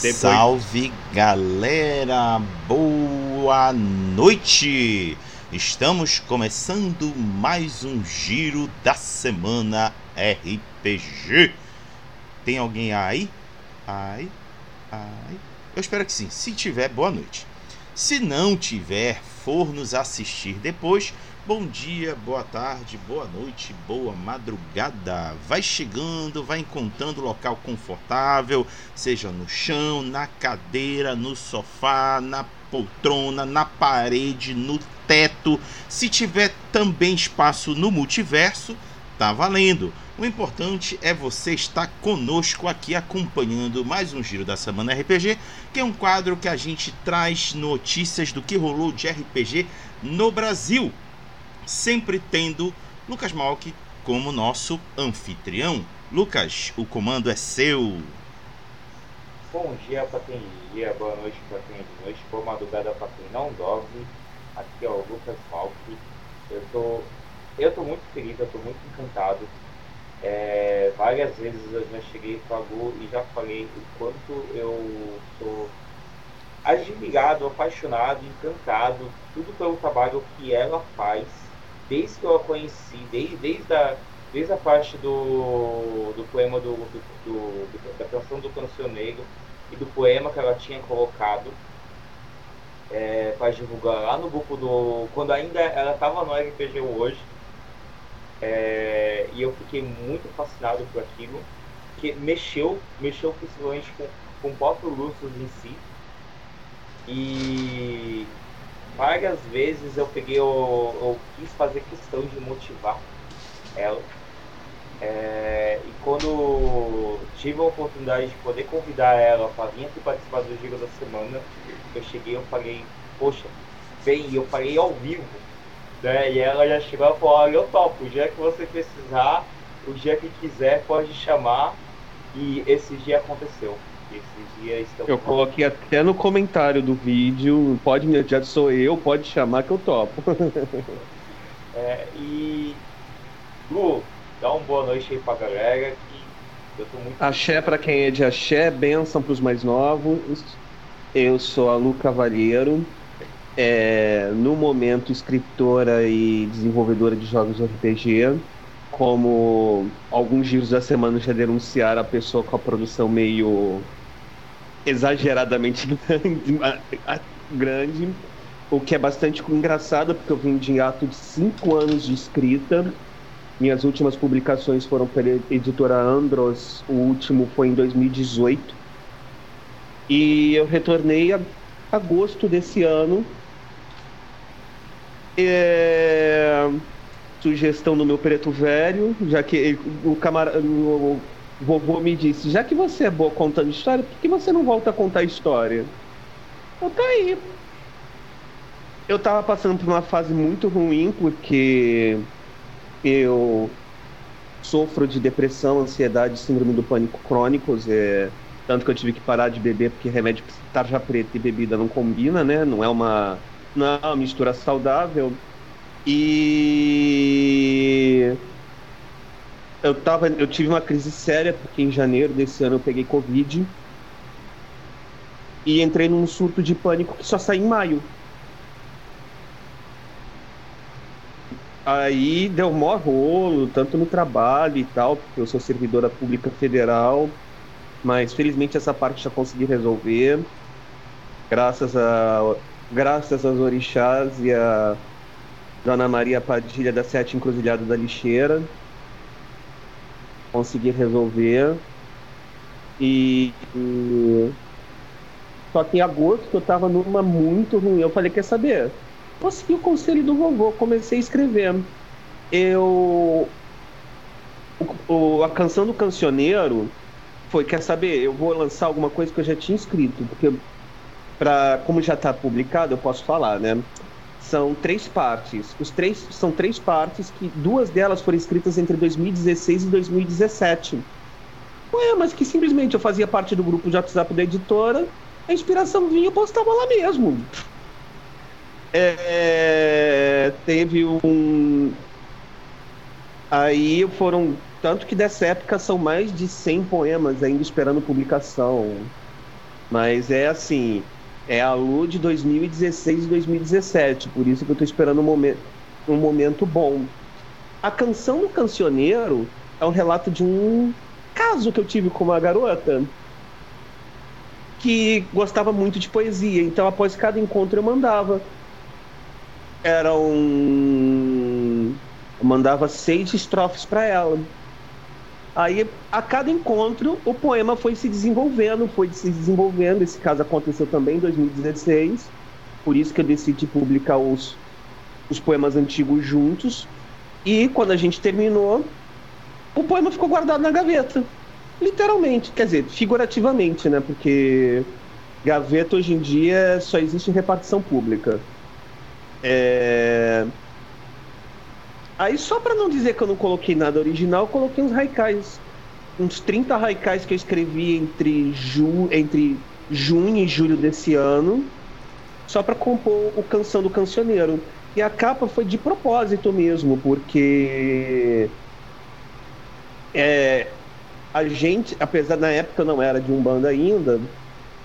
Depois... salve galera! Boa noite! Estamos começando mais um giro da semana RPG. Tem alguém aí? Ai, ai. Eu espero que sim. Se tiver, boa noite. Se não tiver, for nos assistir depois, Bom dia, boa tarde, boa noite, boa madrugada. Vai chegando, vai encontrando local confortável, seja no chão, na cadeira, no sofá, na poltrona, na parede, no teto. Se tiver também espaço no multiverso, tá valendo. O importante é você estar conosco aqui acompanhando mais um Giro da Semana RPG, que é um quadro que a gente traz notícias do que rolou de RPG no Brasil sempre tendo Lucas Malk como nosso anfitrião. Lucas, o comando é seu. Bom dia para quem dia, boa noite para quem é de noite, boa madrugada para quem não dorme. Aqui é o Lucas Malk. Eu tô, eu tô muito feliz, eu tô muito encantado. É, várias vezes eu já cheguei para Gu e já falei o quanto eu sou admirado, apaixonado, encantado, tudo pelo trabalho que ela faz desde que eu a conheci, desde, desde, a, desde a parte do, do poema do, do, do da canção do cancioneiro e do poema que ela tinha colocado é, para divulgar lá no grupo do. Quando ainda ela estava no RPG hoje. É, e eu fiquei muito fascinado por aquilo, que mexeu, mexeu principalmente com, com o próprio Lúcio em si. E várias vezes eu peguei, eu, eu quis fazer questão de motivar ela. É, e quando tive a oportunidade de poder convidar ela para vir aqui participar do Giro da Semana, eu cheguei e falei, poxa, bem, eu falei ao vivo. Né? E ela já chegou e falou, olha, eu topo, o dia que você precisar, o dia que quiser, pode chamar. E esse dia aconteceu. Estão. Eu coloquei até no comentário do vídeo, pode me já sou eu, pode chamar que eu topo. é, e. Lu, dá uma boa noite aí pra galera que eu tô muito. Axé pra quem é de axé, benção pros mais novos. Eu sou a Lu Cavalheiro. É, no momento escritora e desenvolvedora de jogos de RPG como alguns giros da semana já denunciaram a pessoa com a produção meio exageradamente grande, grande, o que é bastante engraçado, porque eu vim de ato de cinco anos de escrita. Minhas últimas publicações foram pela editora Andros, o último foi em 2018. E eu retornei a agosto desse ano. É... Sugestão do meu preto velho, já que o camarada vovô me disse: já que você é boa contando história, por que você não volta a contar história? Eu tá aí. Eu tava passando por uma fase muito ruim porque eu sofro de depressão, ansiedade, síndrome do pânico crônicos, é tanto que eu tive que parar de beber porque remédio tarja preta e bebida não combina, né? Não é uma não é uma mistura saudável. E eu tava, eu tive uma crise séria porque em janeiro desse ano eu peguei covid. E entrei num surto de pânico que só sai em maio. Aí deu mó rolo, tanto no trabalho e tal, porque eu sou servidora pública federal, mas felizmente essa parte já consegui resolver, graças a graças aos orixás e a Dona Maria Padilha da Sete Encruzilhada da Lixeira consegui resolver. E, e, Só que em agosto eu tava numa muito ruim. Eu falei, quer saber? Vou seguir o conselho do vovô, comecei a escrever. Eu. O, a canção do cancioneiro foi, quer saber, eu vou lançar alguma coisa que eu já tinha escrito, porque para como já está publicado, eu posso falar, né? São três partes. Os três são três partes que duas delas foram escritas entre 2016 e 2017. Ué, mas que simplesmente eu fazia parte do grupo de WhatsApp da editora, a inspiração vinha e eu postava lá mesmo. É, teve um. Aí foram. Tanto que dessa época são mais de 100 poemas ainda esperando publicação. Mas é assim, é a Lu de 2016 e 2017, por isso que eu tô esperando um momento, um momento bom. A canção do cancioneiro é um relato de um caso que eu tive com uma garota que gostava muito de poesia, então após cada encontro eu mandava. Era um. Eu mandava seis estrofes para ela. Aí, a cada encontro, o poema foi se desenvolvendo, foi se desenvolvendo. Esse caso aconteceu também em 2016, por isso que eu decidi publicar os, os poemas antigos juntos. E quando a gente terminou, o poema ficou guardado na gaveta. Literalmente, quer dizer, figurativamente, né? Porque gaveta hoje em dia só existe em repartição pública. É... Aí, só para não dizer que eu não coloquei nada original, eu coloquei uns haikais. Uns 30 haikais que eu escrevi entre, ju... entre junho e julho desse ano, só para compor o Canção do Cancioneiro. E a capa foi de propósito mesmo, porque é, a gente, apesar na época eu não era de um banda ainda,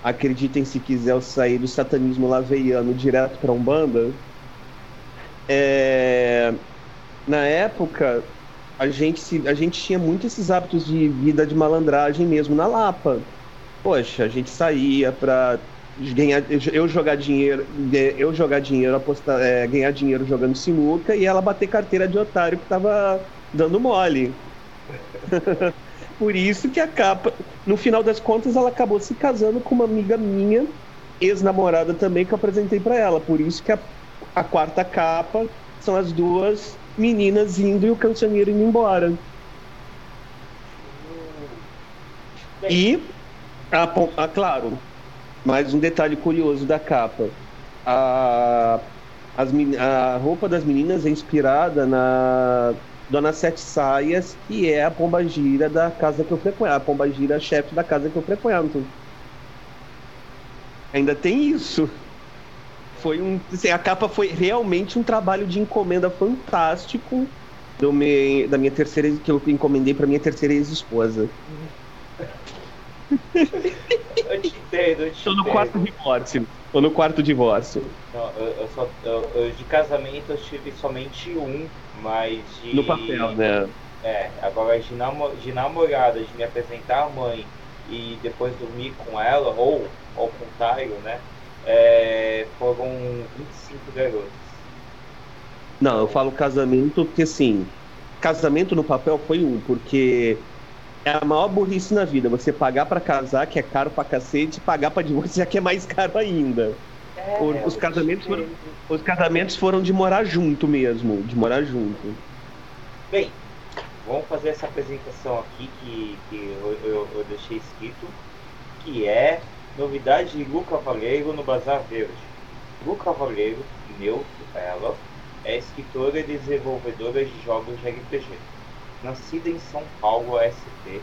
acreditem se quiser eu sair do satanismo laveiano direto para Umbanda. É, na época, a gente, a gente tinha muito esses hábitos de vida de malandragem mesmo na Lapa. Poxa, a gente saía para ganhar, eu jogar dinheiro, eu jogar dinheiro, apostar, é, ganhar dinheiro jogando sinuca e ela bater carteira de otário que tava dando mole. Por isso que a capa, no final das contas, ela acabou se casando com uma amiga minha, ex-namorada também, que eu apresentei para ela. Por isso que a, a quarta capa são as duas meninas indo e o cancioneiro indo embora. E, a, a, claro, mais um detalhe curioso da capa. A, as, a roupa das meninas é inspirada na Dona Sete Saias, que é a pomba gira da casa que eu frequento, a pomba gira chefe da casa que eu frequento. Ainda tem isso foi um. Assim, a capa foi realmente um trabalho de encomenda fantástico do me, da minha terceira que eu encomendei para minha terceira ex-esposa. eu te entendo, eu te Tô no quarto divórcio. Tô no quarto divórcio. Não, eu, eu só, eu, de casamento eu tive somente um, mas de. No papel, né? É, agora de, namo, de namorada, de me apresentar à mãe e depois dormir com ela, ou ao contrário, né? É, foram 25 garotos. Não, eu falo casamento porque assim, casamento no papel foi um, porque é a maior burrice na vida. Você pagar para casar, que é caro pra cacete, e pagar pra divorciar, que é mais caro ainda. É, os, casamentos foram, os casamentos foram de morar junto mesmo, de morar junto. Bem, vamos fazer essa apresentação aqui que, que eu, eu, eu deixei escrito, que é Novidade de Lu no Bazar Verde. Lu Cavaleiro, neutro, ela, é escritora e desenvolvedora de jogos de RPG. Nascida em São Paulo, SP,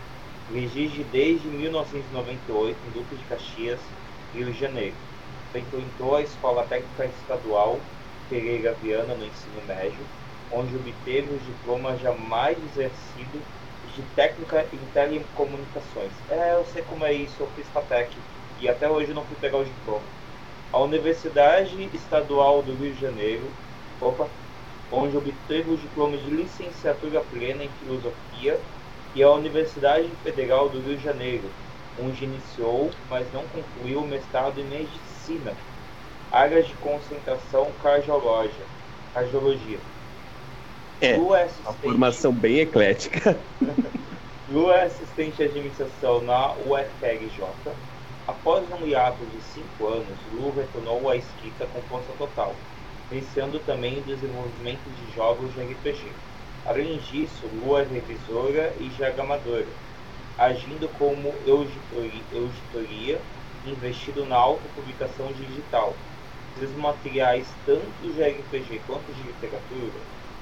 reside desde 1998 em Duque de Caxias, Rio de Janeiro. Frequentou a Escola Técnica Estadual Pereira Viana no ensino médio, onde obteve o diploma jamais exercido de técnica em telecomunicações. É, eu sei como é isso, eu fiz FATEC e até hoje não fui pegar o diploma. A Universidade Estadual do Rio de Janeiro, opa, onde obteve o diploma de licenciatura plena em filosofia, e a Universidade Federal do Rio de Janeiro, onde iniciou, mas não concluiu o mestrado em medicina, áreas de concentração cardiologia. cardiologia. É, uma formação bem eclética. Lua é assistente de administração na UFRJ, Após um hiato de cinco anos, Lu retornou à escrita com força total, iniciando também o desenvolvimento de jogos de RPG. Além disso, Lu é revisora e diagramadora, agindo como editoria investido na autopublicação digital. Esses materiais, tanto de RPG quanto de literatura,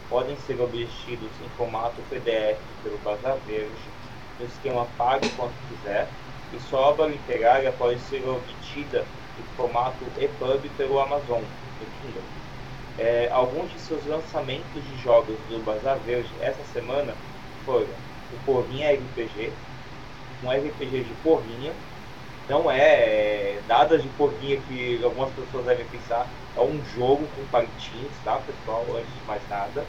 podem ser obtidos em formato PDF pelo Bazar Verde, no esquema pague quanto quiser, e sua obra literária pode ser obtida em formato EPUB pelo Amazon. É, alguns de seus lançamentos de jogos do Bazar Verde essa semana foram o Porrinha RPG, um RPG de Porrinha, não é, é nada de porquinha que algumas pessoas devem pensar. É um jogo com palitinhos, tá, pessoal? Antes de mais nada.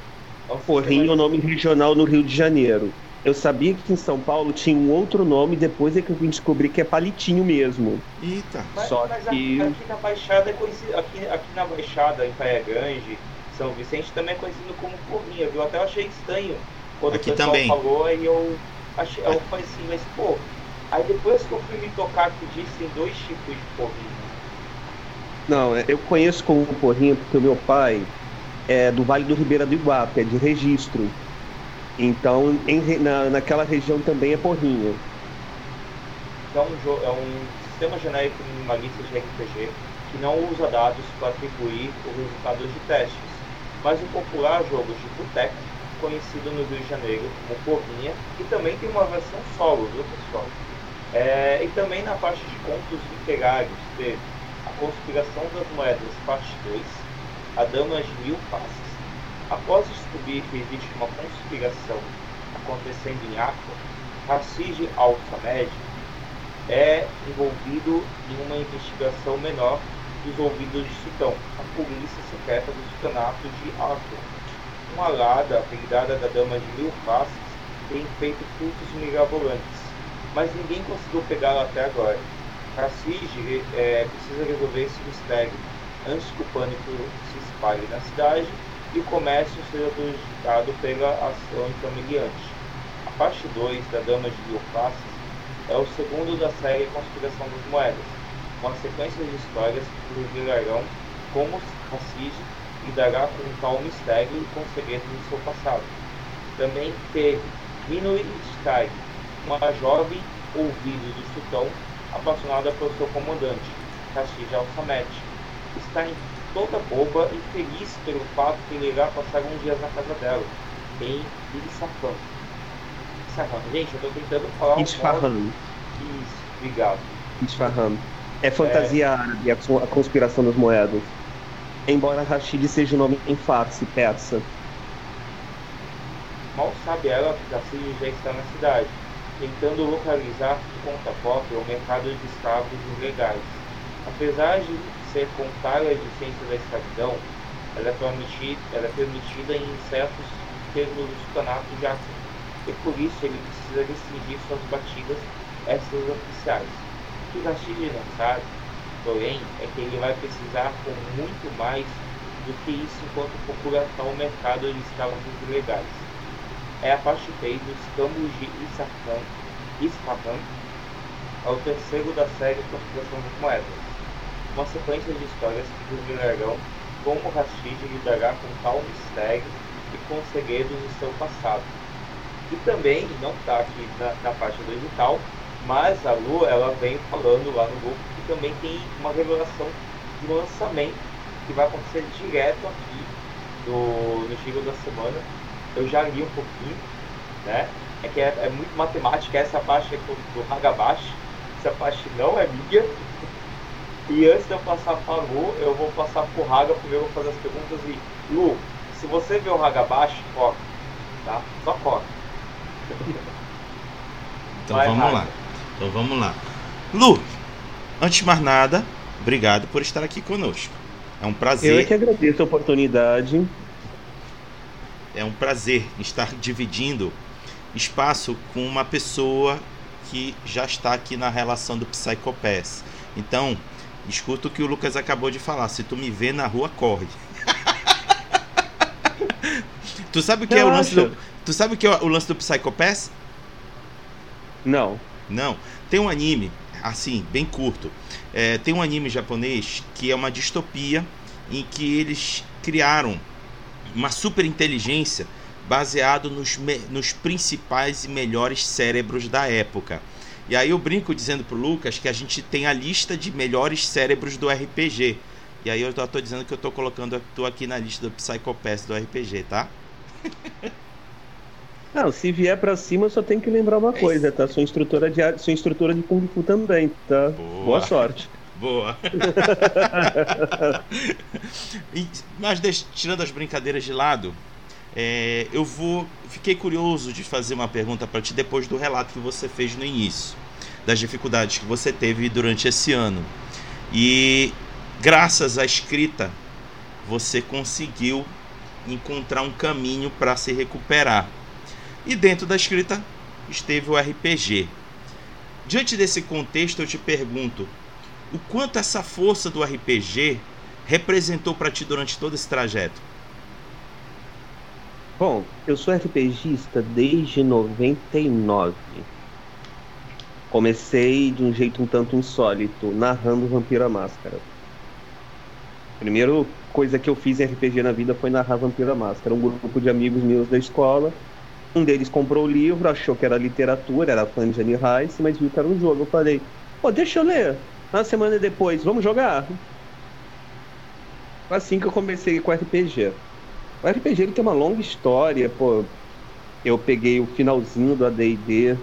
É um Porrinho é o nome regional no Rio de Janeiro. Eu sabia que em São Paulo tinha um outro nome, depois é que eu vim descobrir que é palitinho mesmo. Eita. Mas, Só mas que... aqui, aqui, na Baixada é conhecido, aqui, aqui na Baixada, em Praia Grande, São Vicente, também é conhecido como porrinha, viu? Até eu achei estranho quando aqui o pessoal também. falou, aí eu achei, eu falei assim, mas pô, aí depois que eu fui me tocar que dizem dois tipos de porrinha. Não, é, eu conheço como porrinha porque o meu pai é do Vale do Ribeira do Iguape, é de registro. Então, em, na, naquela região também é porrinha. É um, é um sistema genérico minimalista de RPG que não usa dados para atribuir os resultados de testes, mas um popular jogo de boteco conhecido no Rio de Janeiro como Porrinha, e também tem uma versão solo, viu pessoal? É, e também na parte de contos literários teve A Conspiração das Moedas, parte 2, A Dama de Mil Faces, Após descobrir que existe uma conspiração acontecendo em Aqua, Racide Al-Samed é envolvido em uma investigação menor dos ouvidos de Sultão, a polícia secreta do sultanato de Aqua. Uma alada, apelidada da Dama de Mil Faces, tem feito cultos mirabolantes, mas ninguém conseguiu pegá-la até agora. Racide é, precisa resolver esse mistério antes que o pânico se espalhe na cidade e o comércio seja prejudicado pela ação intermediante. A parte 2 da Dama de Faces é o segundo da série Conspiração das Moedas, uma sequência de histórias que revelarão como Hassid lidará com um tal mistério e com segredos do seu passado. Também teve Minui Sky, uma jovem ouvido do sultão apaixonada pelo seu comandante, Rashid Al-Samet. Está em toda boba e feliz pelo fato de ele irá passar uns dias na casa dela, em Isfahan. Isfahan. Gente, eu tô tentando falar Isfahan. Um Isso, obrigado. Isfahan. É fantasia é... árabe, a conspiração das moedas. Embora Rashid seja o um nome em farsi, persa. Mal sabe ela que Rashid já está na cidade, tentando localizar por conta própria o mercado de escravos ilegais. Apesar de ser contrária à existência da escravidão, ela é, permitida, ela é permitida em certos termos do de Acre, e por isso ele precisa restringir suas batidas extraoficiais. O que Rashid não sabe, porém, é que ele vai precisar com muito mais do que isso enquanto procura tal mercado de escravos ilegais. É a parte 3 dos Campos de Isfahan, Isfahan, é o terceiro da série Conspiração das Moedas uma sequência de histórias que revelarão como Rashid lidará com tal mistério e com os segredos de seu passado. E também, não está aqui na, na parte do edital, mas a Lu ela vem falando lá no grupo que também tem uma revelação de lançamento que vai acontecer direto aqui do, no Giro da Semana. Eu já li um pouquinho, né? É que é, é muito matemática, essa parte é do, do Hagabashi, essa parte não é minha, e antes de eu passar para Lu, eu vou passar pro Raga, primeiro vou fazer as perguntas e. Lu, se você vê o Raga baixo, corta. Tá? Só corta. Então Vai, vamos Raga. lá. Então vamos lá. Lu, antes de mais nada, obrigado por estar aqui conosco. É um prazer. Eu é que agradeço a oportunidade. É um prazer estar dividindo espaço com uma pessoa que já está aqui na relação do Psychopass. Então, Escuta o que o Lucas acabou de falar. Se tu me vê na rua, corre. tu sabe o que é o lance do, Tu sabe o que é o lance do Psychopass? Não. Não. Tem um anime, assim, bem curto. É, tem um anime japonês que é uma distopia em que eles criaram uma super inteligência baseado nos, nos principais e melhores cérebros da época. E aí eu brinco dizendo pro Lucas que a gente tem a lista de melhores cérebros do RPG. E aí eu tô, tô dizendo que eu tô colocando tu aqui na lista do Psychopath do RPG, tá? Não, se vier pra cima, só tem que lembrar uma coisa, tá? Sou instrutora de, sou instrutora de Kung Fu também, tá? Boa, Boa sorte. Boa. e, mas deixa, tirando as brincadeiras de lado, é, eu vou. Fiquei curioso de fazer uma pergunta para ti depois do relato que você fez no início. das dificuldades que você teve durante esse ano. E graças à escrita, você conseguiu encontrar um caminho para se recuperar. E dentro da escrita esteve o RPG. Diante desse contexto, eu te pergunto: o quanto essa força do RPG representou para ti durante todo esse trajeto? Bom, eu sou RPGista desde 99. Comecei de um jeito um tanto insólito, narrando Vampiro à Máscara. Primeira coisa que eu fiz em RPG na vida foi narrar Vampiro à Máscara. Um grupo de amigos meus da escola. Um deles comprou o livro, achou que era literatura, era fã de Annie Rice, mas viu que era um jogo. Eu falei, pô, deixa eu ler. Uma semana depois, vamos jogar? Assim que eu comecei com RPG. O RPG ele tem uma longa história, pô. Eu peguei o finalzinho do AD&D.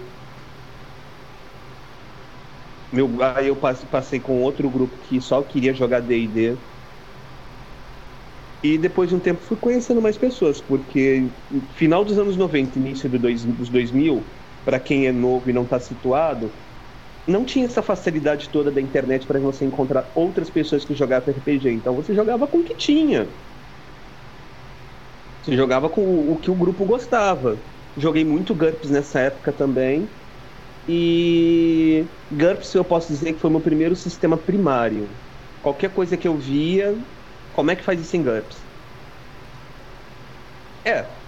Meu, aí eu passei com outro grupo que só queria jogar D&D. E depois de um tempo fui conhecendo mais pessoas, porque final dos anos 90, início do dois, dos 2000, para quem é novo e não está situado, não tinha essa facilidade toda da internet para você encontrar outras pessoas que jogavam RPG. Então você jogava com o que tinha. Você jogava com o que o grupo gostava. Joguei muito GURPS nessa época também. E GURPS eu posso dizer que foi meu primeiro sistema primário. Qualquer coisa que eu via, como é que faz isso em GURPS? É,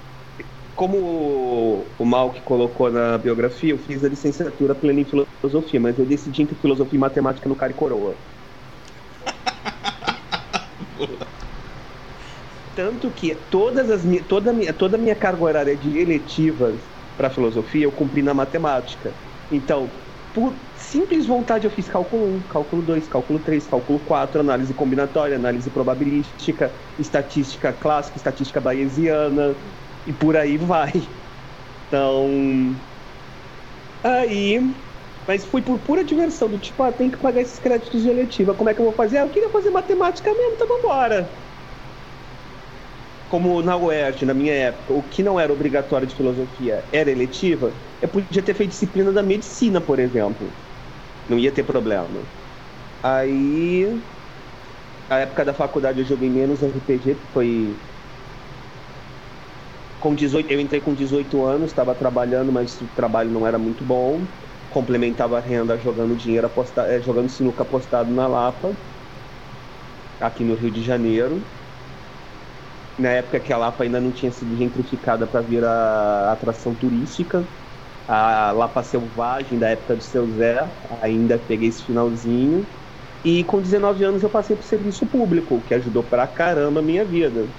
como o, o Mal que colocou na biografia, eu fiz a licenciatura plena em filosofia, mas eu decidi entre filosofia e matemática no cara e coroa. Tanto que todas as, toda, a minha, toda a minha carga horária de eletivas para filosofia eu cumpri na matemática. Então, por simples vontade eu fiz cálculo 1, cálculo 2, cálculo 3, cálculo 4, análise combinatória, análise probabilística, estatística clássica, estatística bayesiana e por aí vai. Então, aí, mas foi por pura diversão, do tipo, ah, tem que pagar esses créditos de eletiva, como é que eu vou fazer? Ah, eu queria fazer matemática mesmo, então vambora como na UERJ, na minha época, o que não era obrigatório de filosofia era eletiva, eu podia ter feito disciplina da medicina, por exemplo. Não ia ter problema. Aí, a época da faculdade eu joguei menos RPG, foi com 18, eu entrei com 18 anos, estava trabalhando, mas o trabalho não era muito bom. Complementava a renda jogando dinheiro apostado, eh, jogando sinuca apostado na Lapa, aqui no Rio de Janeiro na época que a Lapa ainda não tinha sido gentrificada para virar atração turística. A Lapa Selvagem, da época do seu Zé, ainda peguei esse finalzinho. E com 19 anos eu passei pro serviço público, que ajudou pra caramba a minha vida.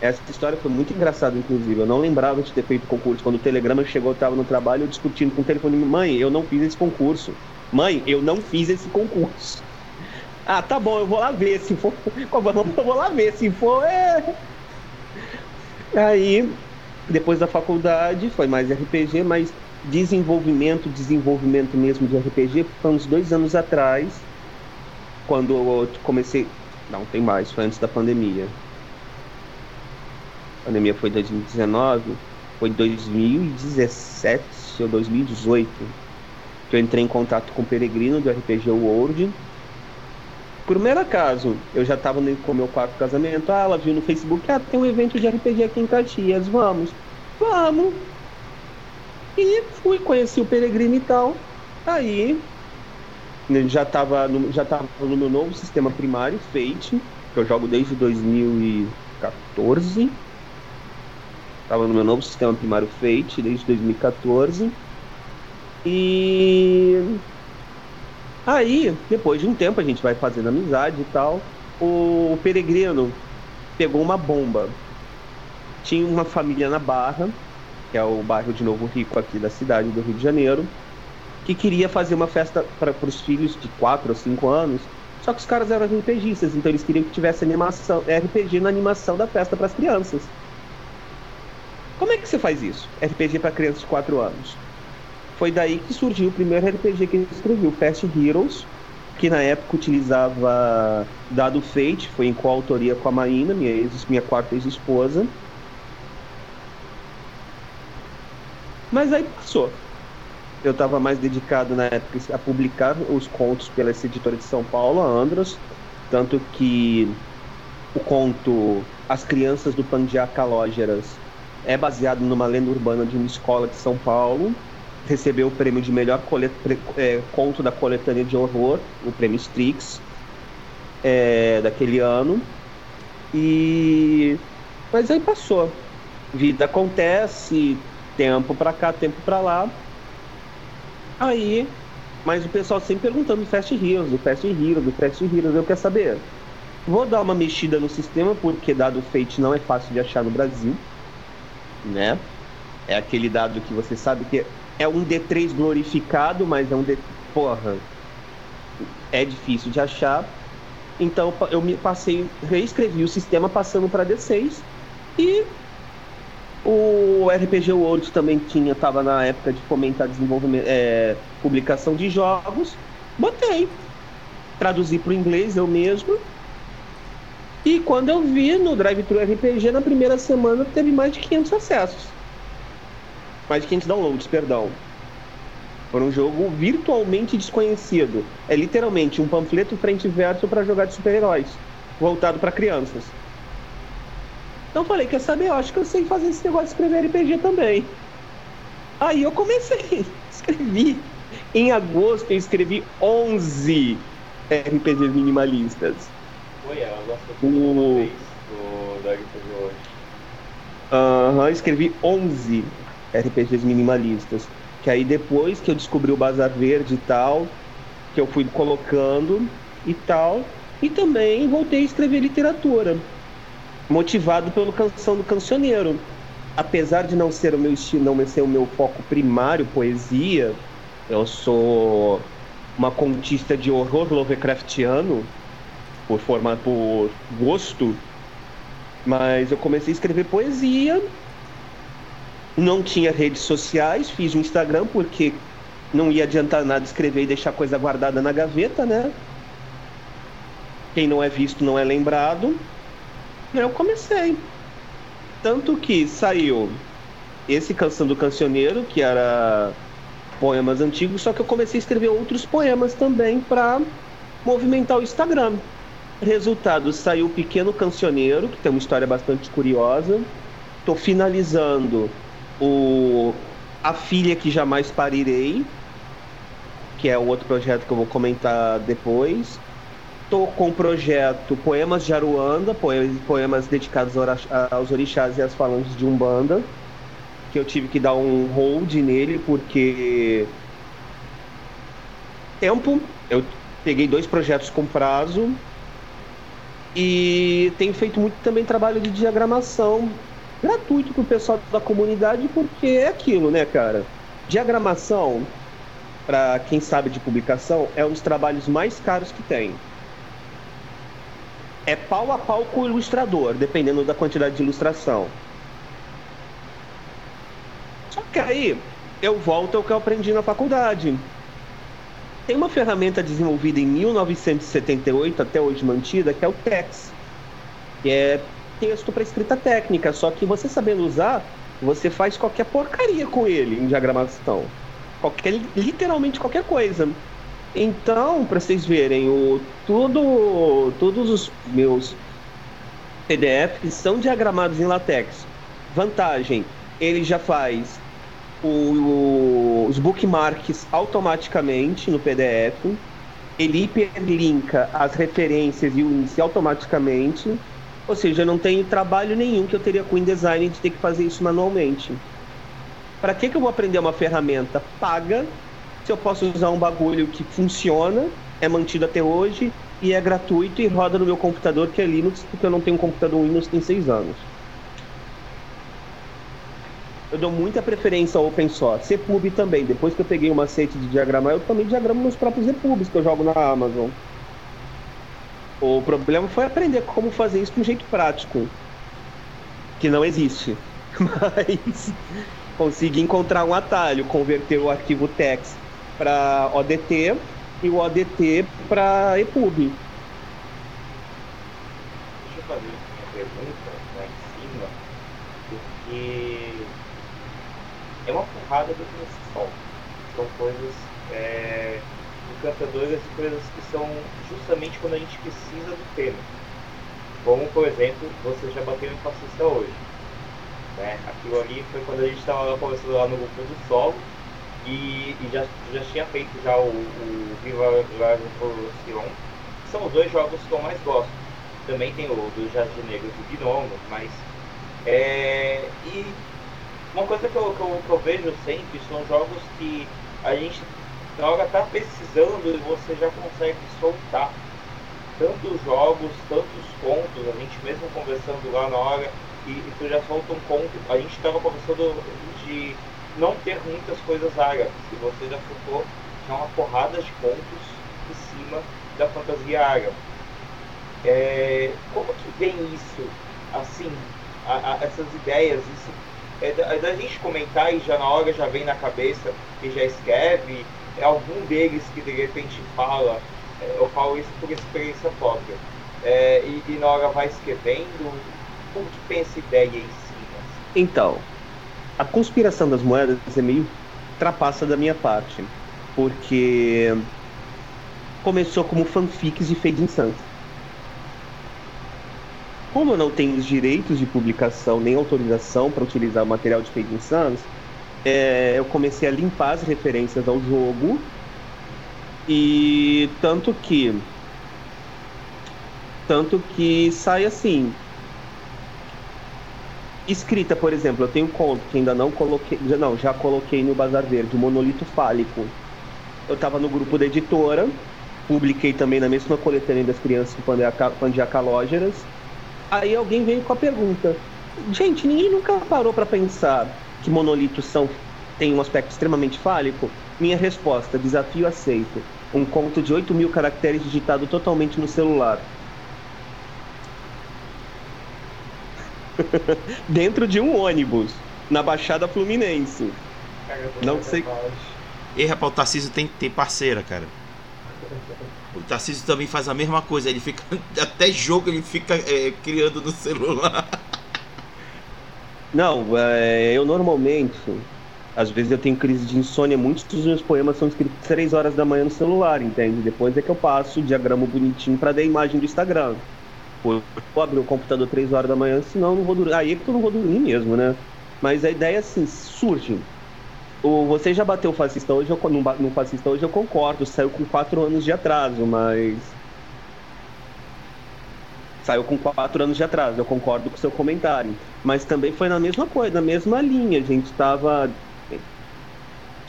Essa história foi muito engraçada, inclusive. Eu não lembrava de ter feito concurso. Quando o telegrama chegou, eu estava no trabalho, discutindo com o telefone. Mãe, eu não fiz esse concurso. Mãe, eu não fiz esse concurso. Ah, tá bom, eu vou lá ver. Se for eu vou lá ver. Se for, é. Aí, depois da faculdade, foi mais RPG, mas desenvolvimento, desenvolvimento mesmo de RPG, foi uns dois anos atrás, quando eu comecei. Não, tem mais, foi antes da pandemia. A pandemia foi 2019, foi 2017 ou 2018 que eu entrei em contato com o Peregrino do RPG World por mero acaso, eu já estava com meu quarto casamento. Ah, ela viu no Facebook, ah, tem um evento de RPG aqui em Caxias, vamos. Vamos. E fui, conheci o Peregrino e tal. Aí, já estava no, já tava no meu novo sistema primário, Fate, que eu jogo desde 2014. Estava no meu novo sistema primário Fate desde 2014. E Aí, depois de um tempo, a gente vai fazendo amizade e tal. O peregrino pegou uma bomba. Tinha uma família na Barra, que é o bairro de Novo Rico aqui da cidade do Rio de Janeiro, que queria fazer uma festa para os filhos de 4 ou 5 anos. Só que os caras eram RPGistas, então eles queriam que tivesse animação, RPG na animação da festa para as crianças. Como é que você faz isso? RPG para crianças de 4 anos. Foi daí que surgiu o primeiro RPG que ele escreveu, Fast Heroes, que na época utilizava dado Fate, foi em coautoria com a Maína, minha, ex, minha quarta ex-esposa. Mas aí passou. eu estava mais dedicado na época a publicar os contos pela editora de São Paulo, a Andros, tanto que o conto As Crianças do Pandiá Calógeras é baseado numa lenda urbana de uma escola de São Paulo. Recebeu o prêmio de melhor colet... é, conto da coletânea de horror, o prêmio Strix, é, daquele ano. E. Mas aí passou. Vida acontece, tempo para cá, tempo para lá. Aí, mas o pessoal sempre perguntando do Fast Heroes, do Fast Heroes, do Fast Heroes. Eu quero saber. Vou dar uma mexida no sistema, porque dado Fate não é fácil de achar no Brasil, né? É aquele dado que você sabe que é um D3 glorificado, mas é um D. Porra. É difícil de achar. Então eu me passei, reescrevi o sistema passando para D6 e o RPG World também tinha, estava na época de fomentar desenvolvimento, é, publicação de jogos. Botei, traduzi para o inglês eu mesmo. E quando eu vi no Drive Thru RPG, na primeira semana teve mais de 500 acessos. Mais de 500 downloads, perdão. Por um jogo virtualmente desconhecido. É literalmente um panfleto frente e verso para jogar de super-heróis, voltado para crianças. Então falei, quer saber? Eu acho que eu sei fazer esse negócio de escrever RPG também. Aí eu comecei, escrevi. Em agosto eu escrevi 11 RPGs minimalistas. Foi, ela gostou do, do RPG hoje. Aham, escrevi 11 RPGs minimalistas. Que aí depois que eu descobri o Bazar Verde e tal, que eu fui colocando e tal. E também voltei a escrever literatura, motivado pelo Canção do Cancioneiro. Apesar de não ser o meu estilo, não ser o meu foco primário, poesia, eu sou uma contista de horror Lovecraftiano, por forma, por gosto, mas eu comecei a escrever poesia não tinha redes sociais, fiz um Instagram porque não ia adiantar nada escrever e deixar coisa guardada na gaveta, né? Quem não é visto não é lembrado. Eu comecei. Tanto que saiu esse Canção do Cancioneiro, que era poemas antigos, só que eu comecei a escrever outros poemas também para movimentar o Instagram. Resultado, saiu o Pequeno Cancioneiro, que tem uma história bastante curiosa. Estou finalizando o A Filha que Jamais Parirei, que é o outro projeto que eu vou comentar depois. Tô com o projeto Poemas de Aruanda, poemas dedicados aos orixás e às falanges de Umbanda, que eu tive que dar um hold nele porque tempo, eu peguei dois projetos com prazo e tenho feito muito também trabalho de diagramação gratuito pro pessoal da comunidade, porque é aquilo, né, cara? Diagramação, para quem sabe de publicação, é um dos trabalhos mais caros que tem. É pau a pau com o ilustrador, dependendo da quantidade de ilustração. Só que aí eu volto ao que eu aprendi na faculdade. Tem uma ferramenta desenvolvida em 1978, até hoje mantida, que é o TEX, que é texto para escrita técnica, só que você sabendo usar, você faz qualquer porcaria com ele em diagramação. Qualquer, literalmente qualquer coisa. Então, para vocês verem, o, tudo, todos os meus PDFs são diagramados em LaTeX. Vantagem, ele já faz o, o, os bookmarks automaticamente no PDF. Ele hiperlinka as referências e o índice automaticamente. Ou seja, não tem trabalho nenhum que eu teria com o InDesign de ter que fazer isso manualmente. Para que, que eu vou aprender uma ferramenta paga se eu posso usar um bagulho que funciona, é mantido até hoje e é gratuito e roda no meu computador que é Linux, porque eu não tenho um computador Windows tem seis anos. Eu dou muita preferência ao open source. EPUB também. Depois que eu peguei o macete de diagramar, eu também diagramo meus próprios EPUBs que eu jogo na Amazon. O problema foi aprender como fazer isso de um jeito prático. Que não existe. Mas consegui encontrar um atalho, converter o arquivo text para ODT e o ODT para EPUB. Deixa eu fazer uma pergunta lá em cima, porque é uma porrada do que você solta. São coisas é, encantadoras e coisas que são justamente quando a gente precisa do tema. Como, por exemplo, você já bateu em fascista hoje. Né? Aquilo ali foi quando a gente estava conversando lá no grupo do solo e, e, já, já tinha feito já o, o Viva la Revolution. São os dois jogos que eu mais gosto. Também tem o do Jardim Negro do Gnomo, mas. É, e uma coisa que eu, que eu, que eu vejo sempre são jogos que a gente na hora tá precisando e você já consegue soltar. Tantos jogos, tantos contos, a gente mesmo conversando lá na hora, e, e tu já solta um conto, a gente estava conversando de não ter muitas coisas árabes, e você já soltou já uma porrada de contos em cima da fantasia árabe. É, como que vem isso, assim, a, a, essas ideias, isso é da, é da, gente comentar e já na hora já vem na cabeça e já escreve, é algum deles que de repente fala, é, eu falo isso por experiência própria, é, e, e, na hora vai escrevendo, como que tem essa ideia em cima? Então, a conspiração das moedas é meio trapaça da minha parte, porque começou como fanfics de Fade Sans. Como eu não tenho os direitos de publicação nem autorização para utilizar o material de Fade Sans, é, eu comecei a limpar as referências ao jogo e tanto que tanto que sai assim escrita, por exemplo, eu tenho um conto que ainda não coloquei, já, não, já coloquei no Bazar Verde, Monolito Fálico. Eu estava no grupo da editora, publiquei também na mesma coletânea das crianças Pandiacalógeras. Aí alguém veio com a pergunta: gente, ninguém nunca parou para pensar que monolitos são tem um aspecto extremamente fálico? Minha resposta: desafio aceito. Um conto de 8 mil caracteres digitado totalmente no celular. dentro de um ônibus, na Baixada Fluminense. Não sei. E rapaz, o Tarcísio tem, tem parceira, cara. O Tarcísio também faz a mesma coisa, ele fica. Até jogo ele fica é, criando no celular. Não, é, eu normalmente. Às vezes eu tenho crise de insônia, muitos dos meus poemas são escritos 3 horas da manhã no celular, entende? Depois é que eu passo o diagrama bonitinho para dar a imagem do Instagram. Vou abrir o computador 3 horas da manhã, senão não vou dormir. Aí é que eu não vou dormir mesmo, né? Mas a ideia assim, surge. O, você já bateu fascista hoje, eu, no, no fascista hoje eu concordo, saiu com 4 anos de atraso, mas. Saiu com 4 anos de atraso, eu concordo com o seu comentário. Mas também foi na mesma coisa, na mesma linha. A gente estava.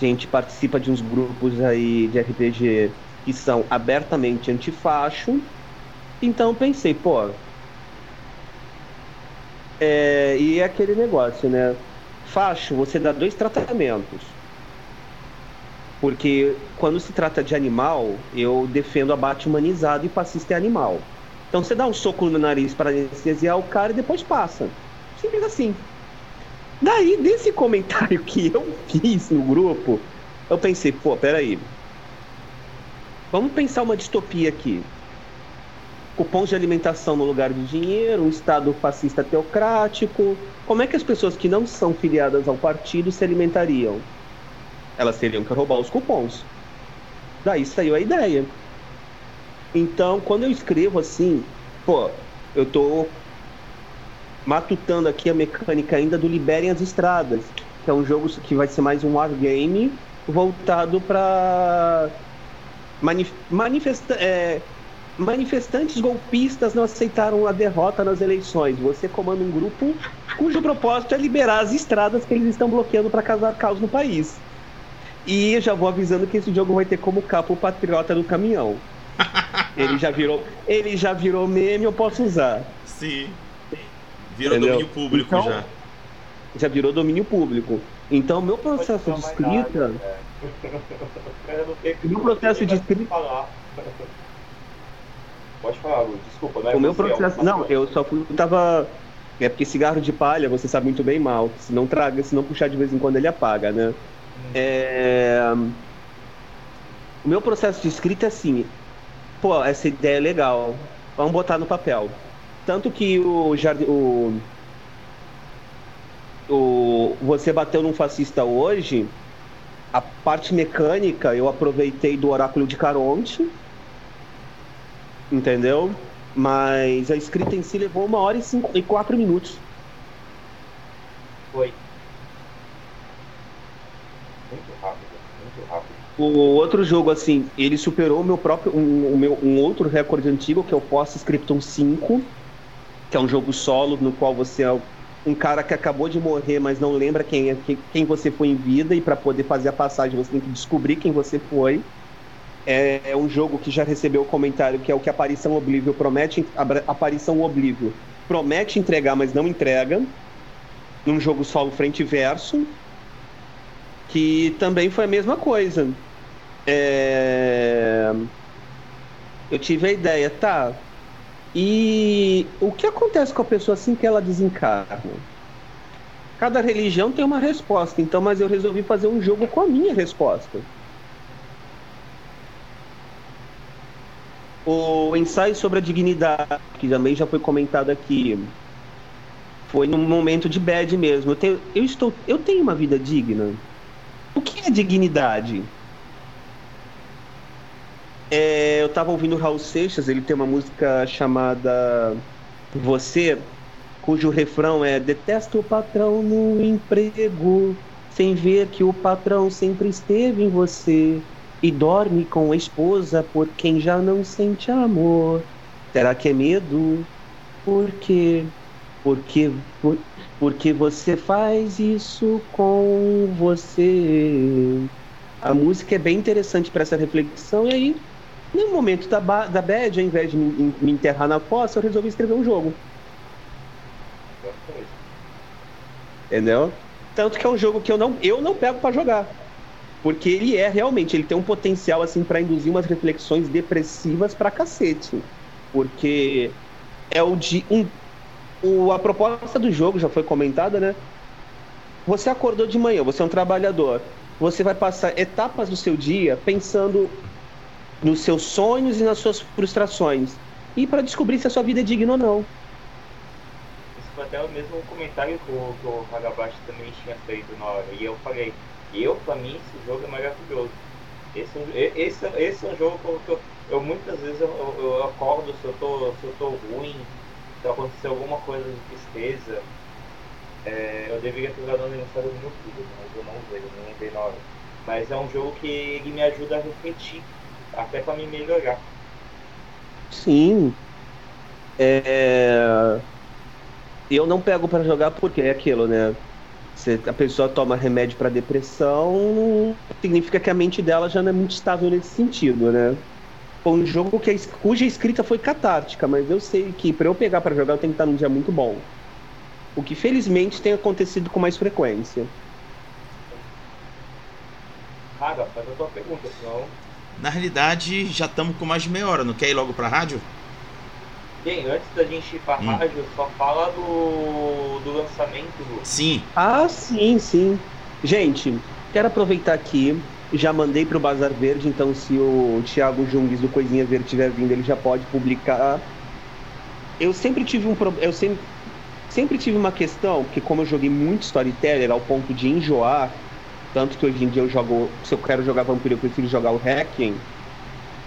A gente participa de uns grupos aí de RPG que são abertamente antifacho então pensei, pô. É, e é aquele negócio, né? Facho, você dá dois tratamentos. Porque quando se trata de animal, eu defendo abate humanizado e fascista é animal. Então você dá um soco no nariz para anestesiar o cara e depois passa. Simples assim. Daí, desse comentário que eu fiz no grupo, eu pensei, pô, peraí. Vamos pensar uma distopia aqui cupons de alimentação no lugar de dinheiro, um Estado fascista teocrático. Como é que as pessoas que não são filiadas ao partido se alimentariam? Elas teriam que roubar os cupons. Daí saiu a ideia. Então, quando eu escrevo assim, pô, eu tô matutando aqui a mecânica ainda do Liberem as Estradas, que é um jogo que vai ser mais um wargame voltado para manif manifestar. É, Manifestantes golpistas não aceitaram a derrota nas eleições. Você comanda um grupo cujo propósito é liberar as estradas que eles estão bloqueando para causar caos no país. E já vou avisando que esse jogo vai ter como capa o patriota do caminhão. Ele já virou, ele já virou meme, eu posso usar. Sim. Virou Entendeu? domínio público então, já. Já virou domínio público. Então, meu processo de escrita. Nada, é. meu processo de escrita. Pode falar, Lu. Desculpa, não é O meu processo. É não, eu só fui. Tava. É porque cigarro de palha, você sabe muito bem mal. Se não traga, se não puxar de vez em quando, ele apaga, né? Hum. É... O meu processo de escrita é assim. Pô, essa ideia é legal. Vamos botar no papel. Tanto que o. O... o... Você bateu num fascista hoje. a parte mecânica eu aproveitei do Oráculo de Caronte, entendeu? Mas a escrita em si levou uma hora e, cinco, e quatro minutos. Foi. Muito rápido, muito rápido. O outro jogo, assim, ele superou o meu próprio. Um, um, meu, um outro recorde antigo, que é o Post Scriptum 5, que é um jogo solo no qual você é um cara que acabou de morrer, mas não lembra quem, é, quem você foi em vida, e para poder fazer a passagem você tem que descobrir quem você foi. É, é um jogo que já recebeu o comentário que é o que Aparição Oblívio promete. Aparição Oblívio promete entregar, mas não entrega. Num jogo solo frente e verso. Que também foi a mesma coisa. É... Eu tive a ideia, tá, e o que acontece com a pessoa assim que ela desencarna? Cada religião tem uma resposta, então, mas eu resolvi fazer um jogo com a minha resposta. O ensaio sobre a dignidade, que também já foi comentado aqui, foi num momento de bad mesmo. Eu tenho, eu estou, eu tenho uma vida digna. O que é dignidade? É, eu tava ouvindo o Raul Seixas, ele tem uma música chamada Você, cujo refrão é Detesto o patrão no emprego, sem ver que o patrão sempre esteve em você e dorme com a esposa por quem já não sente amor. Será que é medo? Por quê? Porque, por, porque você faz isso com você. A música é bem interessante para essa reflexão e aí no momento da, da bad, ao invés de me, me enterrar na fossa, eu resolvi escrever um jogo. Entendeu? Tanto que é um jogo que eu não, eu não pego para jogar. Porque ele é realmente, ele tem um potencial assim para induzir umas reflexões depressivas pra cacete. Porque é o de um o, a proposta do jogo já foi comentada, né? Você acordou de manhã, você é um trabalhador. Você vai passar etapas do seu dia pensando nos seus sonhos e nas suas frustrações. E para descobrir se a sua vida é digna ou não. Isso foi até o mesmo comentário que o, que o Hagabashi também tinha feito na hora. E eu falei, eu, pra mim, esse jogo é maravilhoso. Esse, esse, esse é um jogo que eu, eu muitas vezes eu, eu, eu, acordo se eu, tô, se eu tô ruim, se acontecer alguma coisa de tristeza. É, eu deveria ter jogado aniversário do meu filho, mas eu não vejo, não lembrei na hora. Mas é um jogo que ele me ajuda a refletir até para me melhorar. Sim. É... Eu não pego para jogar porque é aquilo, né? Se a pessoa toma remédio para depressão, significa que a mente dela já não é muito estável nesse sentido, né? Foi um jogo que a, cuja escrita foi catártica, mas eu sei que para eu pegar para jogar eu tenho que estar num dia muito bom. O que felizmente tem acontecido com mais frequência. Raga, faz a tua pergunta, senão na realidade, já estamos com mais de meia hora. Não quer ir logo para a rádio? Bem, antes da gente ir para a hum. rádio, só fala do, do lançamento. Sim. Ah, sim, sim. Gente, quero aproveitar aqui. Já mandei para o Bazar Verde, então se o Thiago Jungues do Coisinha Verde estiver vindo, ele já pode publicar. Eu sempre tive um problema. Eu sempre, sempre tive uma questão, porque como eu joguei muito storyteller ao ponto de enjoar, tanto que hoje em dia eu jogo. Se eu quero jogar Vampiro, eu prefiro jogar o Hacking.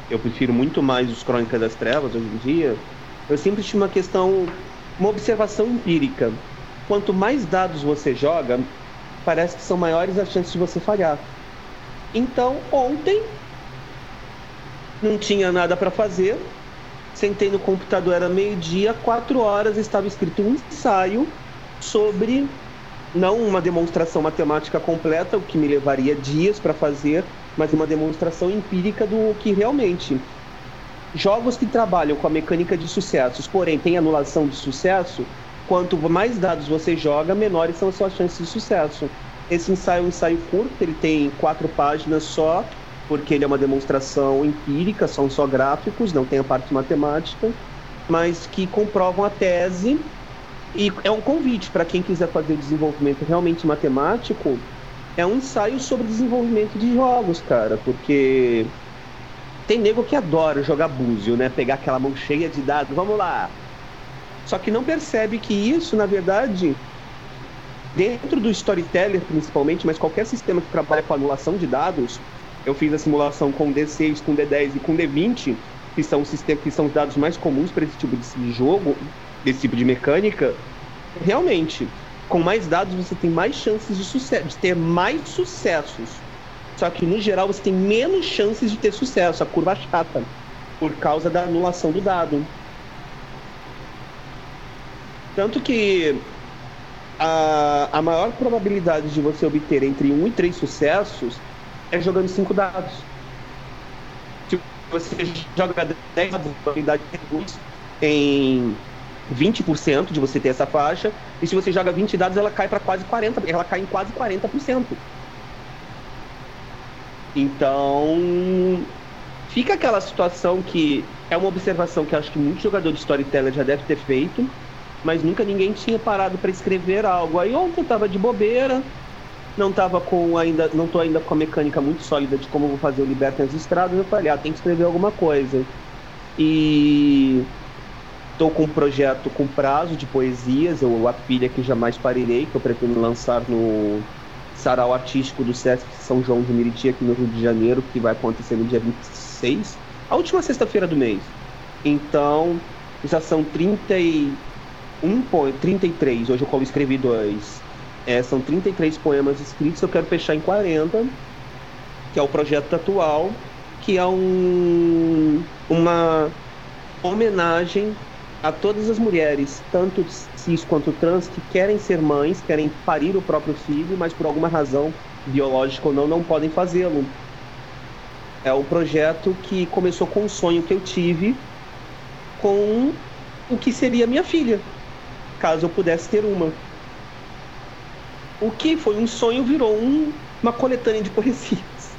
Eu prefiro muito mais os Crônicas das Trevas hoje em dia. Eu sempre tive uma questão. Uma observação empírica. Quanto mais dados você joga, parece que são maiores as chances de você falhar. Então, ontem, não tinha nada para fazer. Sentei no computador, era meio-dia, quatro horas, estava escrito um ensaio sobre não uma demonstração matemática completa, o que me levaria dias para fazer, mas uma demonstração empírica do que realmente jogos que trabalham com a mecânica de sucessos, porém tem anulação de sucesso, quanto mais dados você joga, menores são as suas chances de sucesso. Esse ensaio é um ensaio curto, ele tem quatro páginas só, porque ele é uma demonstração empírica, são só gráficos, não tem a parte matemática, mas que comprovam a tese e é um convite para quem quiser fazer desenvolvimento realmente matemático, é um ensaio sobre desenvolvimento de jogos, cara, porque tem nego que adora jogar búzio, né? Pegar aquela mão cheia de dados, vamos lá. Só que não percebe que isso, na verdade, dentro do Storyteller principalmente, mas qualquer sistema que trabalha com anulação de dados, eu fiz a simulação com D6, com D10 e com D20, que são sistemas que são os dados mais comuns para esse tipo de jogo, desse tipo de mecânica. Realmente, com mais dados você tem mais chances de sucesso, de ter mais sucessos. Só que no geral você tem menos chances de ter sucesso, a curva chata, por causa da anulação do dado. Tanto que a, a maior probabilidade de você obter entre 1 e 3 sucessos é jogando 5 dados. Se você joga 10 dados, a probabilidade reduz em 20% de você ter essa faixa, e se você joga 20 dados, ela cai para quase 40%, ela cai em quase 40%. Então, fica aquela situação que é uma observação que acho que muito jogador de storyteller já deve ter feito, mas nunca ninguém tinha parado para escrever algo. Aí ontem eu tava de bobeira, não tava com ainda, não tô ainda com a mecânica muito sólida de como vou fazer o Liberta as Estradas, eu falei, ah, tem que escrever alguma coisa. E Estou com um projeto com prazo de poesias, ou a pilha que jamais parirei, que eu pretendo lançar no sarau artístico do Sesc São João de Meriti, aqui no Rio de Janeiro, que vai acontecer no dia 26, a última sexta-feira do mês. Então, já são 31 33, hoje eu escrevi dois. É, são 33 poemas escritos, eu quero fechar em 40, que é o projeto atual, que é um, uma homenagem a todas as mulheres, tanto cis quanto trans, que querem ser mães, querem parir o próprio filho, mas por alguma razão, biológica ou não, não podem fazê-lo. É um projeto que começou com um sonho que eu tive com o que seria minha filha, caso eu pudesse ter uma. O que foi um sonho virou um, uma coletânea de poesias.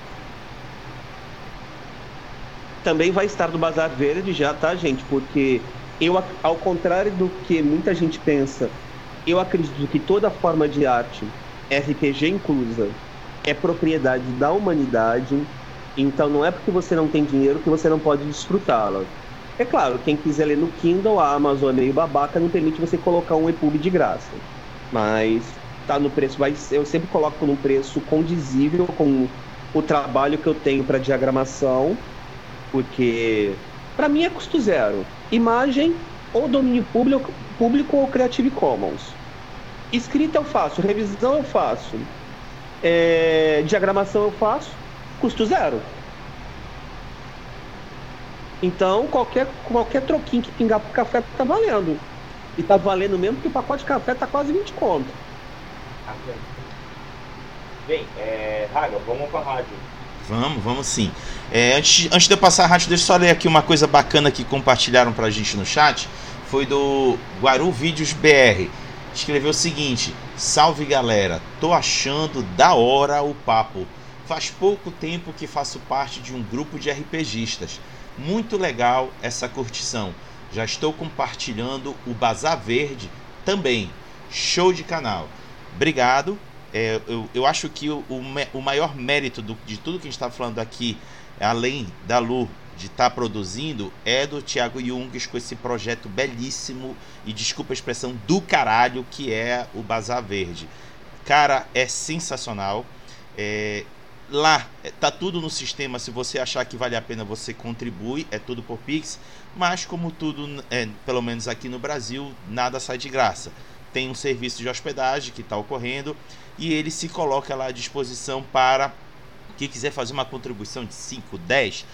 Também vai estar no Bazar Verde já, tá, gente? Porque eu, ao contrário do que muita gente pensa, eu acredito que toda forma de arte, RPG inclusa, é propriedade da humanidade. Então não é porque você não tem dinheiro que você não pode desfrutá-la. É claro, quem quiser ler no Kindle, a Amazon é meio babaca, não permite você colocar um EPUB de graça. Mas tá no preço, mas eu sempre coloco num preço condizível com o trabalho que eu tenho para diagramação, porque para mim é custo zero. Imagem ou domínio público, público ou Creative Commons. Escrita eu faço, revisão eu faço, é, diagramação eu faço, custo zero. Então qualquer, qualquer troquinho que pingar pro café tá valendo. E tá valendo mesmo porque o pacote de café tá quase 20 conto. Bem, é, Raga, vamos pra rádio. Vamos, vamos sim. É, antes, antes de eu passar a rádio, deixa eu só ler aqui uma coisa bacana que compartilharam pra gente no chat. Foi do Guaru Vídeos BR. Escreveu o seguinte: Salve galera, tô achando da hora o papo. Faz pouco tempo que faço parte de um grupo de RPGistas. Muito legal essa curtição. Já estou compartilhando o Bazar Verde também. Show de canal. Obrigado. É, eu, eu acho que o, o, o maior mérito do, de tudo que a gente está falando aqui além da Lu de estar tá produzindo, é do Thiago Jungs com esse projeto belíssimo e desculpa a expressão do caralho que é o Bazar Verde. Cara, é sensacional. É, lá é, tá tudo no sistema. Se você achar que vale a pena, você contribui. É tudo por Pix. Mas como tudo, é, pelo menos aqui no Brasil, nada sai de graça. Tem um serviço de hospedagem que está ocorrendo e ele se coloca lá à disposição para quem quiser fazer uma contribuição de 5, 10,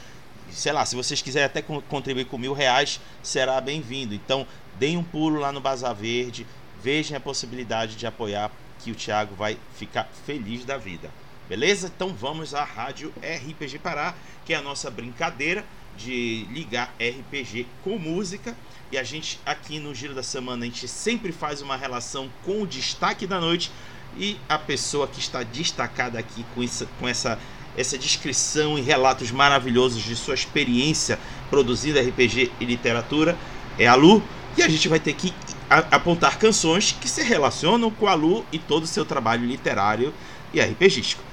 sei lá, se vocês quiserem até contribuir com mil reais, será bem-vindo. Então, deem um pulo lá no Bazar Verde, vejam a possibilidade de apoiar, que o Thiago vai ficar feliz da vida. Beleza? Então vamos à Rádio RPG Pará, que é a nossa brincadeira de ligar RPG com música. E a gente aqui no Giro da Semana, a gente sempre faz uma relação com o destaque da noite e a pessoa que está destacada aqui com, isso, com essa, essa descrição e relatos maravilhosos de sua experiência produzindo RPG e literatura é a Lu. E a gente vai ter que apontar canções que se relacionam com a Lu e todo o seu trabalho literário e RPGístico.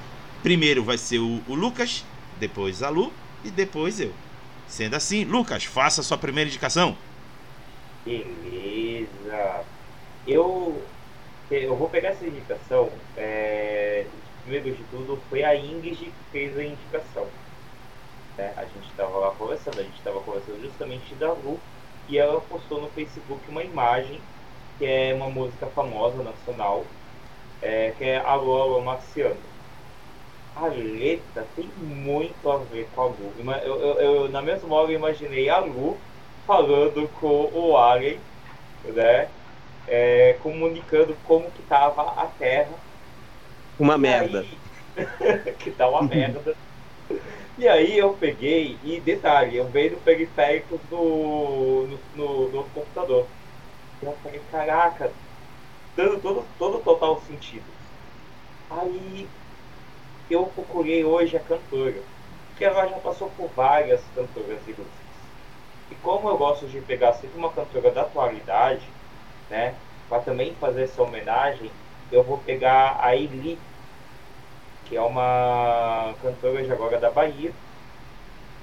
Primeiro vai ser o, o Lucas, depois a Lu e depois eu. Sendo assim, Lucas, faça a sua primeira indicação. Beleza. Eu eu vou pegar essa indicação. É, primeiro de tudo, foi a Ingrid que fez a indicação. Né? A gente estava lá conversando, a gente estava conversando justamente da Lu, e ela postou no Facebook uma imagem que é uma música famosa nacional, é, que é Alô, Alô Marciano. A letra tem muito a ver com a Lu. Eu, eu, eu na mesma hora, eu imaginei a Lu falando com o Alien, né? É, comunicando como que tava a Terra. Uma merda. Aí, que tá uma merda. E aí eu peguei, e detalhe, eu veio no periférico do, no, no, no computador. E eu falei, caraca, dando todo, todo total sentido. Aí eu procurei hoje a cantora, que ela já passou por várias cantoras ilustres. E como eu gosto de pegar sempre uma cantora da atualidade, né, para também fazer essa homenagem, eu vou pegar a Eli, que é uma cantora de agora da Bahia.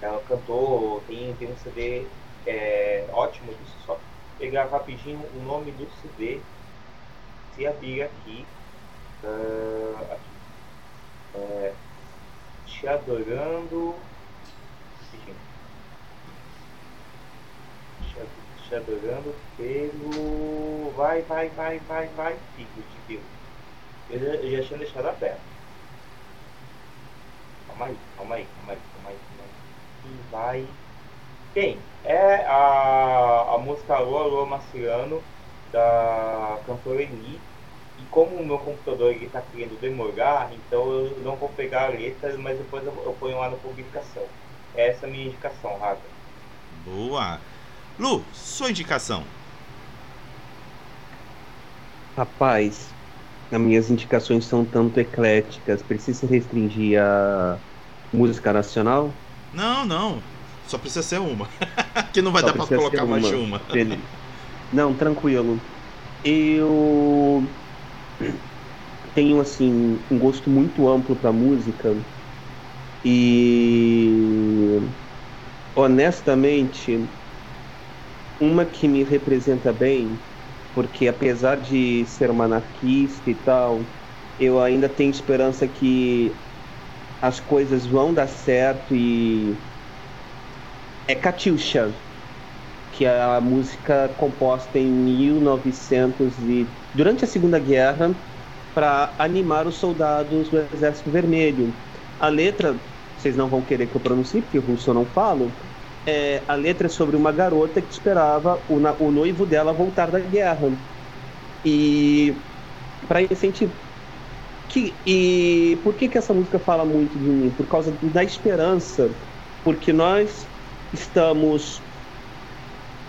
Ela cantou, tem, tem um CD é, ótimo disso, só pegar rapidinho o nome do CD, se abrir aqui, uh, aqui é, te adorando, te adorando pelo. Vai, vai, vai, vai, vai, de Deus. Eu já, eu já tinha deixado aberto. Calma aí, calma aí, calma aí, calma aí. E vai. Quem? É a, a música Alô, Alô Marciano, da cantora Eni. E como o meu computador está querendo demorar, então eu não vou pegar a letra, mas depois eu, eu ponho lá na publicação. Essa é a minha indicação, Raga. Boa! Lu, sua indicação. Rapaz, as minhas indicações são tanto ecléticas. Precisa restringir a música nacional? Não, não. Só precisa ser uma. que não vai Só dar pra colocar mais de uma. Não, tranquilo. Eu tenho assim um gosto muito amplo para música e honestamente uma que me representa bem, porque apesar de ser uma anarquista e tal, eu ainda tenho esperança que as coisas vão dar certo e é Katyusha, que é a música composta em 1900 e durante a Segunda Guerra para animar os soldados do Exército Vermelho. A letra, vocês não vão querer que eu pronuncie, porque russo eu não falo, é, a letra é sobre uma garota que esperava o, o noivo dela voltar da guerra. E para incentivar. Que, e por que, que essa música fala muito de mim? Por causa da esperança. Porque nós estamos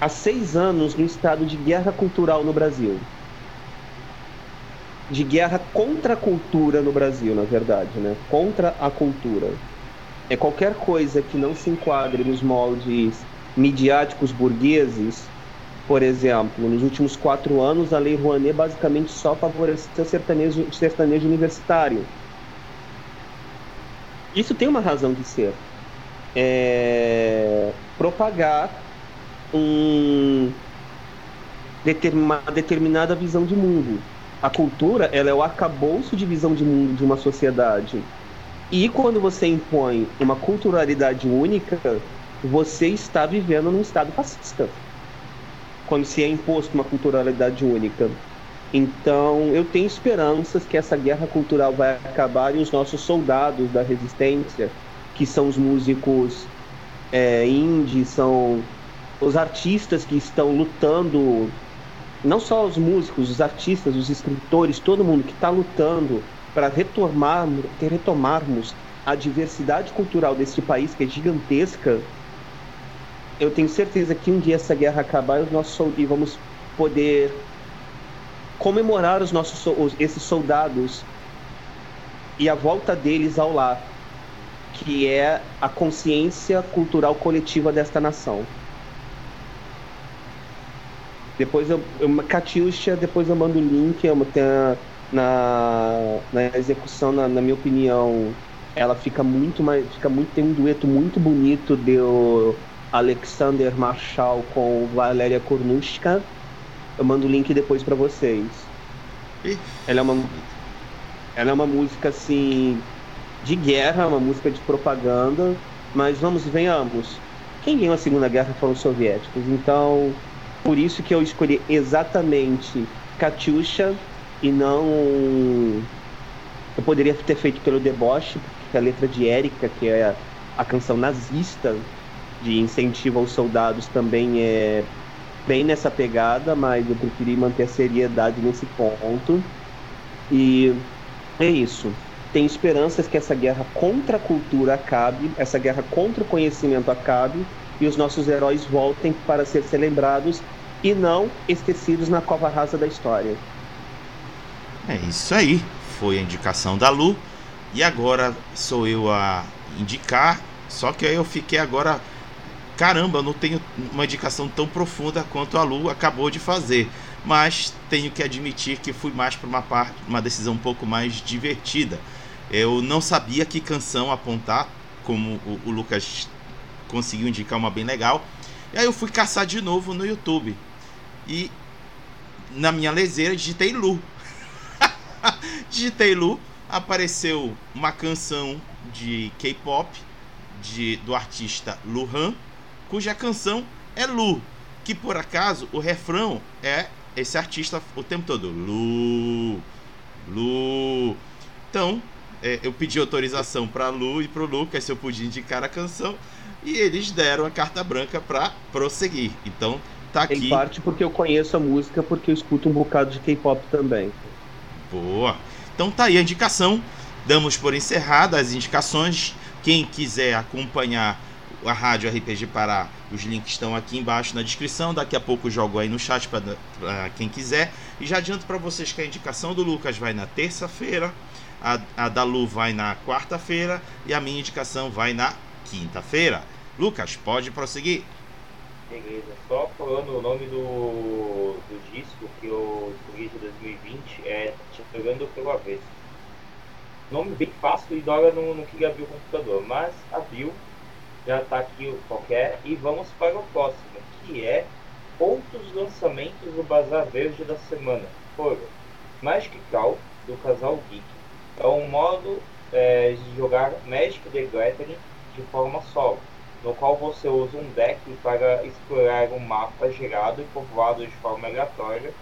há seis anos no estado de guerra cultural no Brasil. De guerra contra a cultura no Brasil, na verdade, né? Contra a cultura é qualquer coisa que não se enquadre nos moldes midiáticos burgueses, por exemplo, nos últimos quatro anos a Lei Rouanet basicamente só favoreceu sertanejo, sertanejo universitário. Isso tem uma razão de ser. É propagar um, uma determinada visão de mundo. A cultura ela é o arcabouço de visão de mundo de uma sociedade. E quando você impõe uma culturalidade única, você está vivendo num estado fascista. Quando se é imposto uma culturalidade única. Então, eu tenho esperanças que essa guerra cultural vai acabar e os nossos soldados da resistência, que são os músicos é, indie, são os artistas que estão lutando, não só os músicos, os artistas, os escritores, todo mundo que está lutando para retomarmos, retomarmos a diversidade cultural deste país, que é gigantesca, eu tenho certeza que um dia essa guerra acabar os nossos, e vamos poder comemorar os nossos, esses soldados e a volta deles ao lar, que é a consciência cultural coletiva desta nação. Depois eu, eu depois eu mando o link, eu tenho na, na execução, na, na, minha opinião, ela fica muito mais. Fica muito, tem um dueto muito bonito do Alexander Marshall com Valéria Kornushka. Eu mando o link depois para vocês. Ela é uma, ela é uma música assim de guerra, uma música de propaganda, mas vamos venhamos. Quem ganhou a Segunda Guerra foram os soviéticos, então por isso que eu escolhi exatamente Katyusha e não. Eu poderia ter feito pelo deboche, porque a letra de Érica, que é a canção nazista de incentivo aos soldados, também é bem nessa pegada, mas eu preferi manter a seriedade nesse ponto. E é isso. Tem esperanças que essa guerra contra a cultura acabe, essa guerra contra o conhecimento acabe e os nossos heróis voltem para ser celebrados e não esquecidos na cova rasa da história. É isso aí. Foi a indicação da Lu. E agora sou eu a indicar. Só que eu fiquei agora caramba, eu não tenho uma indicação tão profunda quanto a Lu acabou de fazer. Mas tenho que admitir que fui mais para uma parte, uma decisão um pouco mais divertida. Eu não sabia que canção apontar, como o, o Lucas conseguiu indicar uma bem legal. E aí eu fui caçar de novo no YouTube. E na minha leseira digitei Lu. digitei Lu, apareceu uma canção de K-pop do artista Lu Han cuja canção é Lu, que por acaso o refrão é esse artista o tempo todo. Lu, Lu. Então, é, eu pedi autorização para Lu e para o Lucas se eu podia indicar a canção e eles deram a carta branca para prosseguir. Então, tá aqui. Em parte porque eu conheço a música, porque eu escuto um bocado de K-pop também. Boa. Então tá aí a indicação. Damos por encerrada as indicações. Quem quiser acompanhar a Rádio RPG Pará. Os links estão aqui embaixo na descrição. Daqui a pouco jogo aí no chat para quem quiser. E já adianto para vocês que a indicação do Lucas vai na terça-feira, a, a da Lu vai na quarta-feira e a minha indicação vai na quinta-feira. Lucas, pode prosseguir. Beleza, só falando o nome do, do disco que eu escolhi de 2020 Chegando pelo Avesso. Nome bem fácil e Dora não, não queria abrir o computador, mas abriu já está aqui qualquer. E vamos para o próximo, que é outros lançamentos do Bazar Verde da semana. Foram Magic Call, do casal Geek. É um modo é, de jogar Magic the Gathering de forma solo, no qual você usa um deck para explorar um mapa gerado e povoado de forma aleatória,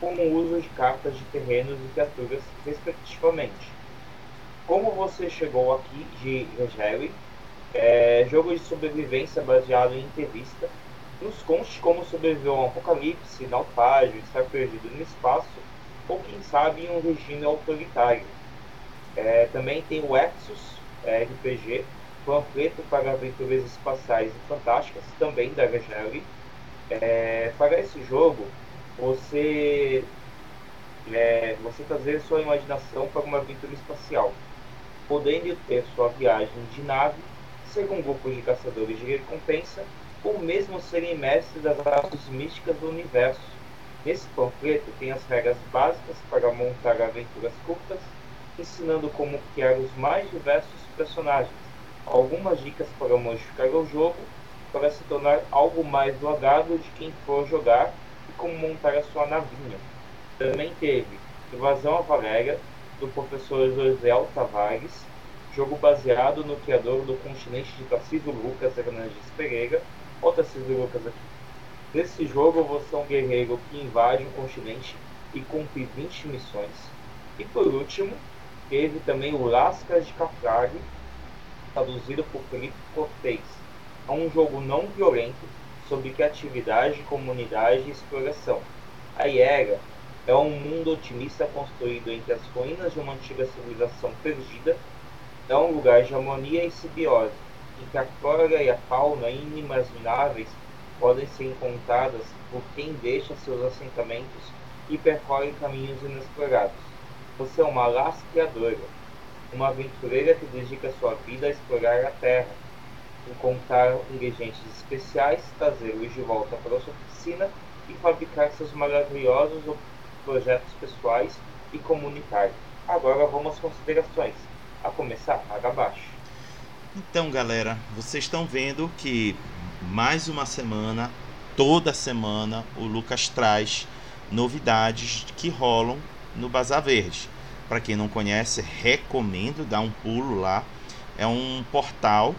com o uso de cartas de terrenos e criaturas, respectivamente. Como você chegou aqui de Regeli, é, jogo de sobrevivência baseado em entrevista. Nos conte como sobreviver a um apocalipse, naufrágio, estar perdido no espaço ou, quem sabe, em um regime autoritário. É, também tem o Exos é, RPG, panfleto para aventuras espaciais e fantásticas, também da Gageli. É, para esse jogo, você, é, você trazer sua imaginação para uma aventura espacial, podendo ter sua viagem de nave ser um grupo de caçadores de recompensa ou mesmo serem mestres das artes místicas do universo. Nesse panfleto tem as regras básicas para montar aventuras curtas, ensinando como criar os mais diversos personagens, algumas dicas para modificar o jogo para se tornar algo mais do agrado de quem for jogar como montar a sua navinha. Também teve Invasão a Valéria, do professor José Tavares, jogo baseado no criador do continente de Tarcísio Lucas Hernandes Pereira. Olha o Tarcísio Lucas aqui. Nesse jogo, você é um guerreiro que invade um continente e cumpre 20 missões. E por último, teve também o Lascas de Cafrag, traduzido por Felipe Cortez. É um jogo não violento sobre criatividade, comunidade e exploração. A Iera é um mundo otimista construído entre as ruínas de uma antiga civilização perdida é um lugar de harmonia e simbiose, em que a flora e a fauna inimagináveis podem ser encontradas por quem deixa seus assentamentos e percorre caminhos inexplorados. Você é uma lasqueadora, uma aventureira que dedica sua vida a explorar a Terra, encontrar ingredientes especiais, trazê-los de volta para sua oficina e fabricar seus maravilhosos projetos pessoais e comunitários. Agora vamos às considerações a começar paga abaixo. Então, galera, vocês estão vendo que mais uma semana, toda semana, o Lucas traz novidades que rolam no Bazar Verde. Para quem não conhece, recomendo dar um pulo lá. É um portal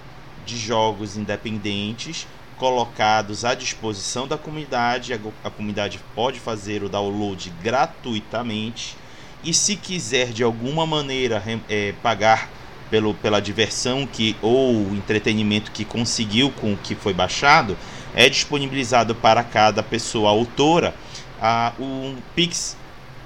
de jogos independentes colocados à disposição da comunidade. A, comunidade pode fazer o download gratuitamente. E se quiser de alguma maneira é, pagar pelo, pela diversão que ou entretenimento que conseguiu com o que foi baixado, é disponibilizado para cada pessoa autora a, um Pix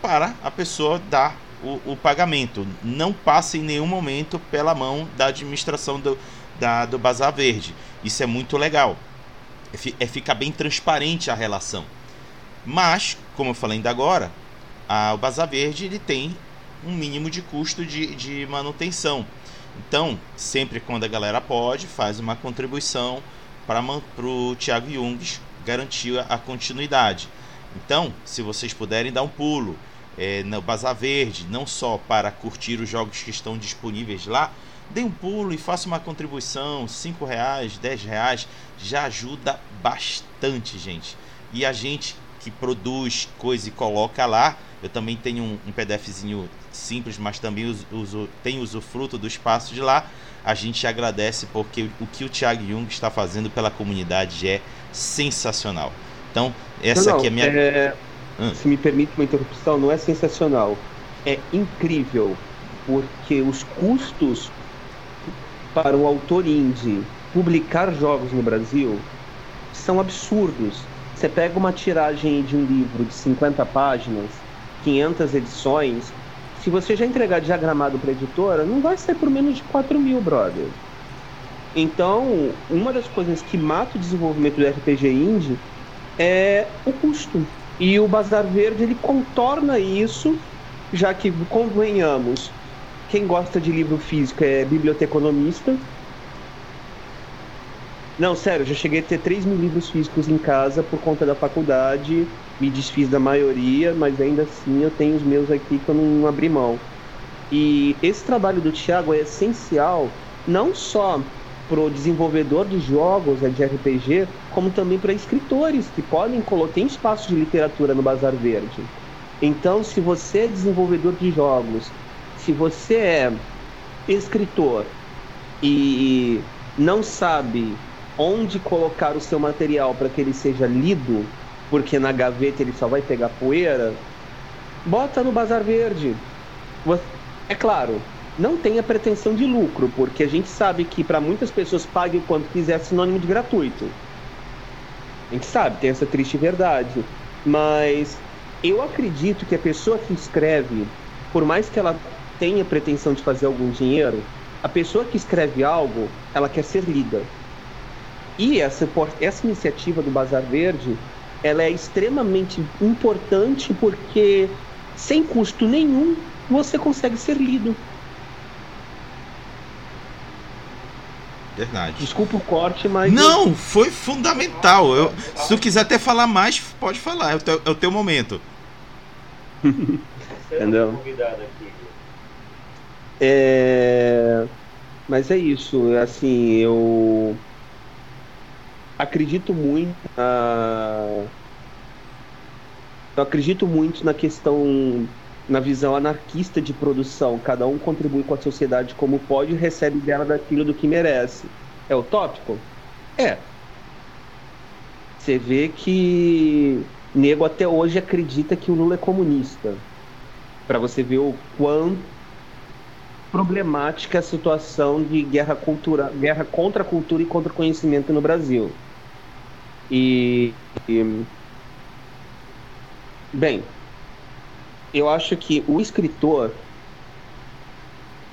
para a pessoa dar o, o, pagamento. Não passa em nenhum momento pela mão da administração do, da, do Bazar Verde. Isso é muito legal. É, é, fica bem transparente a relação. Mas, como eu falei ainda agora, a, o Bazar Verde ele tem um mínimo de custo de, de manutenção. Então, sempre quando a galera pode, faz uma contribuição para o Thiago Jungs garantir a continuidade. Então, se vocês puderem dar um pulo é, no Bazar Verde, não só para curtir os jogos que estão disponíveis lá, dê um pulo e faça uma contribuição, 5 reais, 10 reais, já ajuda bastante, gente. E a gente que produz coisa e coloca lá, eu também tenho um, um PDFzinho simples, mas também uso, uso, tem usufruto do espaço de lá. A gente agradece porque o que o Thiago Jung está fazendo pela comunidade é sensacional. Então, essa não, aqui é a minha. É... Hum. Se me permite uma interrupção, não é sensacional. É incrível, porque os custos para o autor indie publicar jogos no Brasil são absurdos. Você pega uma tiragem de um livro de 50 páginas, 500 edições, se você já entregar diagramado para editora, não vai ser por menos de 4 mil, brother. Então, uma das coisas que mata o desenvolvimento do RPG indie é o custo. E o Bazar Verde ele contorna isso, já que, convenhamos, quem gosta de livro físico é biblioteconomista. Não, sério, já cheguei a ter 3 mil livros físicos em casa por conta da faculdade. Me desfiz da maioria, mas ainda assim eu tenho os meus aqui que eu não abri mão. E esse trabalho do Thiago é essencial, não só para o desenvolvedor de jogos, é de RPG, como também para escritores que podem colocar tem espaço de literatura no Bazar Verde. Então, se você é desenvolvedor de jogos, se você é escritor e não sabe onde colocar o seu material para que ele seja lido, porque na gaveta ele só vai pegar poeira, bota no Bazar Verde. É claro, não tenha pretensão de lucro, porque a gente sabe que para muitas pessoas pague o quanto quiser é sinônimo de gratuito. A gente sabe, tem essa triste verdade. Mas eu acredito que a pessoa que escreve, por mais que ela tenha pretensão de fazer algum dinheiro, a pessoa que escreve algo, ela quer ser lida. E essa, essa iniciativa do Bazar Verde, ela é extremamente importante porque sem custo nenhum você consegue ser lido. Verdade. Desculpa o corte, mas. Não, foi fundamental. Eu, se tu quiser até falar mais, pode falar, é o teu, é o teu momento. Entendeu? É... Mas é isso, assim, eu acredito muito na... Eu acredito muito na questão, na visão anarquista de produção. Cada um contribui com a sociedade como pode e recebe dela daquilo do que merece. É utópico? É. Você vê que nego até hoje acredita que o Lula é comunista. Para você ver o quanto problemática a situação de guerra, cultura, guerra contra a cultura e contra o conhecimento no Brasil. E, e bem, eu acho que o escritor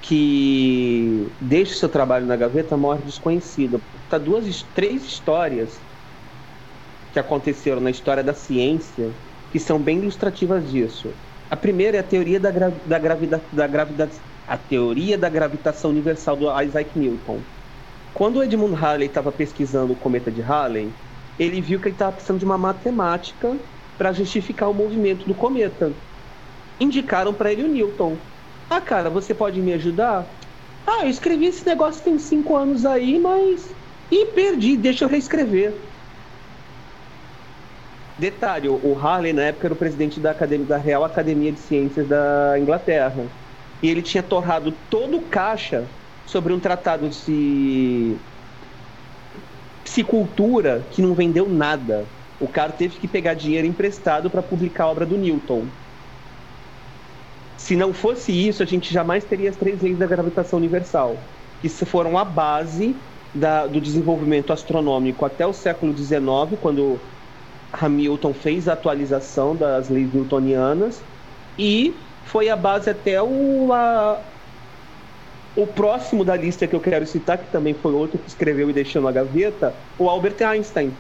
que deixa seu trabalho na gaveta morre desconhecido. Tá duas, três histórias que aconteceram na história da ciência que são bem ilustrativas disso. A primeira é a teoria da, gra da, da, gravida a teoria da gravitação universal do Isaac Newton. Quando o Edmund Halley estava pesquisando o cometa de Halley, ele viu que ele estava precisando de uma matemática para justificar o movimento do cometa. Indicaram para ele o Newton. Ah, cara, você pode me ajudar? Ah, eu escrevi esse negócio tem cinco anos aí, mas. e perdi, deixa eu reescrever. Detalhe, o Harley na época era o presidente da, Academia, da Real Academia de Ciências da Inglaterra. E ele tinha torrado todo o caixa sobre um tratado de psicultura que não vendeu nada. O cara teve que pegar dinheiro emprestado para publicar a obra do Newton. Se não fosse isso, a gente jamais teria as três leis da gravitação universal, que foram a base da, do desenvolvimento astronômico até o século XIX, quando Hamilton fez a atualização das leis newtonianas e foi a base até o, a, o próximo da lista que eu quero citar, que também foi outro que escreveu e deixou na gaveta, o Albert Einstein.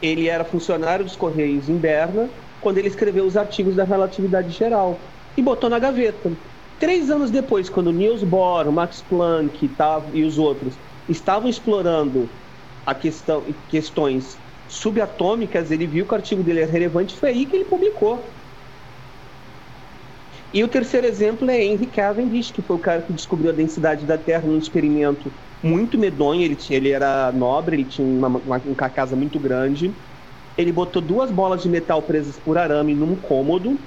Ele era funcionário dos Correios em Berna quando ele escreveu os artigos da relatividade geral e botou na gaveta. Três anos depois, quando Niels Bohr, Max Planck e os outros estavam explorando a questão, questões subatômicas, ele viu que o artigo dele era relevante, foi aí que ele publicou. E o terceiro exemplo é Henry Cavendish, que foi o cara que descobriu a densidade da Terra num experimento muito medonho. Ele, tinha, ele era nobre, ele tinha uma, uma, uma casa muito grande. Ele botou duas bolas de metal presas por arame num cômodo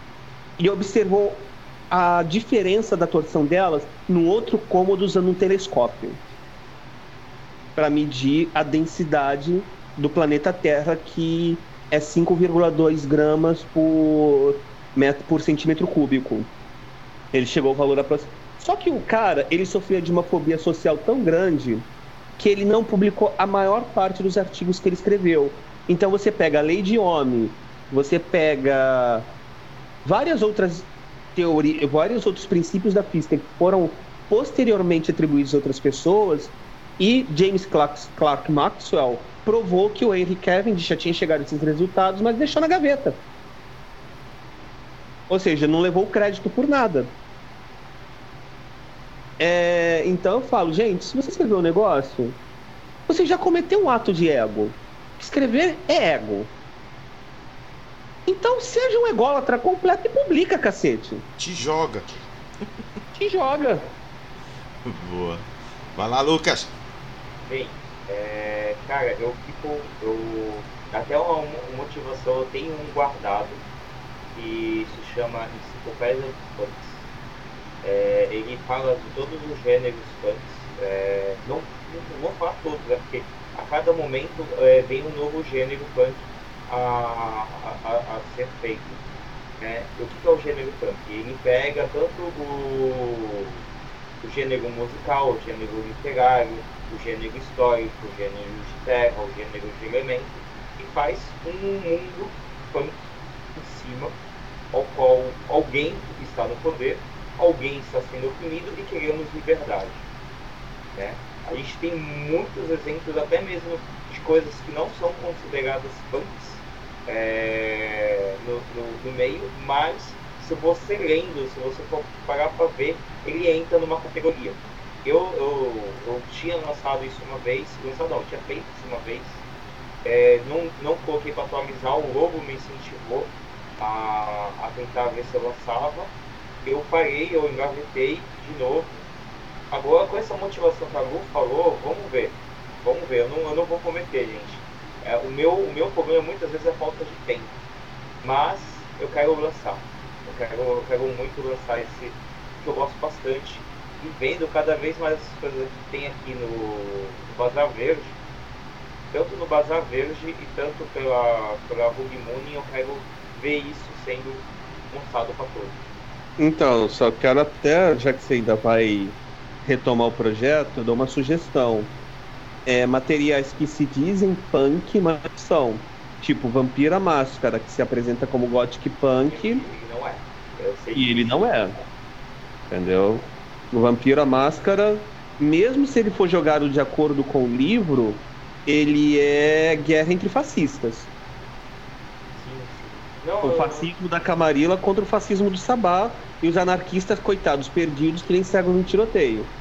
e observou a diferença da torção delas no outro cômodo usando um telescópio para medir a densidade do planeta Terra, que é 5,2 gramas por, metro, por centímetro cúbico. Ele chegou ao valor aproximado. Só que o cara, ele sofria de uma fobia social tão grande que ele não publicou a maior parte dos artigos que ele escreveu. Então você pega a lei de Ohm, você pega várias outras teorias, vários outros princípios da física que foram posteriormente atribuídos a outras pessoas, e James Clark, Clark Maxwell provou que o Henry Cavendish já tinha chegado a esses resultados, mas deixou na gaveta. Ou seja, não levou crédito por nada. É, então eu falo, gente, se você escrever um negócio, você já cometeu um ato de ego. Escrever é ego. Então seja um ególatra completo e publica, cacete. Te joga. Te joga. Boa. Vai lá, Lucas. Bem, é, cara, eu fico. Eu, até uma, uma motivação, eu tenho um guardado que se chama Enciclopédia dos Punks. É, ele fala de todos os gêneros punks. É, não, não vou falar todos, né, porque a cada momento é, vem um novo gênero punk a, a, a ser feito. Né? O que é o gênero punk? Ele pega tanto o, o gênero musical, o gênero literário, o gênero histórico, o gênero de terra, o gênero de elemento, e faz um mundo punk em cima ao qual alguém está no poder, alguém está sendo oprimido e queremos liberdade. Né? A gente tem muitos exemplos, até mesmo de coisas que não são consideradas punks é, no, no, no meio, mas se você lendo, se você for parar para ver, ele entra numa categoria. Eu, eu, eu tinha lançado isso uma vez, lançado não, tinha feito isso uma vez, é, não, não coloquei para atualizar, o Lobo me incentivou a, a tentar ver se eu lançava. Eu parei, eu engavetei de novo. Agora com essa motivação que a Lu falou, vamos ver. Vamos ver, eu não, eu não vou cometer, gente. É, o, meu, o meu problema muitas vezes é falta de tempo. Mas eu quero lançar. Eu quero, eu quero muito lançar esse que eu gosto bastante. E vendo cada vez mais as coisas que tem aqui no, no Bazar Verde, tanto no Bazar Verde e tanto pela, pela Bug Moon, eu quero ver isso sendo mostrado para todos. Então, só quero até, já que você ainda vai retomar o projeto, eu dou uma sugestão. É, materiais que se dizem punk, mas são tipo Vampira Máscara, que se apresenta como Gothic Punk. Ele não é. e ele não é. Entendeu? O Vampira Máscara, mesmo se ele for jogado de acordo com o livro, ele é guerra entre fascistas. Não, o fascismo da Camarilla contra o fascismo do Sabá e os anarquistas, coitados, perdidos, que nem cegam no tiroteio.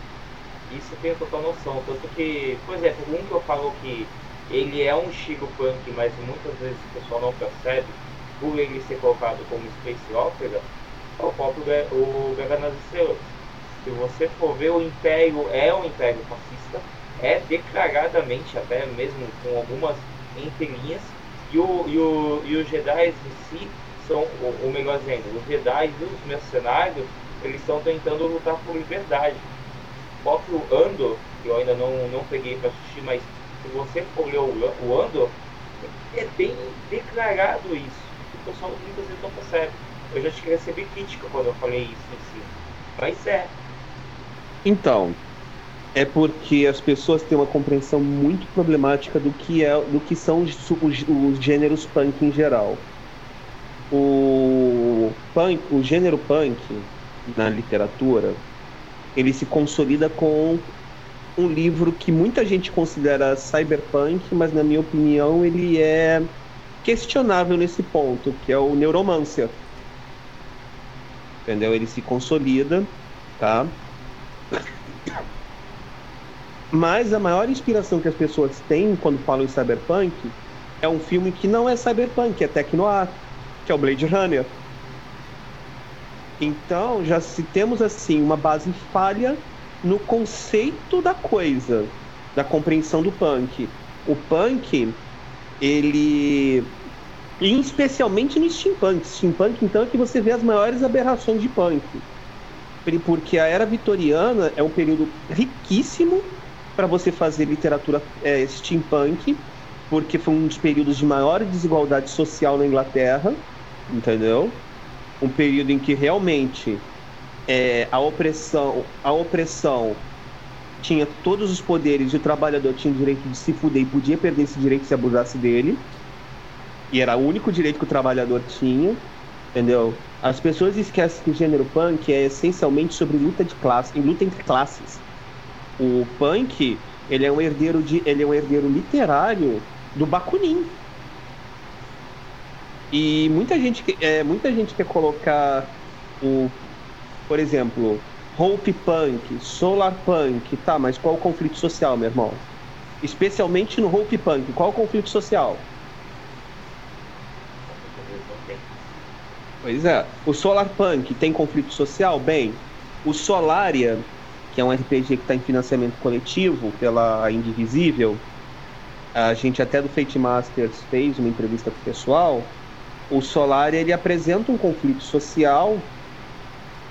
Isso eu tenho total noção. Tanto que, por exemplo, um que eu falo que ele é um estilo punk, mas muitas vezes o pessoal não percebe, por ele ser colocado como space opera, é o próprio o Guerra Estrelas. Se você for ver, o Império é um Império fascista, é declaradamente, até mesmo com algumas entrelinhas, E, o, e, o, e os Jedi em si são, ou melhor dizendo, os Jedi e os mercenários, eles estão tentando lutar por liberdade. O próprio Andor, que eu ainda não, não peguei para assistir, mas se você for ler o, o Andor, é bem declarado isso. O pessoal muitas vezes não percebe. Eu já recebi crítica quando eu falei isso em si. Mas é. Então, é porque as pessoas têm uma compreensão muito problemática do que é do que são os, os, os gêneros punk em geral. O punk, o gênero punk na literatura, ele se consolida com um livro que muita gente considera cyberpunk, mas na minha opinião ele é questionável nesse ponto, que é o Neuromancer. Entendeu? Ele se consolida, tá? Mas a maior inspiração que as pessoas têm quando falam em cyberpunk é um filme que não é cyberpunk, é technoir, que é o Blade Runner. Então, já se temos assim uma base falha no conceito da coisa, da compreensão do punk. O punk, ele e especialmente no steampunk. Steampunk, então, é que você vê as maiores aberrações de punk. Porque a era vitoriana é um período riquíssimo para você fazer literatura é, steampunk, porque foi um dos períodos de maior desigualdade social na Inglaterra, entendeu? Um período em que realmente é, a opressão, a opressão tinha todos os poderes e o trabalhador tinha o direito de se fuder e podia perder esse direito se abusasse dele. E era o único direito que o trabalhador tinha, entendeu? As pessoas esquecem que o gênero punk é essencialmente sobre luta de classe, luta entre classes. O punk, ele é um herdeiro de, ele é um herdeiro literário do Bakunin. E muita gente, é, muita gente quer colocar o, por exemplo, Hope Punk, Solar Punk, tá, mas qual o conflito social, meu irmão? Especialmente no Hope Punk, qual o conflito social? Pois é. O Solar Punk tem conflito social? Bem, o Solaria, que é um RPG que está em financiamento coletivo pela Indivisível, a gente até do Fate Masters fez uma entrevista com o pessoal. O Solaria ele apresenta um conflito social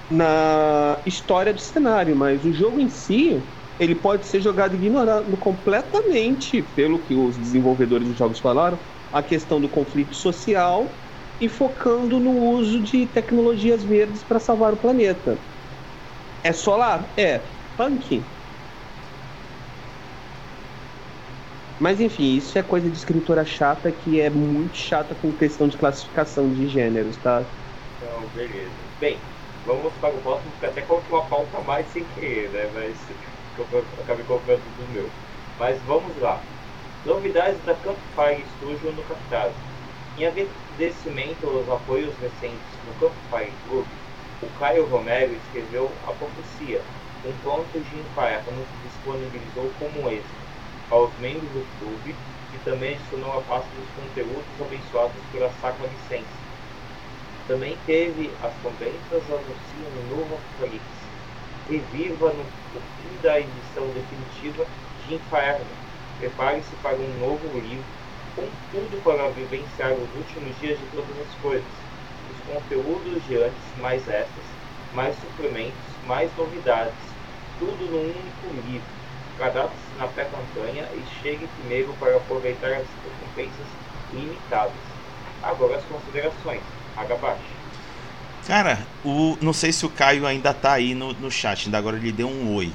na história do cenário, mas o jogo em si ele pode ser jogado ignorando completamente, pelo que os desenvolvedores dos jogos falaram, a questão do conflito social e focando no uso de tecnologias verdes para salvar o planeta. É solar? É. Punk? Mas enfim, isso é coisa de escritora chata que é muito chata com questão de classificação de gêneros, tá? Então, beleza. Bem, vamos para o próximo, porque até coloquei uma pauta mais sem querer, né? Mas eu acabei colocando tudo meu. Mas vamos lá. Novidades da Campfire Studio no Capitado. Em agradecimento aos apoios recentes no Campfire Club, o Caio Romero escreveu A Profecia, um conto de inferno disponibilizou como esse aos membros do clube e também adicionou a parte dos conteúdos abençoados pela Sacra Licença. Também teve as conventas anunciam um novo Apocalipse. Reviva no, no fim da edição definitiva de Inferno. Prepare-se para um novo livro com tudo para vivenciar os últimos dias de todas as coisas. Os conteúdos de antes, mais essas, mais suplementos, mais novidades, tudo num único livro. Cadastre-se na pré-campanha e chegue primeiro para aproveitar as recompensas limitadas. Agora as considerações. Agabashi. Cara, o, não sei se o Caio ainda tá aí no, no chat, ainda agora ele deu um oi.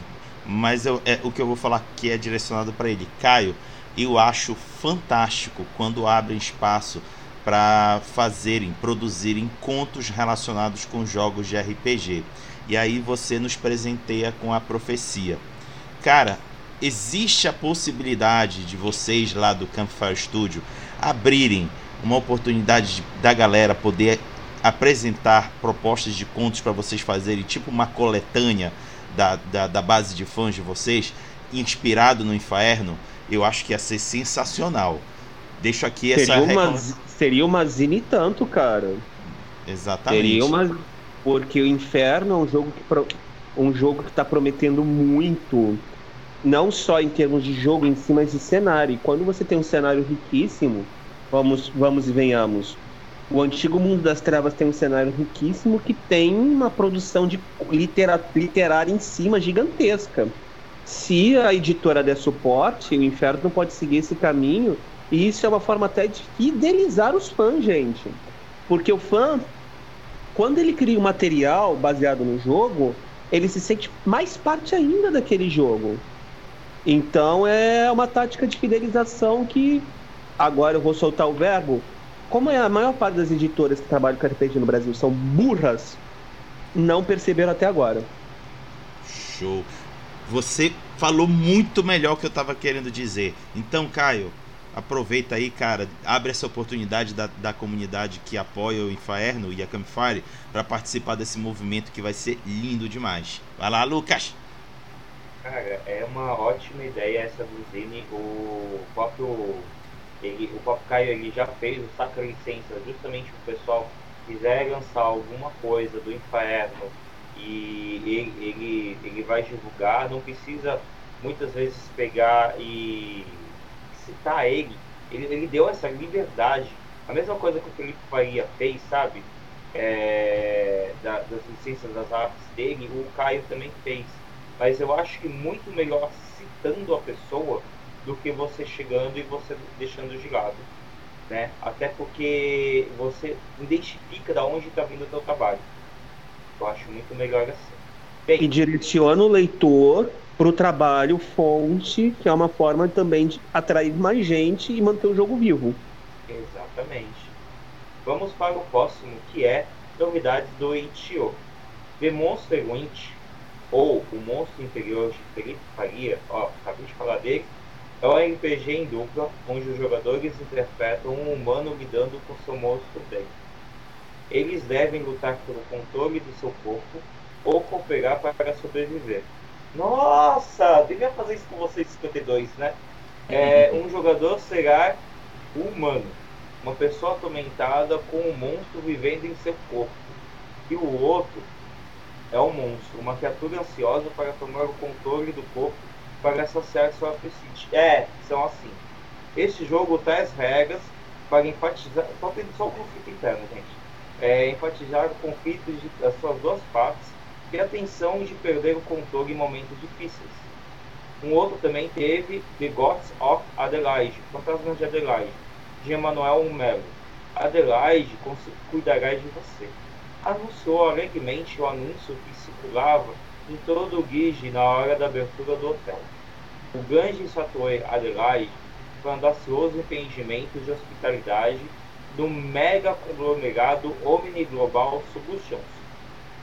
Mas eu, é, o que eu vou falar que é direcionado para ele. Caio, eu acho fantástico quando abrem espaço para fazerem, produzirem contos relacionados com jogos de RPG. E aí você nos presenteia com a profecia. Cara, existe a possibilidade de vocês lá do Campfire Studio abrirem uma oportunidade de, da galera poder apresentar propostas de contos para vocês fazerem, tipo uma coletânea da, da, da base de fãs de vocês, inspirado no Inferno eu acho que ia ser sensacional. Deixo aqui seria essa uma, Seria uma zine tanto, cara. Exatamente. Seria uma. Porque o Inferno é um jogo que, pro... um jogo que está prometendo muito. Não só em termos de jogo em si, mas de cenário. E quando você tem um cenário riquíssimo, Vamos, vamos e venhamos. O antigo Mundo das Trevas tem um cenário riquíssimo que tem uma produção de litera literária em cima gigantesca. Se a editora der suporte, o Inferno não pode seguir esse caminho, e isso é uma forma até de fidelizar os fãs, gente. Porque o fã, quando ele cria um material baseado no jogo, ele se sente mais parte ainda daquele jogo. Então é uma tática de fidelização que agora eu vou soltar o verbo. Como é a maior parte das editoras que trabalham com RPG no Brasil são burras, não perceberam até agora. Show. Você falou muito melhor que eu estava querendo dizer. Então, Caio, aproveita aí, cara, abre essa oportunidade da, da comunidade que apoia o Inferno e a Campfire para participar desse movimento que vai ser lindo demais. Vai lá, Lucas! Cara, é uma ótima ideia essa do Zine. O próprio, ele, o próprio Caio ele já fez o Sacra Licença justamente para o pessoal quiser lançar alguma coisa do Inferno e ele, ele, ele vai divulgar, não precisa muitas vezes pegar e citar ele. Ele, ele deu essa liberdade. A mesma coisa que o Felipe Faria fez, sabe? É, da, das licenças das artes dele, o Caio também fez mas eu acho que muito melhor citando a pessoa do que você chegando e você deixando de lado. Né? Até porque você identifica da onde está vindo o seu trabalho. Eu acho muito melhor assim. Bem, e direciona o leitor para o trabalho fonte, que é uma forma também de atrair mais gente e manter o jogo vivo. Exatamente. Vamos para o próximo, que é novidades do Itio. The Monster Winch ou O Monstro Interior de Felipe Faria, ó, acabei de falar dele, é um RPG em dupla, onde os jogadores interpretam um humano lidando com seu monstro dentro. Eles devem lutar pelo controle do seu corpo ou cooperar para sobreviver. Nossa, devia fazer isso com vocês 52, né? É, um jogador será humano, uma pessoa atormentada com um monstro vivendo em seu corpo. E o outro é um monstro, uma criatura ansiosa para tomar o controle do corpo para saciar seu apetite. É, são assim. Este jogo traz regras para enfatizar. Só tem só o conflito interno, gente. É, enfatizar o conflito das suas duas partes e a tensão de perder o controle em momentos difíceis. Um outro também teve The Gods of Adelaide, Fantasmas de Adelaide, de Emanuel Melo. Adelaide cuidará de você anunciou alegremente o anúncio que circulava em todo o guide na hora da abertura do hotel. O grande Satoe Adelaide foi um audacioso empreendimento de hospitalidade do mega conglomerado Omni Global Solutions.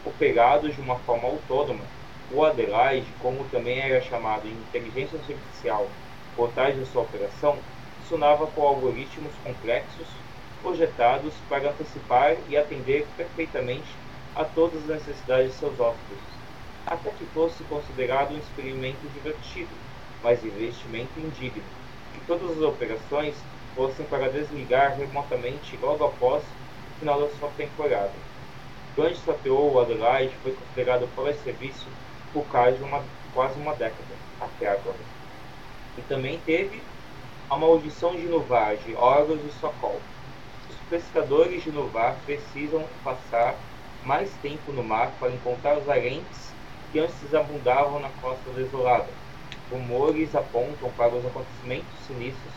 Operado de uma forma autônoma, o Adelaide, como também era chamado em inteligência artificial por trás de sua operação, funcionava com algoritmos complexos projetados para antecipar e atender perfeitamente a todas as necessidades de seus hóspedes, até que fosse considerado um experimento divertido, mas investimento indigno, e todas as operações fossem para desligar remotamente logo após o final da sua temporada. Grande Sateou Adelaide foi considerado fora serviço por quase uma, quase uma década, até agora. E também teve a maldição de Nuvar de Horus e Sokol, pescadores de Novar precisam passar mais tempo no mar para encontrar os arenques que antes abundavam na costa desolada. Rumores apontam para os acontecimentos sinistros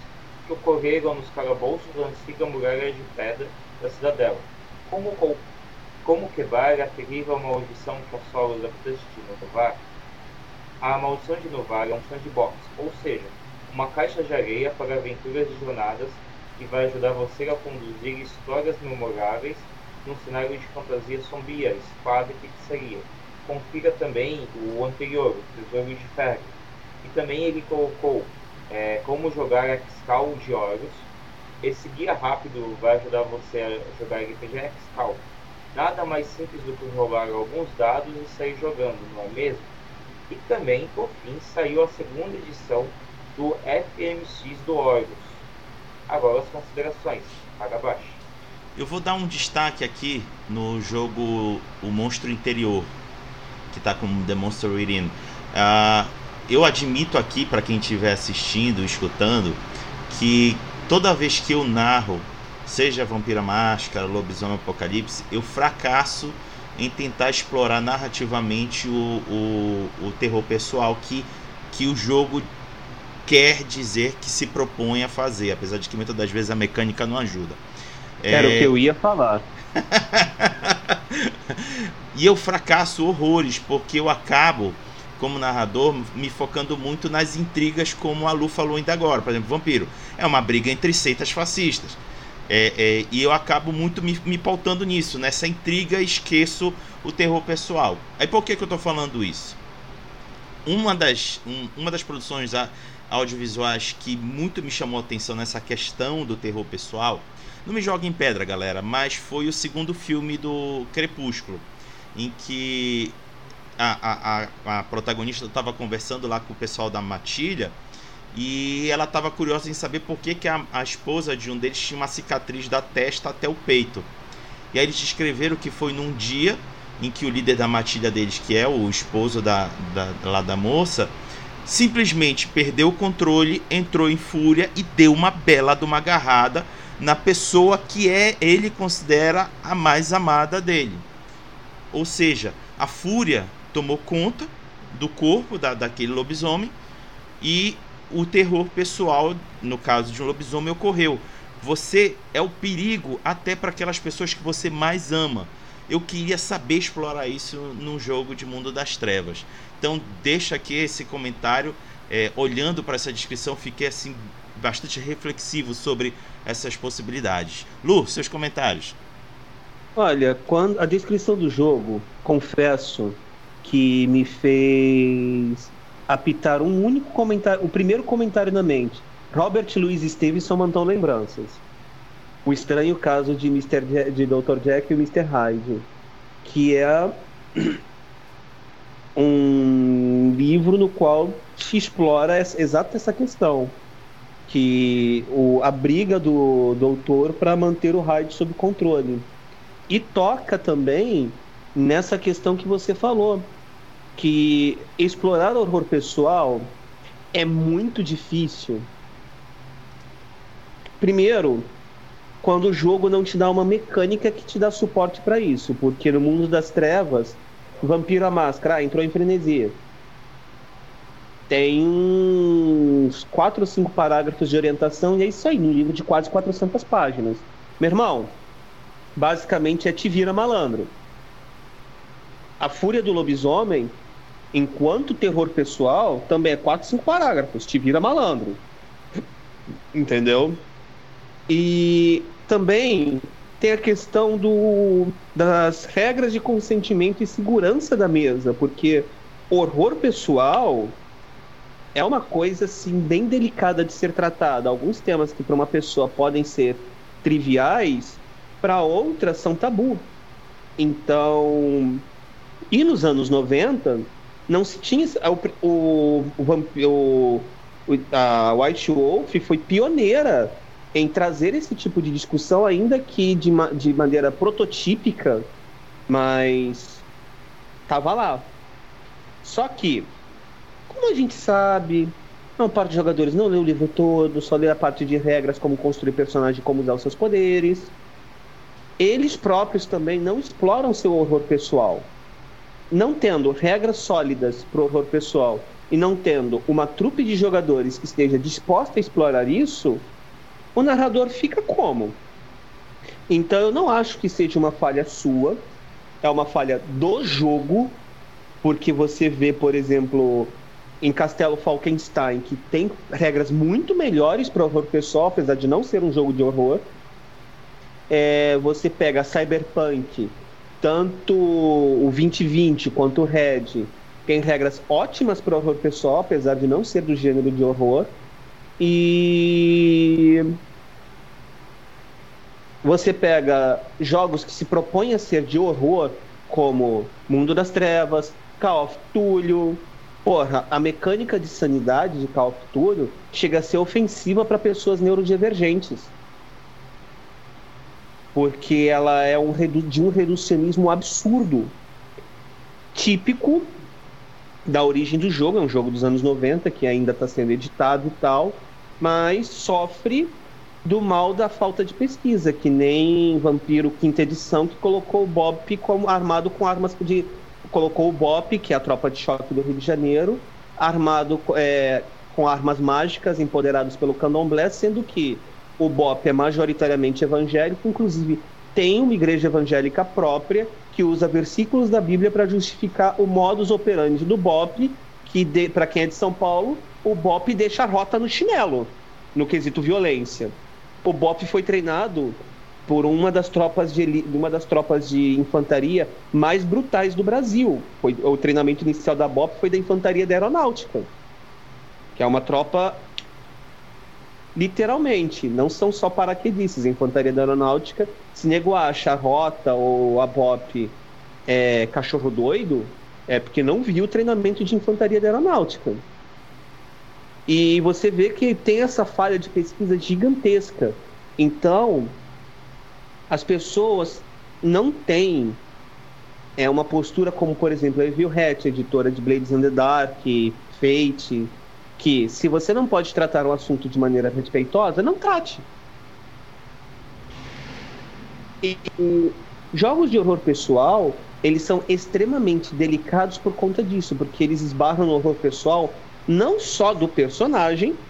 que ocorreram nos calabouços da antiga muralha de pedra da cidadela. Como, como quebrar a terrível maldição que assola os habitantes de Novar? A maldição de Novar é um sandbox, ou seja, uma caixa de areia para aventuras de jornadas que vai ajudar você a conduzir histórias memoráveis num cenário de fantasia sombria, espada e feitiçaria. Confira também o anterior, o Tesouro de Ferro. E também ele colocou é, como jogar Excal de Horus. Esse guia rápido vai ajudar você a jogar RPG Excal. Nada mais simples do que rolar alguns dados e sair jogando, não é mesmo? E também, por fim, saiu a segunda edição do FMX do Horus, Agora as considerações. Paga abaixo. Eu vou dar um destaque aqui no jogo O Monstro Interior, que está com The Monster Within. Uh, eu admito aqui, para quem estiver assistindo, escutando, que toda vez que eu narro seja Vampira Máscara, Lobisomem Apocalipse, eu fracasso em tentar explorar narrativamente o, o, o terror pessoal que, que o jogo quer dizer que se propõe a fazer, apesar de que muitas das vezes a mecânica não ajuda. Era é... o que eu ia falar. e eu fracasso horrores, porque eu acabo, como narrador, me focando muito nas intrigas, como a Lu falou ainda agora. Por exemplo, Vampiro é uma briga entre seitas fascistas. É, é, e eu acabo muito me, me pautando nisso, nessa intriga, esqueço o terror pessoal. Aí por que, que eu estou falando isso? Uma das, um, uma das produções audiovisuais que muito me chamou a atenção nessa questão do terror pessoal não me joga em pedra, galera, mas foi o segundo filme do Crepúsculo, em que a, a, a protagonista estava conversando lá com o pessoal da matilha e ela estava curiosa em saber por que, que a, a, esposa de um deles tinha uma cicatriz da testa até o peito. E aí eles descreveram que foi num dia em que o líder da matilha deles, que é o esposo da, da, lá da moça, simplesmente perdeu o controle, entrou em fúria e deu uma bela de uma agarrada na pessoa que é ele considera a mais amada dele. Ou seja, a fúria tomou conta do corpo da, daquele lobisomem e o terror pessoal, no caso de um lobisomem, ocorreu. Você é o perigo até para aquelas pessoas que você mais ama. Eu queria saber explorar isso num jogo de Mundo das Trevas. Então, deixa aqui esse comentário. É, olhando para essa descrição, fiquei assim bastante reflexivo sobre essas possibilidades. Lu, seus comentários. Olha, quando a descrição do jogo, confesso que me fez apitar um único comentário, o primeiro comentário na mente. Robert Louis Stevenson mandou lembranças. O estranho caso de Mr. De Dr. Jack e Mr. Hyde, que é um livro no qual se explora exata essa questão que o, a briga do doutor para manter o Hyde sob controle. E toca também nessa questão que você falou, que explorar o horror pessoal é muito difícil. Primeiro, quando o jogo não te dá uma mecânica que te dá suporte para isso, porque no mundo das trevas, Vampiro a Máscara ah, entrou em frenesia tem uns 4 ou 5 parágrafos de orientação e é isso aí, num livro de quase 400 páginas. Meu irmão, basicamente é te vira malandro. A Fúria do Lobisomem, enquanto terror pessoal, também é 4, 5 parágrafos, te vira malandro. Entendeu? E também tem a questão do, das regras de consentimento e segurança da mesa, porque horror pessoal é uma coisa assim bem delicada de ser tratada. Alguns temas que para uma pessoa podem ser triviais, para outras são tabu. Então, e nos anos 90 não se tinha o, o, o, o a White Wolf foi pioneira em trazer esse tipo de discussão, ainda que de, de maneira prototípica, mas estava lá. Só que como a gente sabe, uma parte dos jogadores não lê o livro todo, só lê a parte de regras, como construir personagem, como usar os seus poderes. Eles próprios também não exploram seu horror pessoal. Não tendo regras sólidas para o horror pessoal e não tendo uma trupe de jogadores que esteja disposta a explorar isso, o narrador fica como? Então eu não acho que seja uma falha sua, é uma falha do jogo, porque você vê, por exemplo, em Castelo Falkenstein, que tem regras muito melhores para horror pessoal, apesar de não ser um jogo de horror. É, você pega Cyberpunk, tanto o 2020 quanto o Red, tem regras ótimas para horror pessoal, apesar de não ser do gênero de horror. E você pega jogos que se propõem a ser de horror, como Mundo das Trevas, Call of Cthulhu, Porra, a mecânica de sanidade de Call of Duty chega a ser ofensiva para pessoas neurodivergentes. Porque ela é um de um reducionismo absurdo. Típico da origem do jogo, é um jogo dos anos 90 que ainda está sendo editado e tal, mas sofre do mal da falta de pesquisa, que nem Vampiro Quinta Edição, que colocou o Bop como armado com armas de. Colocou o Bop, que é a tropa de choque do Rio de Janeiro, armado é, com armas mágicas empoderados pelo candomblé, sendo que o BOP é majoritariamente evangélico, inclusive tem uma igreja evangélica própria que usa versículos da Bíblia para justificar o modus operandi do BOP, que para quem é de São Paulo, o BOP deixa a rota no chinelo, no quesito violência. O BOP foi treinado por uma das tropas de uma das tropas de infantaria mais brutais do Brasil. Foi, o treinamento inicial da BOP foi da infantaria da aeronáutica, que é uma tropa literalmente, não são só paraquedistas. A infantaria da aeronáutica, se nego acha a rota ou a BOP é, cachorro doido, é porque não viu o treinamento de infantaria da aeronáutica. E você vê que tem essa falha de pesquisa gigantesca. Então, as pessoas não têm é uma postura como, por exemplo, a Evil Hatch, editora de Blades in the Dark, Fate, que se você não pode tratar um assunto de maneira respeitosa, não trate. E jogos de horror pessoal, eles são extremamente delicados por conta disso, porque eles esbarram no horror pessoal não só do personagem,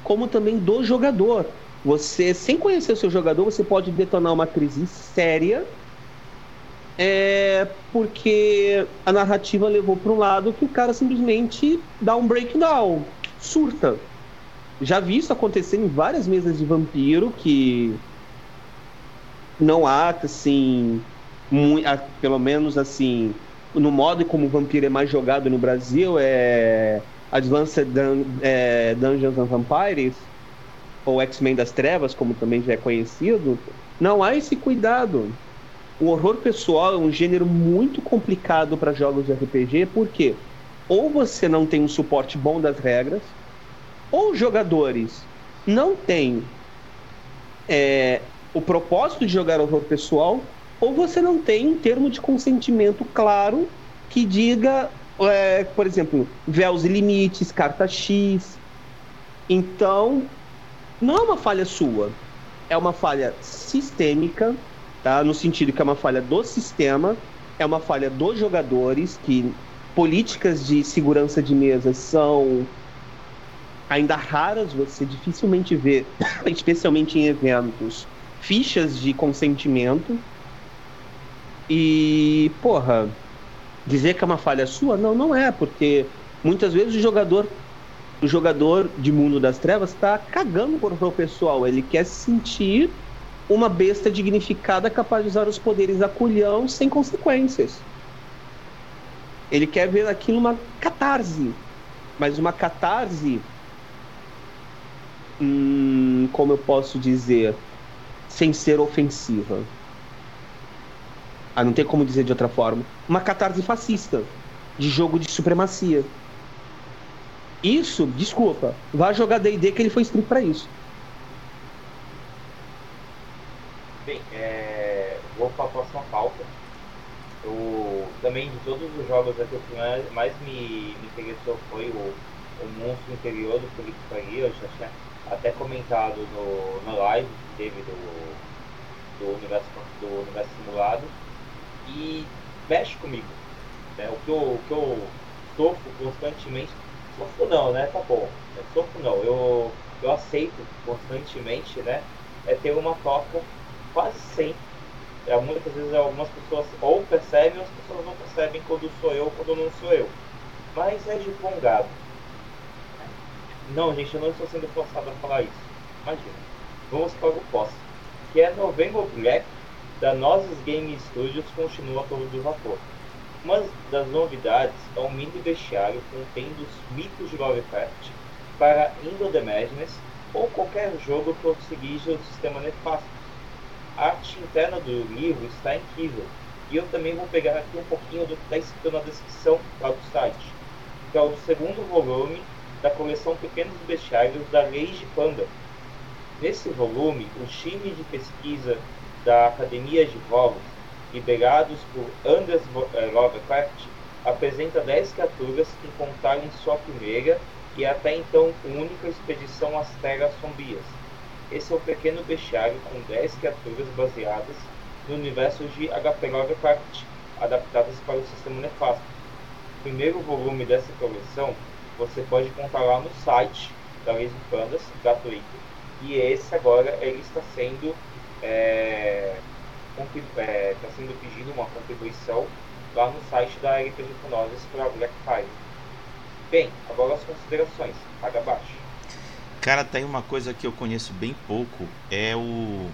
como também do jogador. Você, sem conhecer o seu jogador, você pode detonar uma crise séria, é, porque a narrativa levou para um lado que o cara simplesmente dá um breakdown, surta. Já vi isso acontecer em várias mesas de vampiro que não há, assim, muito, pelo menos assim, no modo como o vampiro é mais jogado no Brasil, é Advanced Dun é, Dungeons and Vampires, ou X-Men das Trevas, como também já é conhecido, não há esse cuidado. O horror pessoal é um gênero muito complicado para jogos de RPG, porque ou você não tem um suporte bom das regras, ou os jogadores não têm é, o propósito de jogar horror pessoal, ou você não tem um termo de consentimento claro que diga é, por exemplo, véus e limites, carta X. Então, não é uma falha sua, é uma falha sistêmica, tá? No sentido que é uma falha do sistema, é uma falha dos jogadores, que políticas de segurança de mesa são ainda raras, você dificilmente vê, especialmente em eventos, fichas de consentimento. E, porra, dizer que é uma falha sua, não, não é, porque muitas vezes o jogador o jogador de Mundo das Trevas está cagando por o pessoal, ele quer sentir uma besta dignificada capaz de usar os poderes a culhão sem consequências. Ele quer ver aquilo uma catarse, mas uma catarse, hum, como eu posso dizer, sem ser ofensiva ah, não tem como dizer de outra forma, uma catarse fascista de jogo de supremacia. Isso, desculpa, vá jogar D&D que ele foi escrito para isso. Bem, é... vou para a próxima pauta. Eu, também de todos os jogos aqui, o que mais me, me interessou foi o, o Monstro Interior do Felipe Faria. Eu já tinha até comentado no, no live que teve do, do, universo, do universo simulado e mexe comigo. Né? O, que eu, o que eu sofro constantemente, sofro não, né? Tá bom. Eu sofro não, eu, eu aceito constantemente, né? É ter uma toca quase sempre. É, muitas vezes algumas pessoas ou percebem ou as pessoas não percebem quando sou eu ou quando não sou eu. Mas é de bom gado. Não, gente, eu não estou sendo forçado a falar isso. Imagina. Vamos para o posse. Que é November Black da Nozes Game Studios continua todo vapor. Uma das novidades é um mini bestiário contendo os mitos de Lovecraft para Indo the Madness ou qualquer jogo que utilize o sistema nefasto. Arte interna do livro está incrível e eu também vou pegar aqui um pouquinho do que está escrito na descrição lá do site, que é o segundo volume da coleção Pequenos Bestiários da Lei Panda. Nesse volume, o time de pesquisa da Academia de Vogos, liderados por Anders eh, Lovecraft, apresenta 10 criaturas que encontraram em sua primeira e até então única expedição às Terras Sombrias. Esse é o pequeno bestiário com 10 criaturas baseadas no universo de H.P. Lovecraft, adaptadas para o sistema nefasto. O primeiro volume dessa coleção você pode comprar lá no site da Lazy Pandas, gratuito. E esse agora ele está sendo é, é, está sendo pedindo uma contribuição lá no site da RPG Hipnosis para Black Friday. Bem, agora as considerações. Paga abaixo. Cara, tem uma coisa que eu conheço bem pouco, é o,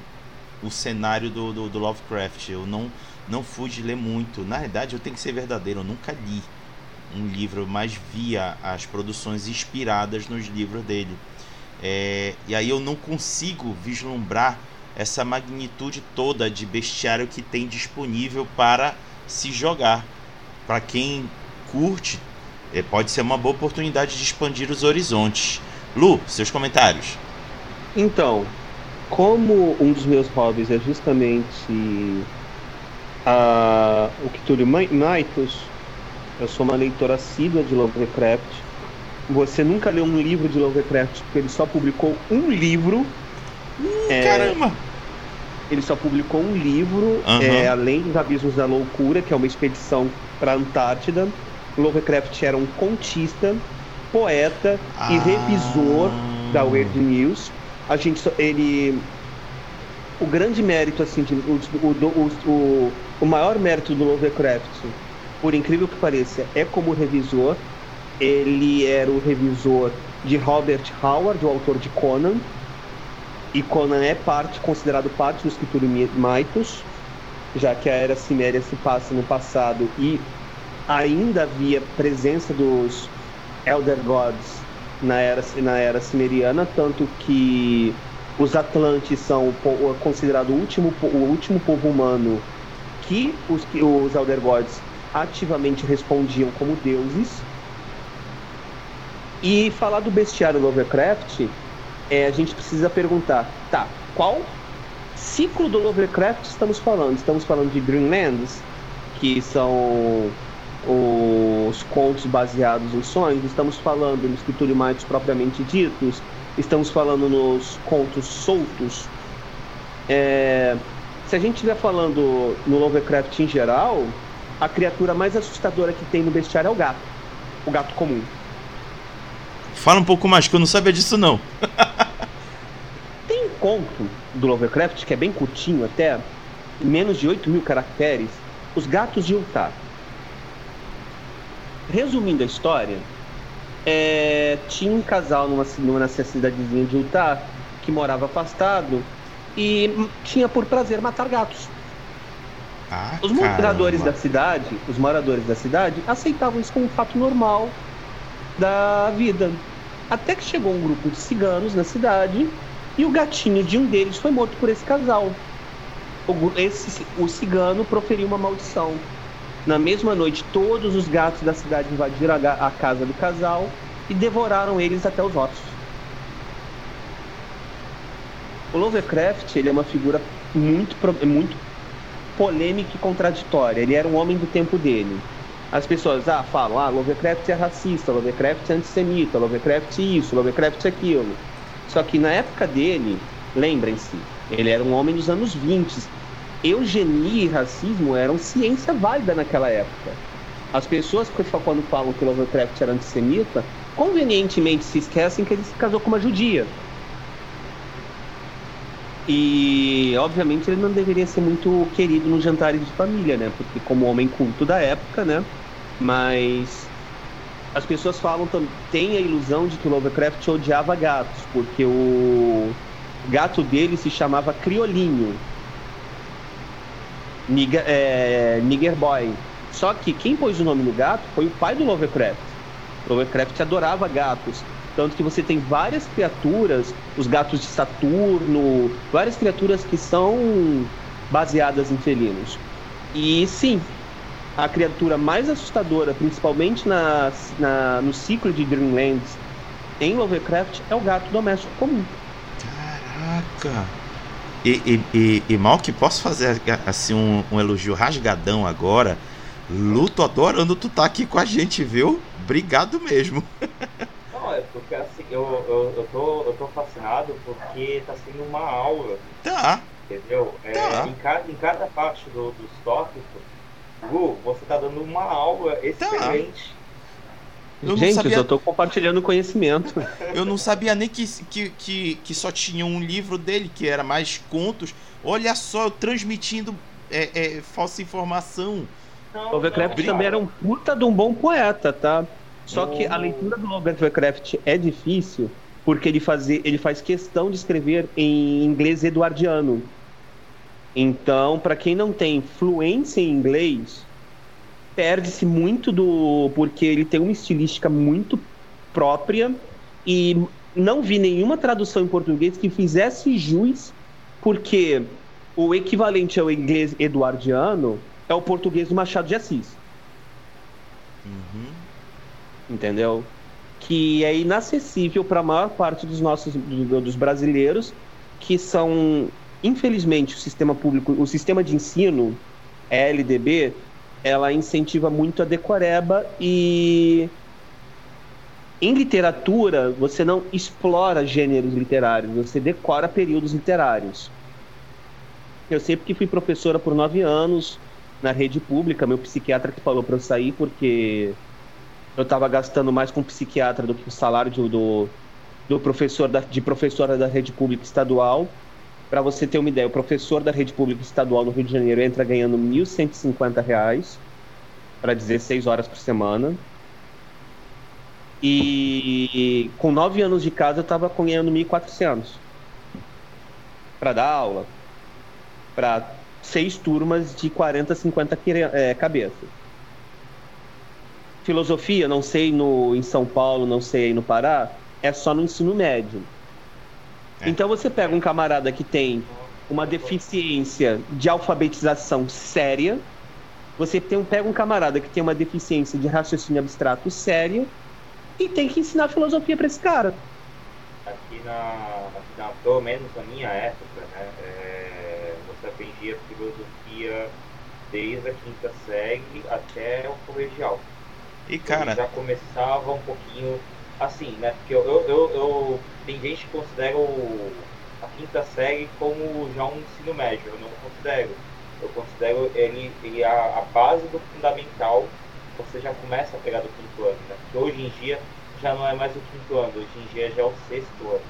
o cenário do, do, do Lovecraft. Eu não, não fui de ler muito. Na verdade, eu tenho que ser verdadeiro, eu nunca li um livro, mas via as produções inspiradas nos livros dele. É, e aí eu não consigo vislumbrar essa magnitude toda de bestiário que tem disponível para se jogar. Para quem curte, é, pode ser uma boa oportunidade de expandir os horizontes. Lu, seus comentários. Então, como um dos meus hobbies é justamente a, o Cthulhu Mythos, eu sou uma leitora assídua de Lovecraft. Você nunca leu um livro de Lovecraft porque ele só publicou um livro. Hum, é, caramba! Ele só publicou um livro, uhum. é, Além dos Abismos da Loucura, que é uma expedição para a Antártida. Lovecraft era um contista, poeta ah. e revisor da Weird News. A gente, ele, o grande mérito, assim, de, o, o, o, o maior mérito do Lovecraft, por incrível que pareça, é como revisor. Ele era o revisor de Robert Howard, o autor de Conan, e Conan é parte, considerado parte do escritura Mythos, já que a Era Ciméria se passa no passado e ainda havia presença dos Elder Gods na era, na era cimeriana, tanto que os Atlantes são considerados o último, o último povo humano que os, que os Elder Gods ativamente respondiam como deuses. E falar do bestiário Lovecraft é, a gente precisa perguntar, tá, qual ciclo do Lovecraft estamos falando? Estamos falando de Greenlands, que são os contos baseados em sonhos, estamos falando nos escriturimaitos propriamente ditos, estamos falando nos contos soltos. É, se a gente estiver falando no Lovecraft em geral, a criatura mais assustadora que tem no bestiário é o gato. O gato comum. Fala um pouco mais, que eu não sabia disso não. Tem um conto do Lovecraft, que é bem curtinho até, menos de 8 mil caracteres, Os Gatos de Utah. Resumindo a história, é, tinha um casal numa, numa cidadezinha de Utah que morava afastado e tinha por prazer matar gatos. Ah, os moradores da cidade, os moradores da cidade aceitavam isso como um fato normal da vida. Até que chegou um grupo de ciganos na cidade e o gatinho de um deles foi morto por esse casal. O, esse, o cigano proferiu uma maldição. Na mesma noite, todos os gatos da cidade invadiram a, casa do casal e devoraram eles até os ossos. O Lovecraft ele é uma figura muito, muito polêmica e contraditória. Ele era um homem do tempo dele. As pessoas ah, falam, ah, Lovecraft é racista, Lovecraft é antissemita, Lovecraft é isso, Lovecraft é aquilo. Só que na época dele, lembrem-se, ele era um homem dos anos 20. Eugenia e racismo eram ciência válida naquela época. As pessoas, quando falam que Lovecraft era antissemita, convenientemente se esquecem que ele se casou com uma judia. E, obviamente, ele não deveria ser muito querido nos jantares de família, né? Porque, como homem culto da época, né? Mas as pessoas falam tem a ilusão de que Lovecraft odiava gatos, porque o gato dele se chamava Criolinho, Nigger, é, Nigger Boy. Só que quem pôs o nome no gato foi o pai do Lovecraft. Lovecraft adorava gatos. Tanto que você tem várias criaturas, os gatos de Saturno, várias criaturas que são baseadas em felinos. E sim, a criatura mais assustadora, principalmente na, na, no ciclo de Dreamlands em Lovecraft, é o gato doméstico comum. Caraca! E, e, e, e mal que posso fazer assim um, um elogio rasgadão agora. Lu, tô adorando tu tá aqui com a gente, viu? Obrigado mesmo. Não, é porque assim, eu, eu, eu, tô, eu tô fascinado porque tá sendo uma aula. Tá. Entendeu? É, Tá. em, cada, em cada parte do, dos tópicos, Gu, você tá dando uma aula excelente. Eu não Gente, sabia- eu tô compartilhando conhecimento. Eu não sabia nem que, que, que, que só tinha um livro dele, que era mais contos. Olha só, eu transmitindo é, é, falsa informação. Não, Lovecraft não, também era um puta de um bom poeta, tá? Só que a leitura do Lovecraft é difícil porque ele, fazia, ele faz questão de escrever em inglês eduardiano. Então, para quem não tem fluência em inglês, perde-se muito do. porque ele tem uma estilística muito própria e não vi nenhuma tradução em português que fizesse jus, porque o equivalente ao inglês eduardiano é o português do Machado de Assis, Uhum. entendeu? Que é inacessível para a maior parte dos nossos do- dos brasileiros, que são, infelizmente, o sistema público, o sistema de ensino, LDB, ela incentiva muito a decoreba e em literatura você não explora gêneros literários, você decora períodos literários. Eu sei porque fui professora por nove anos na rede pública, meu psiquiatra que falou para eu sair porque eu estava gastando mais com psiquiatra do que o salário de- do, do professor da, de professora da rede pública estadual. Para você ter uma ideia, o professor da rede pública estadual no Rio de Janeiro entra ganhando 1.150 reais para 16 horas por semana. E com nove anos de casa eu estava ganhando 1.400 para dar aula para seis turmas de 40, 50 quire- é, cabeças. Filosofia, não sei no, em São Paulo, não sei aí no Pará, é só no ensino médio. É. Então você pega um camarada que tem uma deficiência de alfabetização séria, você tem, pega um camarada que tem uma deficiência de raciocínio abstrato séria e tem que ensinar filosofia para esse cara. aqui na, aqui na, pelo menos na minha época, né, é, você aprendia filosofia desde a quinta série até o colegial. E cara, já começava um pouquinho assim, né? Porque eu, eu, eu, eu- tem gente que considera o, a quinta série como já um ensino médio, eu não considero. Eu considero ele, ele a, a base do fundamental, você já começa a pegar do quinto ano, né? Porque hoje em dia já não é mais o quinto ano, hoje em dia já é o sexto ano.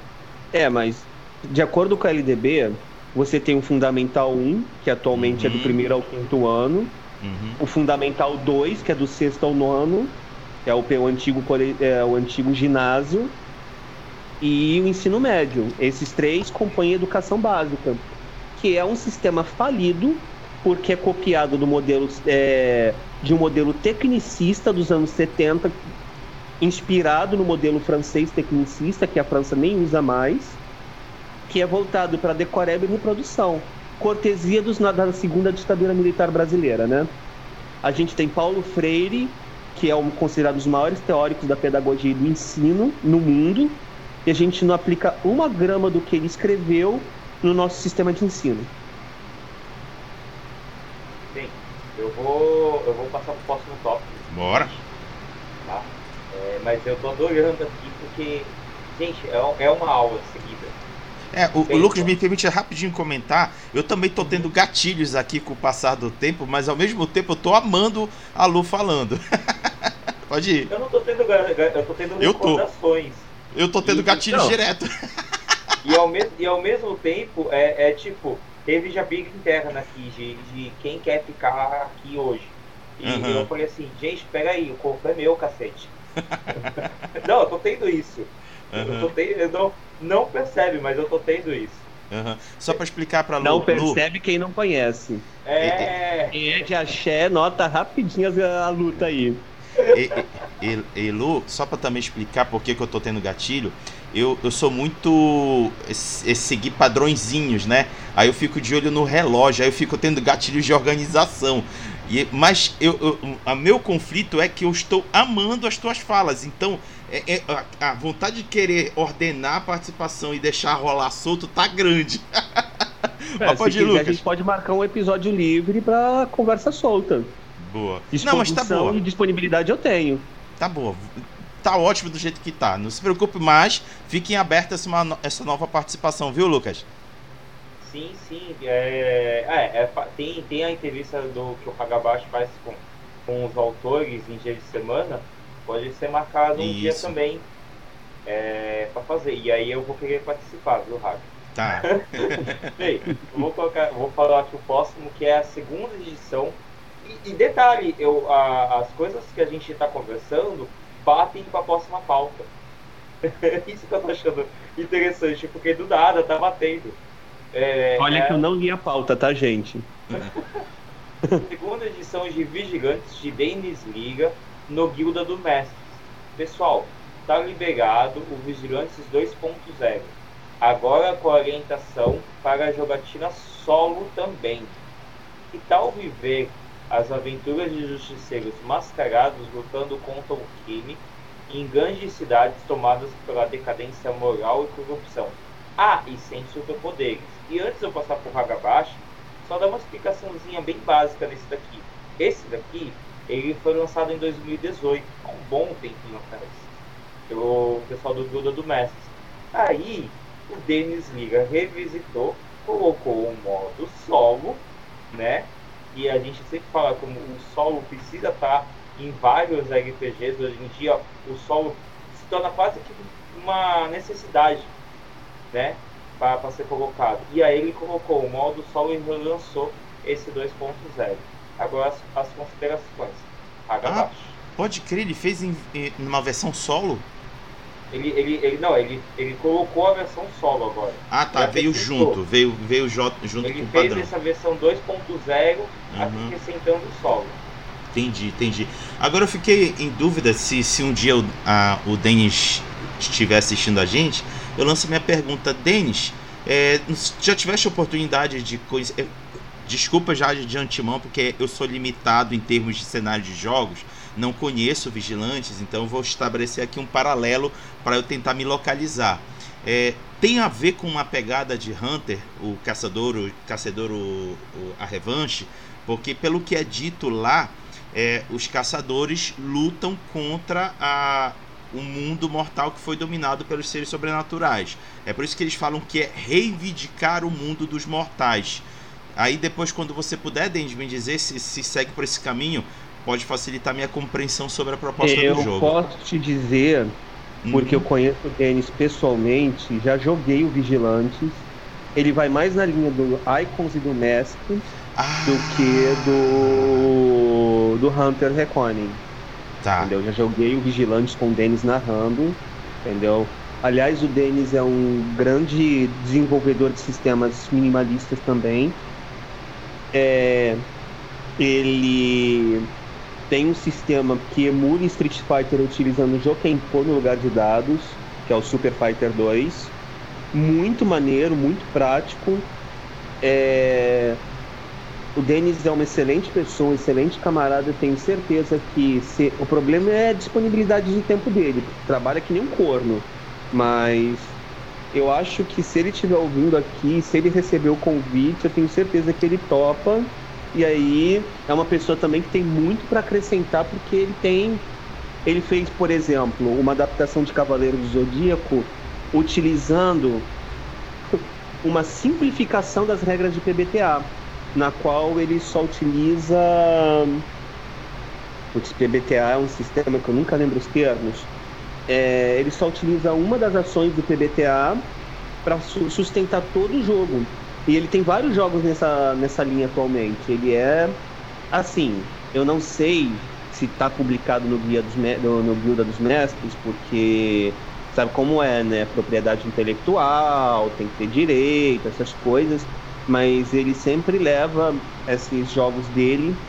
É, mas de acordo com a LDB, você tem o Fundamental 1, que atualmente é do Uhum. primeiro ao quinto ano, uhum, o Fundamental 2, que é do sexto ao nono, que é o, o antigo, é, o antigo ginásio, e o ensino médio. Esses três compõem a educação básica, que é um sistema falido, porque é copiado do modelo é, de um modelo tecnicista dos anos 70, inspirado no modelo francês tecnicista, que a França nem usa mais, que é voltado para decoreba e reprodução. Cortesia dos, da segunda ditadura militar brasileira, né? A gente tem Paulo Freire, que é um, considerado um dos maiores teóricos da pedagogia e do ensino no mundo, e a gente não aplica uma grama do que ele escreveu no nosso sistema de ensino. Bem, eu vou, eu vou passar pro próximo tópico. bora. tá? É, mas eu tô adorando aqui porque, gente, é, é uma aula seguida. É, o, o Lucas então. me permite rapidinho comentar. Eu também tô tendo gatilhos aqui com o passar do tempo, mas ao mesmo tempo eu tô amando a Lu falando. Pode ir. Eu não tô tendo, eu tô tendo Eu tô. Eu tô tendo E- gatilhos não. direto. E ao, mes e ao mesmo tempo, é, é tipo, teve já briga interna aqui de, de quem quer ficar aqui hoje. E Aham. eu falei assim, gente, peraí, o corpo é meu, cacete. não, eu tô tendo isso. Eu Aham, tô tendo, eu não, não percebe, mas eu tô tendo isso. aham. Só pra explicar pra Lu. Não Lu, percebe quem não conhece. É. Quem é de axé, nota rapidinho a, luta aí. E, e- e- e, Lu, só pra também explicar por que, que eu tô tendo gatilho, eu, eu sou muito. é, é seguir padrõezinhos, né? Aí eu fico de olho no relógio, aí eu fico tendo gatilhos de organização. E, mas eu, eu- a meu conflito é que eu estou amando as tuas falas. Então, é- é- a, vontade de querer ordenar a participação e deixar rolar solto tá grande. É, Mas pode ir, quiser, a Lucas. gente pode marcar um episódio livre pra conversa solta. Boa. Não, mas tá Disposição boa. e disponibilidade eu tenho. Tá boa. tá ótimo do jeito que tá. Não se preocupe mais, fiquem abertos essa, essa nova participação, viu, Lucas? Sim, sim. É, é, é, tem, tem a entrevista do que o Hagabashi faz com, com os autores em dia de semana. Pode ser marcado um Isso. dia também é, para fazer. E aí eu vou querer participar, viu, Haga? Tá. Bem, vou, colocar, vou falar aqui o próximo, que é a segunda edição. E, e detalhe, eu, a, as coisas que a gente está conversando batem com a próxima pauta. Isso que eu tô achando interessante, porque do nada tá batendo. É, Olha é... que eu não li a pauta, tá, gente? Segunda edição de Vigilantes de Dennis Liga no Guilda do Mestre. Pessoal, tá liberado o Vigilantes 2.0. Agora com orientação para a jogatina solo também. Que tal viver as aventuras de justiceiros mascarados lutando contra o crime em grandes cidades tomadas pela decadência moral e corrupção? Ah, e sem superpoderes. E antes de eu passar por Hagabashi, só dar uma explicaçãozinha bem básica nesse daqui. Esse daqui, ele foi lançado em 2018, há um bom tempinho atrás, pelo pessoal do Guilda do Mestre. Aí, o Denis Liga revisitou, colocou o modo solo, né? E a gente sempre fala como o solo precisa estar em vários RPGs. Hoje em dia, o solo se torna quase que uma necessidade, né? Para ser colocado. E aí ele colocou o modo solo e relançou esse 2.0. Agora as, as considerações. Ah, pode crer, ele fez em, em uma versão solo? Ele, ele, ele não, ele, ele colocou a versão solo agora. Ah, tá, veio junto, veio, veio junto ele com o padrão. Ele fez essa versão 2.0 uhum. acrescentando o solo. Entendi, entendi. Agora eu fiquei em dúvida se, se um dia o, a, o Denis estiver assistindo a gente, eu lanço minha pergunta. Denis, é, já tiveste oportunidade de conhecer... Desculpa já de antemão, porque eu sou limitado em termos de cenário de jogos não conheço vigilantes, então vou estabelecer aqui um paralelo para eu tentar me localizar. É, tem a ver com uma pegada de Hunter, o caçador, o caçador, o, o, a revanche, porque pelo que é dito lá, é, os caçadores lutam contra a, o mundo mortal que foi dominado pelos seres sobrenaturais. É por isso que eles falam que é reivindicar o mundo dos mortais. Aí depois, quando você puder, Denis, me dizer se, se segue por esse caminho, pode facilitar minha compreensão sobre a proposta eu do jogo. Eu posso te dizer, porque eu conheço o Denis pessoalmente, já joguei o Vigilantes. Ele vai mais na linha do Icons e do Mestre ah. do que do, do Hunter Reconing. Tá. Entendeu? Já joguei o Vigilantes com o Denis narrando, entendeu? Aliás, o Denis é um grande desenvolvedor de sistemas minimalistas também. É, ele tem um sistema que emula Street Fighter utilizando Jokenpo no lugar de dados, que é o Super Fighter 2. Muito maneiro, muito prático. É... O Denis é uma excelente pessoa, excelente camarada. tenho certeza que se... o problema é a disponibilidade de tempo dele. Trabalha que nem um corno. Mas eu acho que se ele estiver ouvindo aqui, se ele receber o convite, eu tenho certeza que ele topa e aí é uma pessoa também que tem muito para acrescentar porque ele tem ele fez, por exemplo, uma adaptação de Cavaleiro do Zodíaco utilizando uma simplificação das regras de PBTA, na qual ele só utiliza o PBTA é um sistema que eu nunca lembro os termos. É, ele só utiliza uma das ações do PBTA para sustentar todo o jogo. E ele tem vários jogos nessa, nessa linha atualmente. Ele é assim, eu não sei se está publicado no guia dos no, no Guilda dos Mestres, porque sabe como é, né? Propriedade intelectual, tem que ter direito, essas coisas. Mas ele sempre leva esses jogos dele,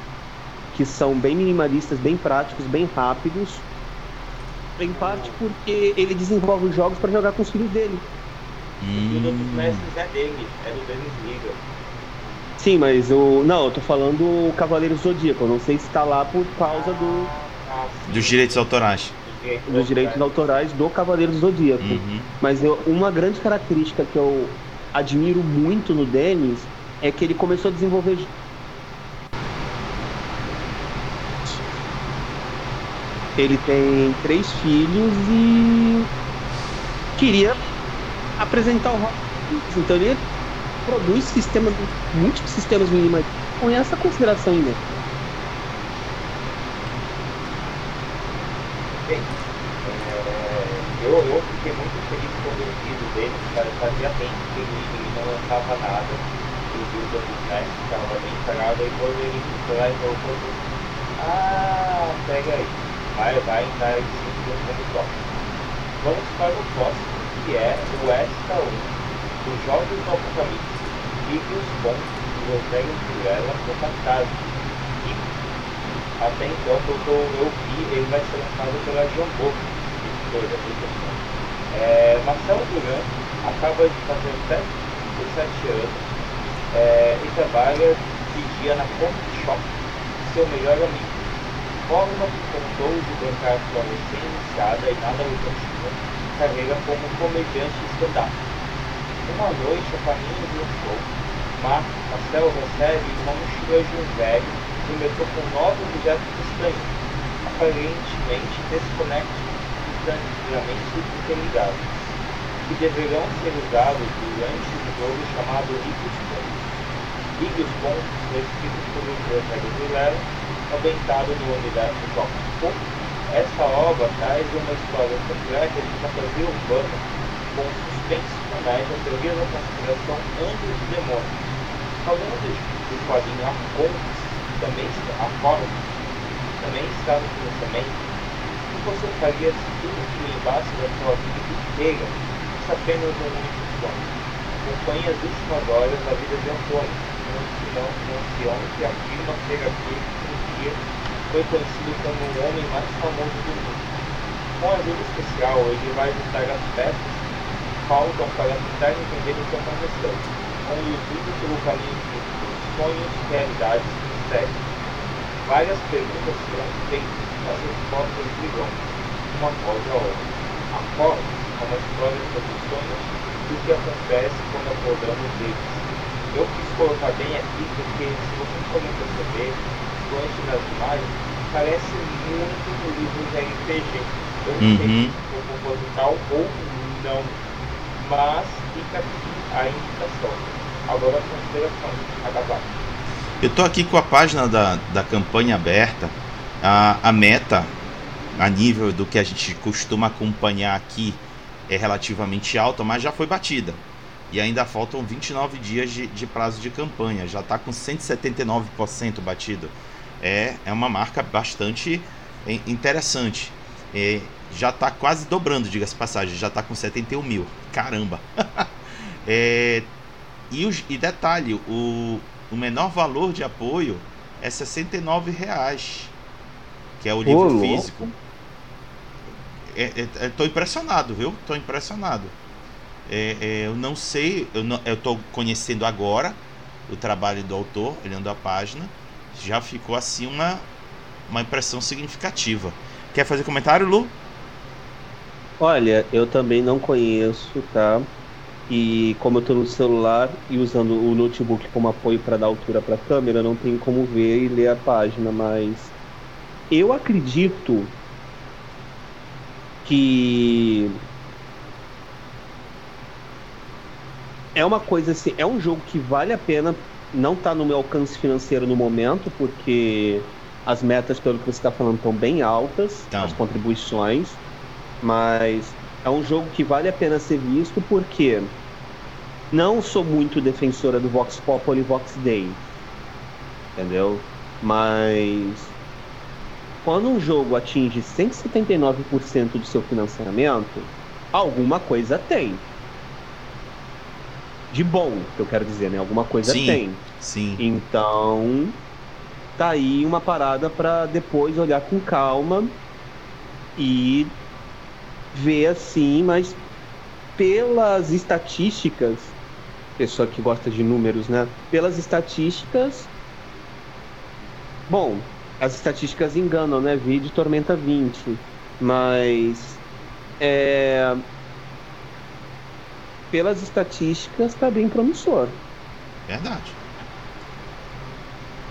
que são bem minimalistas, bem práticos, bem rápidos. Em parte porque ele desenvolve os jogos para jogar com os filhos dele. Hum. O dos mestres é dele, é do Denis Liga. Sim, mas o. Não, eu tô falando o Cavaleiro Zodíaco. Eu não sei se tá lá por causa do. Ah, dos direitos autorais. Dos direitos autorais do Cavaleiro Zodíaco. Uhum. Mas eu, uma grande característica que eu admiro muito no Denis é que ele começou a desenvolver Ele tem três filhos e queria apresentar o rock. Então ele produz sistemas, múltiplos sistemas minimalistas com essa consideração mente. Bem, é, eu, eu fiquei muito feliz com o vídeo dele, cara, fazia tempo que ele, ele não lançava nada do vídeo do Snap, estava bem parado, e quando ele foi e voltou, ah, pega aí, vai, vai em segundo top. Vamos para o próximo, que é o 1, os Jogos do Apocalipse vídeos bons que Rogério Vilela no catálogo. E até então, eu, eu vi, ele vai ser lançado pela Jambô, editora da é, Marcelo Duran acaba de fazer 7 anos é, e trabalha de dia na Comic Shop, seu melhor amigo. Forma que contou de bancar sua recém-iniciada e nada lucrativa carreira como comediante stand-up. Uma noite, a família de um show Marcel recebe uma mochila de um velho no metrô com nove objetos estranhos, aparentemente desconectos e tranquilamente interligados, que deverão ser usados durante um jogo chamado Ligue Pontos. Ligue Pontos, escrito por Rogério Vilela, ambientado no universo Doctor Essa obra traz uma história completa de fantasia urbana, com suspense, comédia, teoria da conspiração, anjos e demônios falando do quadrinho A Fontes, também a Fórmula, também está no financiamento, o que você faria se tudo que lembrasse da sua vida inteira fosse apenas um único sonho? Acompanhe as últimas horas da vida de Antônio, um ancião que afirma ser aquele que dia foi conhecido como o homem mais famoso do mundo. Com ajuda especial, ele vai juntar as peças que faltam para tentar entender o que aconteceu conduzido pelo caminho sonhos, realidades e mistérios. Várias perguntas serão feitas, as respostas virão, uma após a outra. A forma é uma história sobre os sonhos e o que acontece quando acordamos deles. Eu quis colocar bem aqui porque, se vocês podem perceber, durante das imagens, parece muito no livro de RPG. Eu não uhum. sei se for proposital ou não, mas fica aqui a indicação. Agora a Eu tô aqui com a página da, da campanha aberta. A, a meta, a nível do que a gente costuma acompanhar aqui, é relativamente alta, mas já foi batida. E ainda faltam 29 dias de, de prazo de campanha. Já está com 179% batido. É, é uma marca bastante interessante. É, já está quase dobrando, diga-se passagem. Já está com 71 mil. Caramba! é, e, os, e detalhe, o, o menor valor de apoio é 69 reais, que é o livro físico. Estou é, é, impressionado, viu? Estou impressionado. É, é, eu não sei, eu estou conhecendo agora o trabalho do autor, olhando a página. Já ficou assim uma, uma impressão significativa. Quer fazer comentário, Lu? Olha, eu também não conheço, tá? E como eu estou no celular e usando o notebook como apoio para dar altura para a câmera, não tenho como ver e ler a página, mas eu acredito que é uma coisa assim, é um jogo que vale a pena, não está no meu alcance financeiro no momento, porque as metas, pelo que você está falando, estão bem altas, então. as contribuições, mas é um jogo que vale a pena ser visto porque não sou muito defensora do Vox Populi e Vox Day. Entendeu? Mas quando um jogo atinge 179% do seu financiamento, alguma coisa tem. De bom, que eu quero dizer, né? Alguma coisa sim, tem. Sim. Então, tá aí uma parada para depois olhar com calma e ver assim, mas pelas estatísticas, pessoa que gosta de números, né? Pelas estatísticas, bom, as estatísticas enganam, né? Vídeo Tormenta 20, mas é, pelas estatísticas tá bem promissor. Verdade.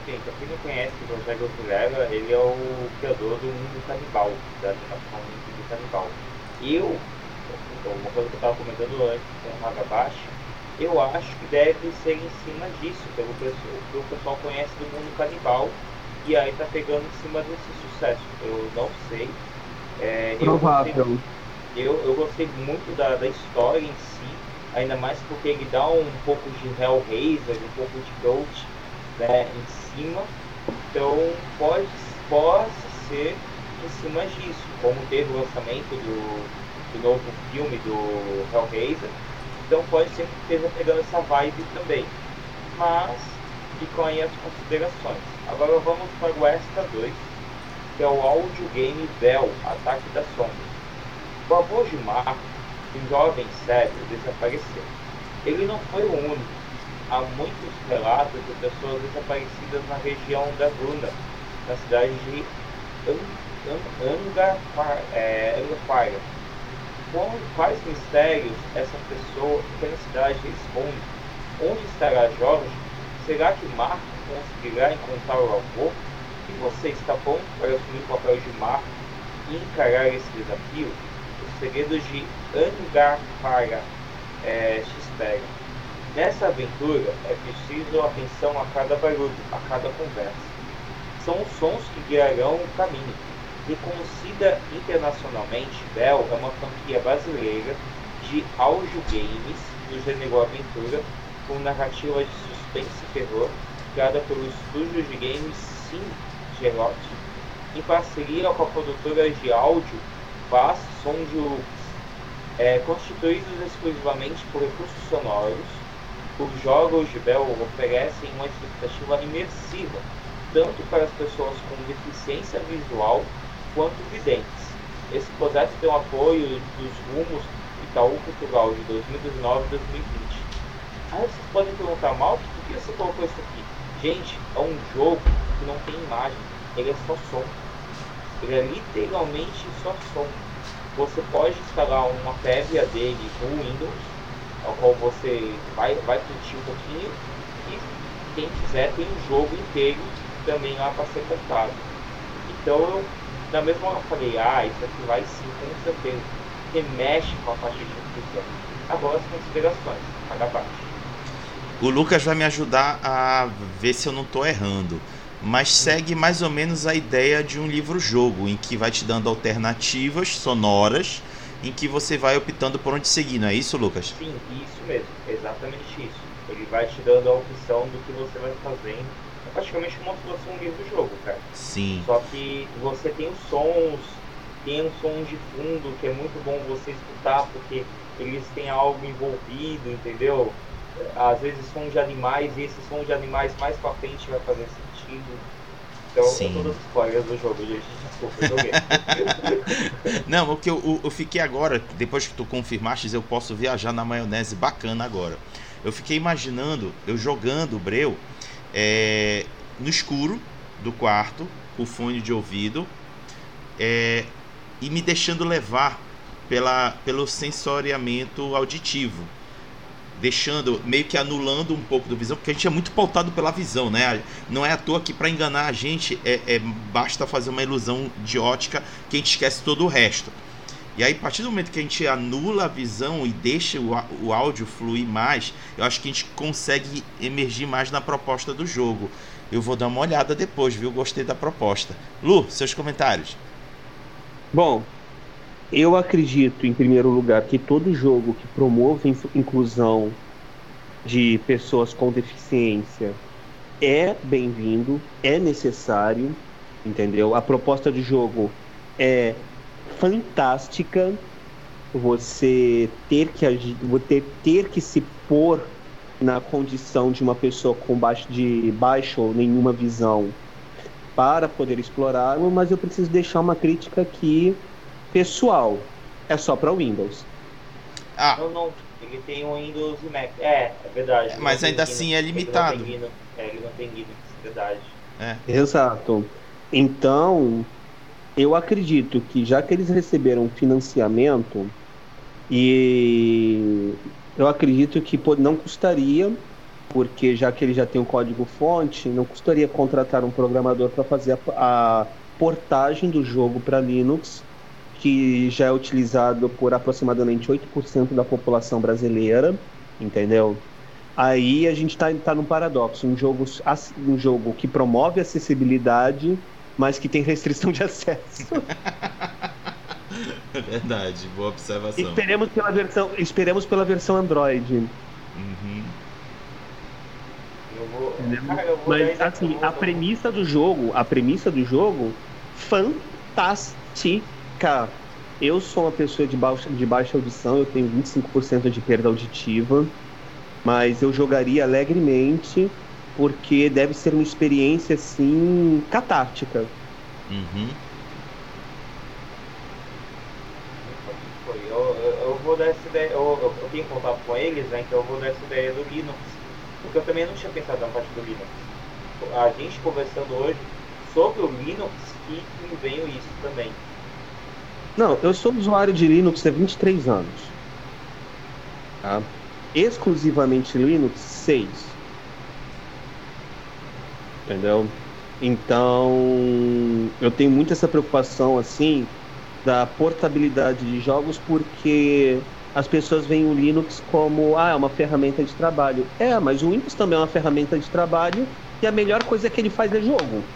Sim, pra quem não conhece o Rogério Vilela, ele é o criador do Mundo Canibal, da animação Mundo Canibal. E eu, uma coisa que eu estava comentando antes com o Hagabashi, eu acho que deve ser em cima disso, pelo que o pessoal conhece do mundo canibal, e aí tá pegando em cima desse sucesso. Eu não sei. É, Provável. Eu gostei, eu, eu gostei muito da, da história em si, ainda mais porque ele dá um pouco de Hellraiser, um pouco de Ghost né, em cima. Então pode, pode ser em cima disso, como teve o lançamento do, do novo filme do Hellraiser então pode ser que esteja pegando essa vibe também. Mas ficam aí as considerações. Agora vamos para o Extra 2, que é o Audio Game Bell, Ataque da Sombra. O avô de Marco, um jovem sério, desapareceu. Ele não foi o único. Há muitos relatos de pessoas desaparecidas na região da Bruna, na cidade de Angar, é, quais mistérios essa pessoa na cidade esconde? Onde estará Jorge? Será que Marco conseguirá encontrar o avô? E você está pronto para assumir o papel de Marco e encarar esse desafio? Os segredos de Angarpara é, esperam. Nessa aventura é preciso atenção a cada barulho, a cada conversa. São os sons que guiarão o caminho Reconhecida internacionalmente, Bell é uma franquia brasileira de audio games do gênero aventura com narrativa de suspense e terror criada pelo estúdio de games Sim Gerot em parceria com a produtora de áudio Bass Sound é, constituídos exclusivamente por recursos sonoros, os jogos de Bell oferecem uma expectativa imersiva tanto para as pessoas com deficiência visual quanto videntes. Esse projeto tem o apoio dos rumos Itaú Portugal de 2019 e 2020. Aí vocês podem perguntar, mal, por que você colocou isso aqui? Gente, é um jogo que não tem imagem, ele é só som. Ele é literalmente só som. Você pode instalar uma prévia dele no Windows, ao qual você vai, vai curtir um pouquinho, e quem quiser tem um jogo inteiro também lá para ser comprado. Então eu da mesma hora falei, ah, isso aqui vai sim, com certeza. Porque mexe com a parte de discussão. Agora as considerações, paga parte. O Lucas vai me ajudar a ver se eu não estou errando. Mas segue mais ou menos a ideia de um livro-jogo, em que vai te dando alternativas sonoras, em que você vai optando por onde seguir, não é isso, Lucas? Sim, isso mesmo, exatamente isso. Ele vai te dando a opção do que você vai fazendo é praticamente como se fosse um livro jogo, cara. Sim. Só que você tem os sons, tem um som de fundo que é muito bom você escutar porque eles têm algo envolvido, entendeu? Às vezes som de animais e esse som de animais mais pra frente vai fazer sentido. Então, Sim. as spoilers do jogo, gente. Desculpa, joguei. Não, o que eu, eu fiquei agora, depois que tu confirmaste, eu posso viajar na maionese bacana agora. Eu fiquei imaginando, eu jogando o Breu, é, no escuro do quarto, com fone de ouvido, é, e me deixando levar pela, pelo sensoriamento auditivo. Deixando, meio que anulando um pouco do visão, porque a gente é muito pautado pela visão, né? Não é à toa que para enganar a gente é, é, basta fazer uma ilusão de ótica que a gente esquece todo o resto. E aí, a partir do momento que a gente anula a visão e deixa o, o áudio fluir mais, eu acho que a gente consegue emergir mais na proposta do jogo. Eu vou dar uma olhada depois, viu? Gostei da proposta. Lu, seus comentários. Bom, eu acredito, em primeiro lugar, que todo jogo que promove inclusão de pessoas com deficiência é bem-vindo, é necessário, entendeu? A proposta de jogo é fantástica você ter que ter, ter que se pôr na condição de uma pessoa com baixo de baixo ou nenhuma visão para poder explorar, mas eu preciso deixar uma crítica aqui pessoal. É só para Windows. Ah. Não, não. Ele tem o Windows e Mac. É, é verdade. Mas ainda assim é limitado. Ele não tem Linux, é, ele não tem Linux, é verdade. É. Exato. Então, eu acredito que já que eles receberam financiamento e eu acredito que não custaria porque já que ele já tem um código-fonte, não custaria contratar um programador para fazer a, a portagem do jogo para Linux, que já é utilizado por aproximadamente 8% da população brasileira, entendeu? Aí a gente está tá num paradoxo, um jogo, um jogo que promove acessibilidade, mas que tem restrição de acesso. É verdade, boa observação. Esperemos pela versão, esperemos pela versão Android. Uhum. Vou... Cara, Mas assim, a premissa do jogo, a premissa do jogo, fantástica. Eu sou uma pessoa de baixa, de baixa audição, eu tenho 25% de perda auditiva, mas eu jogaria alegremente porque deve ser uma experiência assim catártica. Uhum. Eu, eu, eu, vou dar essa ideia, eu, eu, eu tenho contato com eles, né? Então eu vou dar essa ideia do Linux porque eu também não tinha pensado na parte do Linux. A gente conversando hoje sobre o Linux que me veio isso também. Não, eu sou usuário de Linux há 23 anos. Tá? Exclusivamente Linux 6. Entendeu? Então, eu tenho muito essa preocupação assim da portabilidade de jogos porque as pessoas veem o Linux como ah, é uma ferramenta de trabalho. É, mas o Windows também é uma ferramenta de trabalho e a melhor coisa que ele faz é jogo.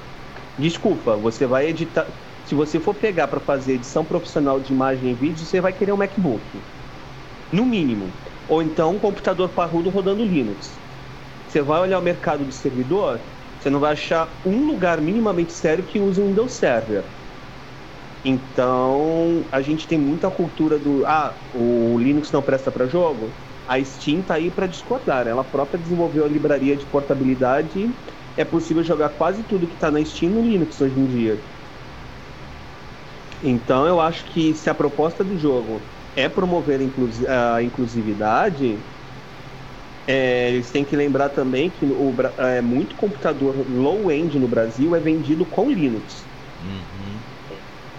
Desculpa, você vai editar. Se você for pegar para fazer edição profissional de imagem e vídeo, você vai querer um MacBook. No mínimo. Ou então um computador parrudo rodando Linux. Você vai olhar o mercado de servidor, você não vai achar um lugar minimamente sério que use um Windows Server. Então, a gente tem muita cultura do ah, o Linux não presta para jogo. A Steam tá aí para discordar. Ela própria desenvolveu a livraria de portabilidade. É possível jogar quase tudo que está na Steam no Linux hoje em dia. Então, eu acho que se a proposta do jogo é promover a inclusividade, é, eles têm que lembrar também que o, é, muito computador low-end no Brasil é vendido com Linux. Uhum.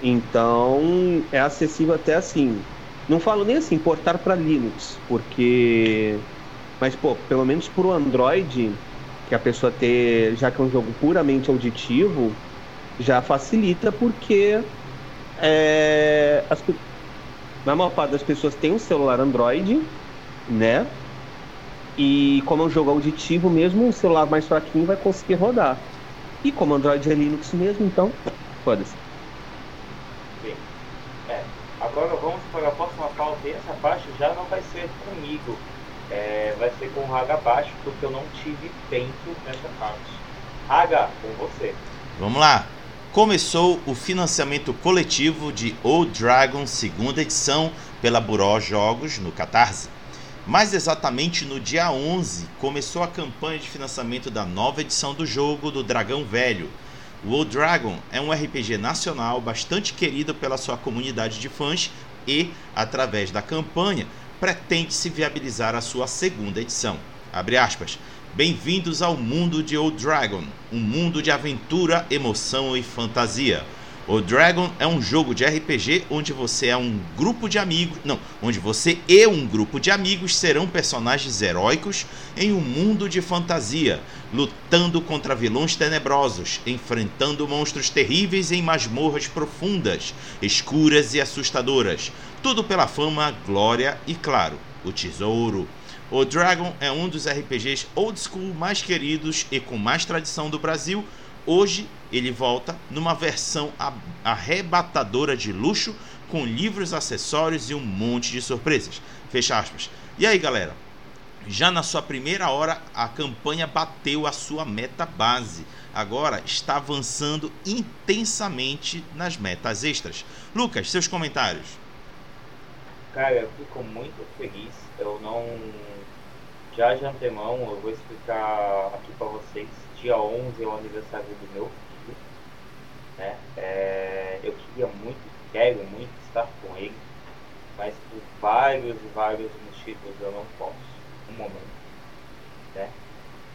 Então é acessível até assim. Não falo nem assim, portar para Linux, porque. Mas, pô, pelo menos para o Android, que a pessoa ter, já que é um jogo puramente auditivo, já facilita porque é, as, na maior parte das pessoas tem um celular Android, né? E como é um jogo auditivo mesmo, um celular mais fraquinho vai conseguir rodar. E como Android é Linux mesmo, então, foda-se. Agora vamos para a próxima pauta e essa parte já não vai ser comigo. É, vai ser com o Raga Baixo, porque eu não tive tempo nessa parte. Raga, com você. Vamos lá. Começou o financiamento coletivo de Old Dragon segunda edição pela Buró Jogos no Catarse. Mais exatamente no dia 11 começou a campanha de financiamento da nova edição do jogo do Dragão Velho, o Old Dragon é um RPG nacional bastante querido pela sua comunidade de fãs e, através da campanha, pretende se viabilizar a sua segunda edição. Bem-vindos ao mundo de Old Dragon, um mundo de aventura, emoção e fantasia. O Dragon é um jogo de RPG onde você é um grupo de amigos, não, onde você e um grupo de amigos serão personagens heróicos em um mundo de fantasia, lutando contra vilões tenebrosos, enfrentando monstros terríveis em masmorras profundas, escuras e assustadoras. Tudo pela fama, glória e, claro, o tesouro. O Dragon é um dos RPGs old school mais queridos e com mais tradição do Brasil Hoje ele volta numa versão arrebatadora de luxo, com livros, acessórios e um monte de surpresas. Fecha aspas. E aí, galera? Já na sua primeira hora, a campanha bateu a sua meta base. Agora está avançando intensamente nas metas extras. Lucas, seus comentários. Cara, eu fico muito feliz. Eu não. Já de antemão, eu vou explicar aqui para vocês dia 11 é o aniversário do meu filho. Né? É, eu queria muito, quero muito estar com ele, mas por vários e vários motivos eu não posso, no momento. Né?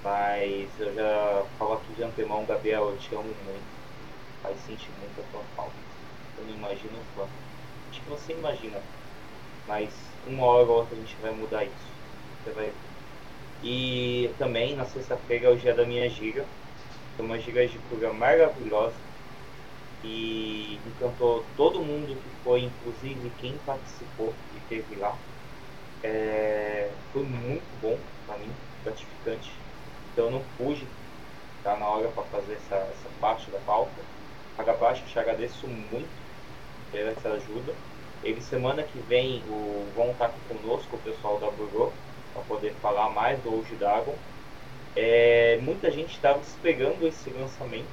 Mas eu já falo aqui de antemão, Gabriel, eu te amo muito. Vai sentir muito a tua falta. Eu não imagino o quanto. Acho que você imagina. Mas uma hora ou outra a gente vai mudar isso. Você vai ver. E também na sexta-feira é o dia da minha giga. Foi uma giga de cura maravilhosa. E encantou todo mundo que foi, inclusive quem participou e teve lá. É, foi muito bom para mim, gratificante. Então eu não pude estar na hora para fazer essa, essa parte da pauta. Agabaixo, te agradeço muito pela essa ajuda. Ele semana que vem o, vão estar aqui conosco o pessoal da Burô para poder falar mais do Old Dragon. É, muita gente estava esperando esse lançamento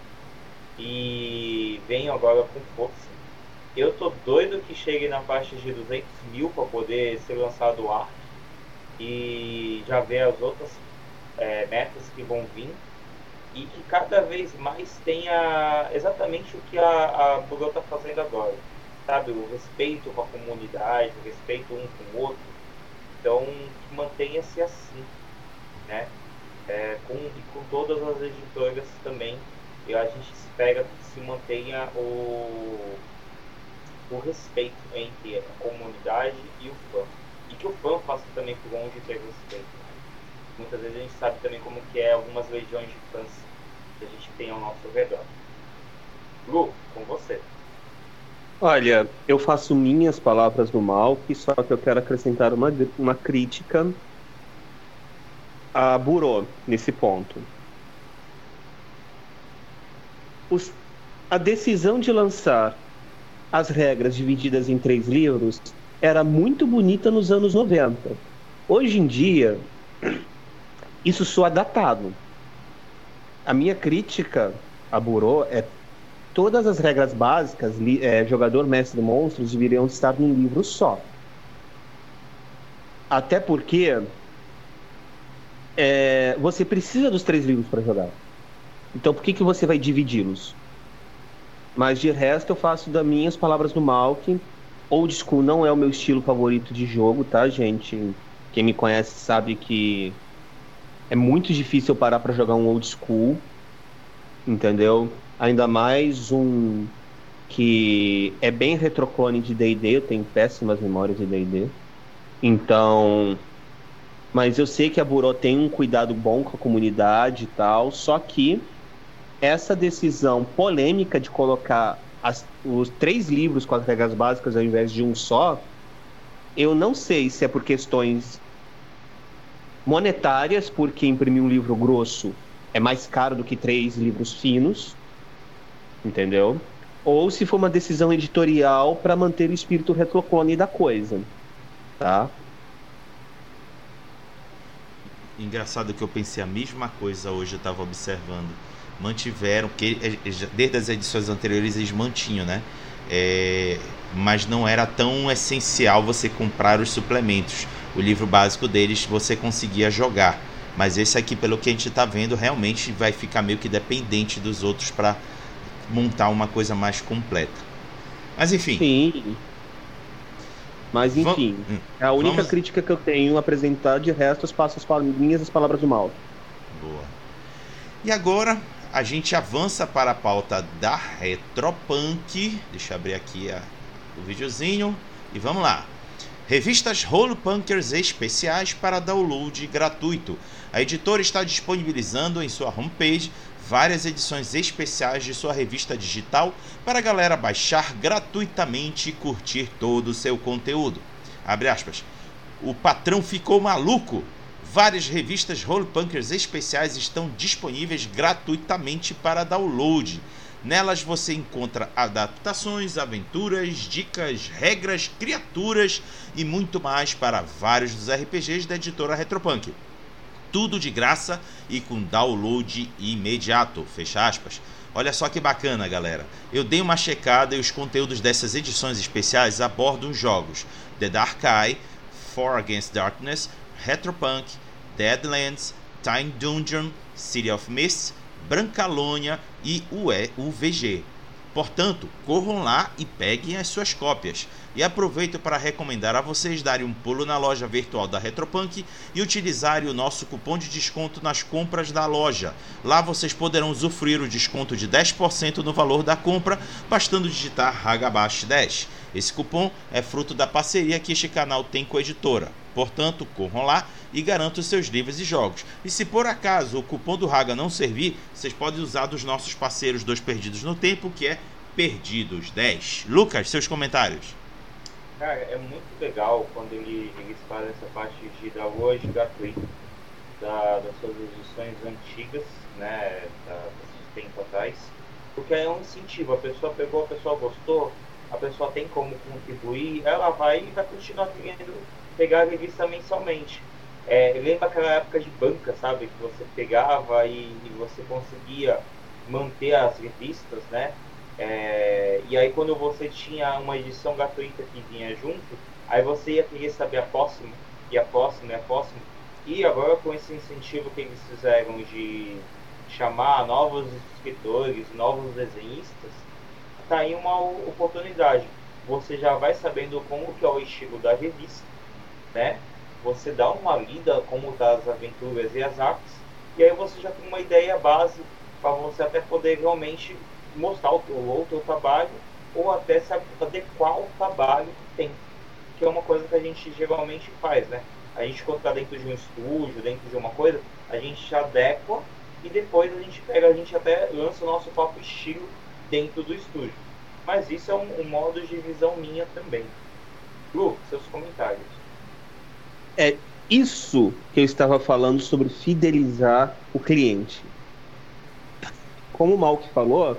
e vem agora com força. Eu tô doido que chegue na faixa de 200 mil para poder ser lançado o Ark e já ver as outras é, metas que vão vir e que cada vez mais tenha exatamente o que a, a Google está fazendo agora, sabe? O respeito com a comunidade, o respeito um com o outro. Então, mantenha-se assim, né? É, com, e com todas as editoras também, e a gente espera que se mantenha o o respeito entre a comunidade e o fã. E que o fã faça também por onde ter respeito. Muitas vezes a gente sabe também como que é algumas legiões de fãs que a gente tem ao nosso redor. Lu, com você. Olha, eu faço minhas palavras no mal, só que eu quero acrescentar uma, uma crítica a Burô nesse ponto. Os, a decisão de lançar as regras divididas em três livros era muito bonita nos anos 90. Hoje em dia, isso soa datado. A minha crítica a Burô é todas as regras básicas, é, jogador, mestre, monstros, deveriam estar num livro só. Até porque é, você precisa dos três livros para jogar. Então por que, que você vai dividi-los? Mas de resto eu faço das minhas palavras no Malk. Old School não é o meu estilo favorito de jogo, tá, gente? Quem me conhece sabe que é muito difícil parar para jogar um Old School, entendeu? Ainda mais um que é bem retroclone de D&D, eu tenho péssimas memórias de D&D. Então, mas eu sei que a Buró tem um cuidado bom com a comunidade e tal, só que essa decisão polêmica de colocar as, os três livros com as regras básicas ao invés de um só, eu não sei se é por questões monetárias, porque imprimir um livro grosso é mais caro do que três livros finos, entendeu? Ou se for uma decisão editorial para manter o espírito retroclone da coisa, tá? Engraçado que eu pensei a mesma coisa hoje, eu estava observando mantiveram, porque é, é, desde as edições anteriores eles mantinham, né? É, mas não era tão essencial você comprar os suplementos. O livro básico deles você conseguia jogar. Mas esse aqui, pelo que a gente está vendo, realmente vai ficar meio que dependente dos outros para montar uma coisa mais completa. Mas enfim. Sim. Mas enfim, hum, a única Vamos... crítica que eu tenho a apresentar, de resto, as passo as minhas as palavras do mal. Boa. E agora a gente avança para a pauta da Retropunk. Deixa eu abrir aqui a, o videozinho e vamos lá. Revistas Role Punkers especiais para download gratuito. A editora está disponibilizando em sua homepage várias edições especiais de sua revista digital para a galera baixar gratuitamente e curtir todo o seu conteúdo. Abre aspas. O patrão ficou maluco Várias revistas rolepunkers especiais estão disponíveis gratuitamente para download. Nelas você encontra adaptações, aventuras, dicas, regras, criaturas e muito mais para vários dos RPGs da editora Retropunk. Tudo de graça e com download imediato. Fecha aspas. Olha só que bacana, galera. Eu dei uma checada e os conteúdos dessas edições especiais abordam jogos The Dark Eye, For Against Darkness, Retropunk, Deadlands, Time Dungeon, City of Mist, Brancalônia e UVG. Portanto, corram lá e peguem as suas cópias. E aproveito para recomendar a vocês darem um pulo na loja virtual da Retropunk e utilizarem o nosso cupom de desconto nas compras da loja. Lá vocês poderão usufruir o desconto de 10% no valor da compra, bastando digitar Hagabash 10. Esse cupom é fruto da parceria que este canal tem com a editora. Portanto, corram lá e garantam os seus livros e jogos. E se por acaso o cupom do Raga não servir, vocês podem usar dos nossos parceiros Dois Perdidos no Tempo, que é Perdidos 10. Lucas, seus comentários. Cara, é muito legal quando ele, eles fazem essa parte de download gratuito da, das suas edições antigas, né, da, tempo atrás, porque é um incentivo, a pessoa pegou, a pessoa gostou, a pessoa tem como contribuir, ela vai e vai continuar querendo pegar a revista mensalmente. É, lembra aquela época de banca, sabe? Que você pegava e, e você conseguia manter as revistas, né? É, e aí quando você tinha uma edição gratuita que vinha junto, aí você ia querer saber a próxima, e a próxima, e a próxima. E agora com esse incentivo que eles fizeram de chamar novos escritores, novos desenhistas, tá aí uma oportunidade. Você já vai sabendo como que é o estilo da revista, né? Você dá uma lida como tá as aventuras e as artes, e aí você já tem uma ideia base para você até poder realmente mostrar o teu outro trabalho ou até se adequar ao trabalho que tem, que é uma coisa que a gente geralmente faz, né? A gente quando está dentro de um estúdio, dentro de uma coisa, a gente adequa e depois a gente pega, a gente até lança o nosso próprio estilo dentro do estúdio. Mas isso é um, um modo de visão minha também. Lu, seus comentários. É isso que eu estava falando sobre fidelizar o cliente. Como o Malk falou,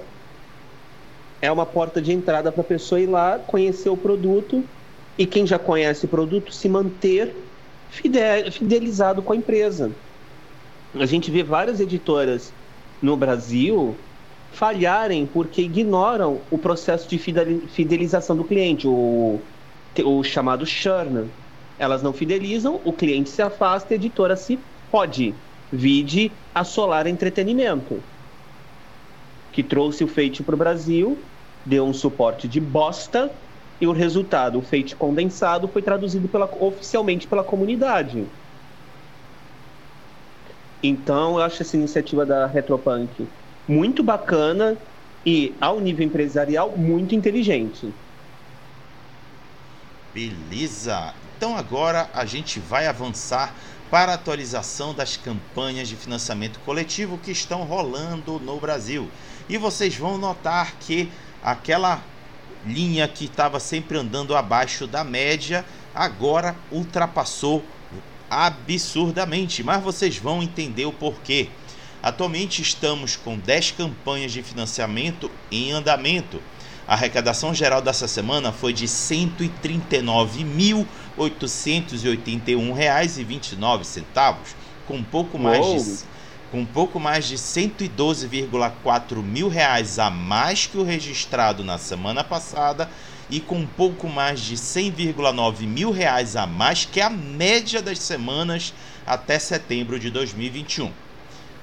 é uma porta de entrada para a pessoa ir lá, conhecer o produto e quem já conhece o produto se manter fidelizado com a empresa. A gente vê várias editoras no Brasil falharem porque ignoram o processo de fidelização do cliente, o, o chamado churn. Elas não fidelizam, o cliente se afasta, a editora se pode. Vide a Solar Entretenimento, que trouxe o Fate para o Brasil, deu um suporte de bosta, e o resultado, o Fate condensado, foi traduzido pela, oficialmente pela comunidade. Então, eu acho essa iniciativa da Retropunk muito bacana e, ao nível empresarial, muito inteligente. Beleza! Então, agora a gente vai avançar para a atualização das campanhas de financiamento coletivo que estão rolando no Brasil. E vocês vão notar que aquela linha que estava sempre andando abaixo da média agora ultrapassou absurdamente, mas vocês vão entender o porquê. Atualmente estamos com 10 campanhas de financiamento em andamento. A arrecadação geral dessa semana foi de R$ 139.881,29, com pouco mais de com pouco mais de 112,4 mil reais a mais que o registrado na semana passada e com um pouco mais de 100,9 mil reais a mais que a média das semanas até setembro de 2021.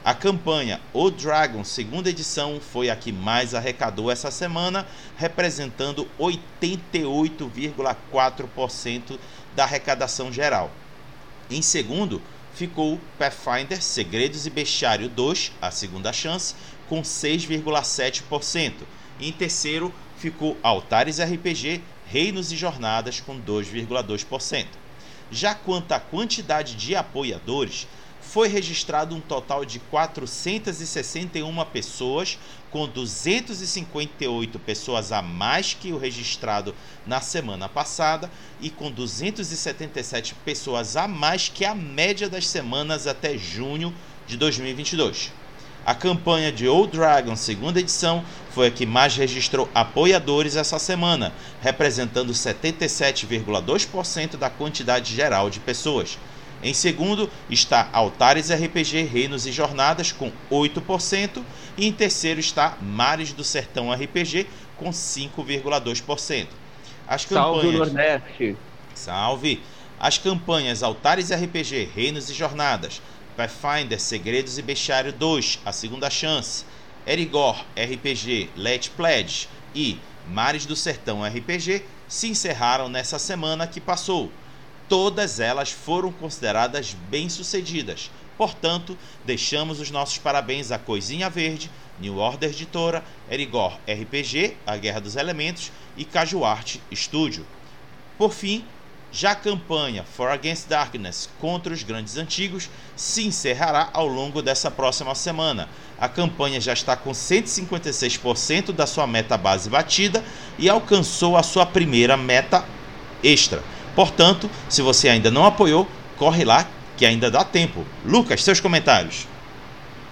A campanha O Dragon, segunda edição, foi a que mais arrecadou essa semana, representando 88,4% da arrecadação geral. Em segundo, ficou Pathfinder Segredos e Bestiário 2, a segunda chance, com 6,7%. Em terceiro, ficou Altares RPG, Reinos e Jornadas com 2,2%. Já quanto à quantidade de apoiadores, foi registrado um total de 461 pessoas, com 258 pessoas a mais que o registrado na semana passada e com 277 pessoas a mais que a média das semanas até junho de 2022. A campanha de Old Dragon, segunda edição, foi a que mais registrou apoiadores essa semana, representando 77,2% da quantidade geral de pessoas. Em segundo está Altares RPG Reinos e Jornadas com 8%, e em terceiro está Mares do Sertão RPG com 5,2%. As campanhas Salve Nordeste. Salve. As campanhas Altares RPG Reinos e Jornadas, Pathfinder Segredos e Bestiário 2, A Segunda Chance, Erigor RPG Let Pledge e Mares do Sertão RPG se encerraram nessa semana que passou. Todas elas foram consideradas bem-sucedidas. Portanto, deixamos os nossos parabéns a Coisinha Verde, New Order Editora, Erigor RPG, A Guerra dos Elementos e Cajuarte Studio. Por fim, Já a campanha For Against Darkness contra os grandes antigos se encerrará ao longo dessa próxima semana. A campanha já está com 156% da sua meta base batida e alcançou a sua primeira meta extra. Portanto, se você ainda não apoiou, corre lá que ainda dá tempo. Lucas, seus comentários.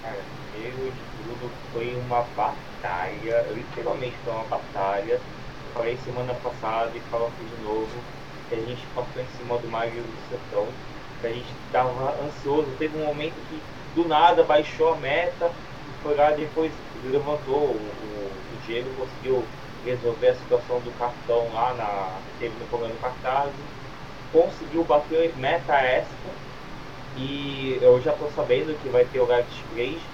Cara, primeiro de tudo foi uma batalha, literalmente foi uma batalha. Falei semana passada e falo aqui de novo que a gente passou em cima do Mario do Sertão, que a gente estava ansioso. Teve um momento que do nada baixou a meta foi lá depois levantou. O, o Diego conseguiu resolver a situação do cartão lá na. teve no problema do cartaz, conseguiu bater meta extra e eu já estou sabendo que vai ter o Light Play,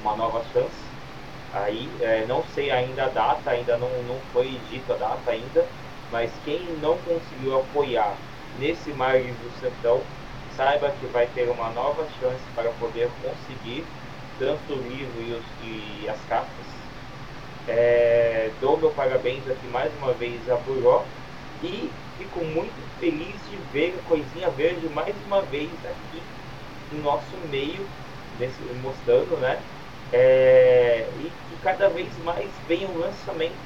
uma nova chance. Aí é, não sei ainda a data, ainda não, não foi dita a data ainda, mas quem não conseguiu apoiar nesse Mares do Sertão, saiba que vai ter uma nova chance para poder conseguir tanto o livro e, os, e as cartas. É, dou meu parabéns aqui mais uma vez a Buró e fico muito feliz de ver a Coisinha Verde mais uma vez aqui no nosso meio, nesse, mostrando, né? É, e que cada vez mais venham lançamentos